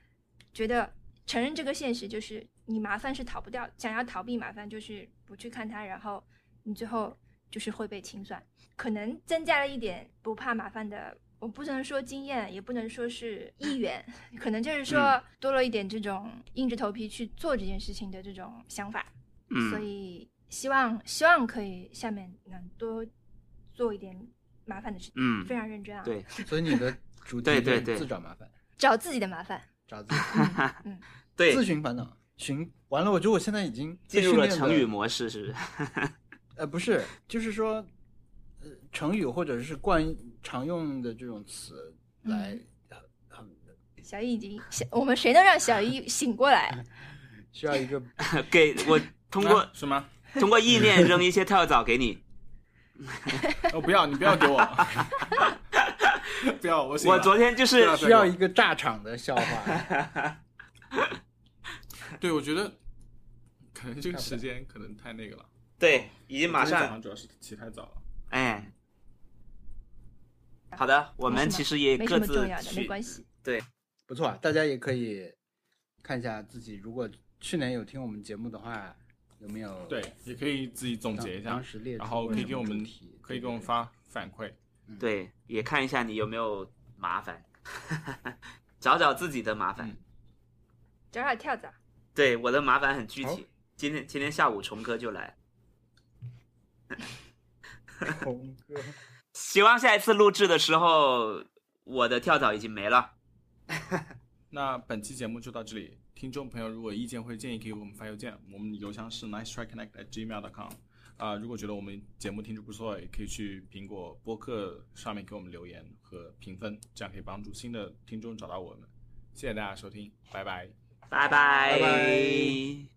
觉得承认这个现实，就是你麻烦是逃不掉，想要逃避麻烦就是不去看它，然后你最后就是会被清算，可能增加了一点不怕麻烦的。我不能说经验，也不能说是意愿，可能就是说嗯。多了一点这种硬着头皮去做这件事情的这种想法。嗯，所以希望希望可以下面能多做一点麻烦的事情，嗯非常认真啊，对，(laughs) 所以你的主题就是对对。对自找麻烦，找自己的麻烦，找自己 (laughs) 嗯，对。自寻烦恼，寻完了，我觉得我现在已经进入了成语模式，是不是？(laughs) 呃，不是，就是说，呃，成语或者是惯常用的这种词来，小易已经小，我们谁能让小易醒过来？需要一个 (laughs) 给我通过啊是吗？通过意念扔一些跳蚤给你，哦，不要，你不要给我，(laughs) 不要，我我昨天就是需要一个炸场的笑话。(laughs) 对，我觉得可能这个时间可能太那个了，对，已经马今天早上上主要是起太早了。哎。好的，我们其实也各自什么重要的，没去关系。对，不错，啊，大家也可以看一下自己，如果去年有听我们节目的话，有没有对，也可以自己总结一下当，时列出然后可以给我们过什么主题可以给我们发反馈。对，也看一下你有没有麻烦，(laughs) 找找自己的麻烦。嗯找找跳蚤，对，我的麻烦很具好体。今天今天下午虫哥就来，(laughs) 对红哥希望下一次录制的时候，我的跳蚤已经没了。(laughs) 那本期节目就到这里，听众朋友如果意见或者建议，可以给我们发邮件，我们邮箱是 nice try connect at gmail com。啊、如果觉得我们节目听着不错，也可以去苹果播客上面给我们留言和评分，这样可以帮助新的听众找到我们。谢谢大家收听，拜拜。拜拜拜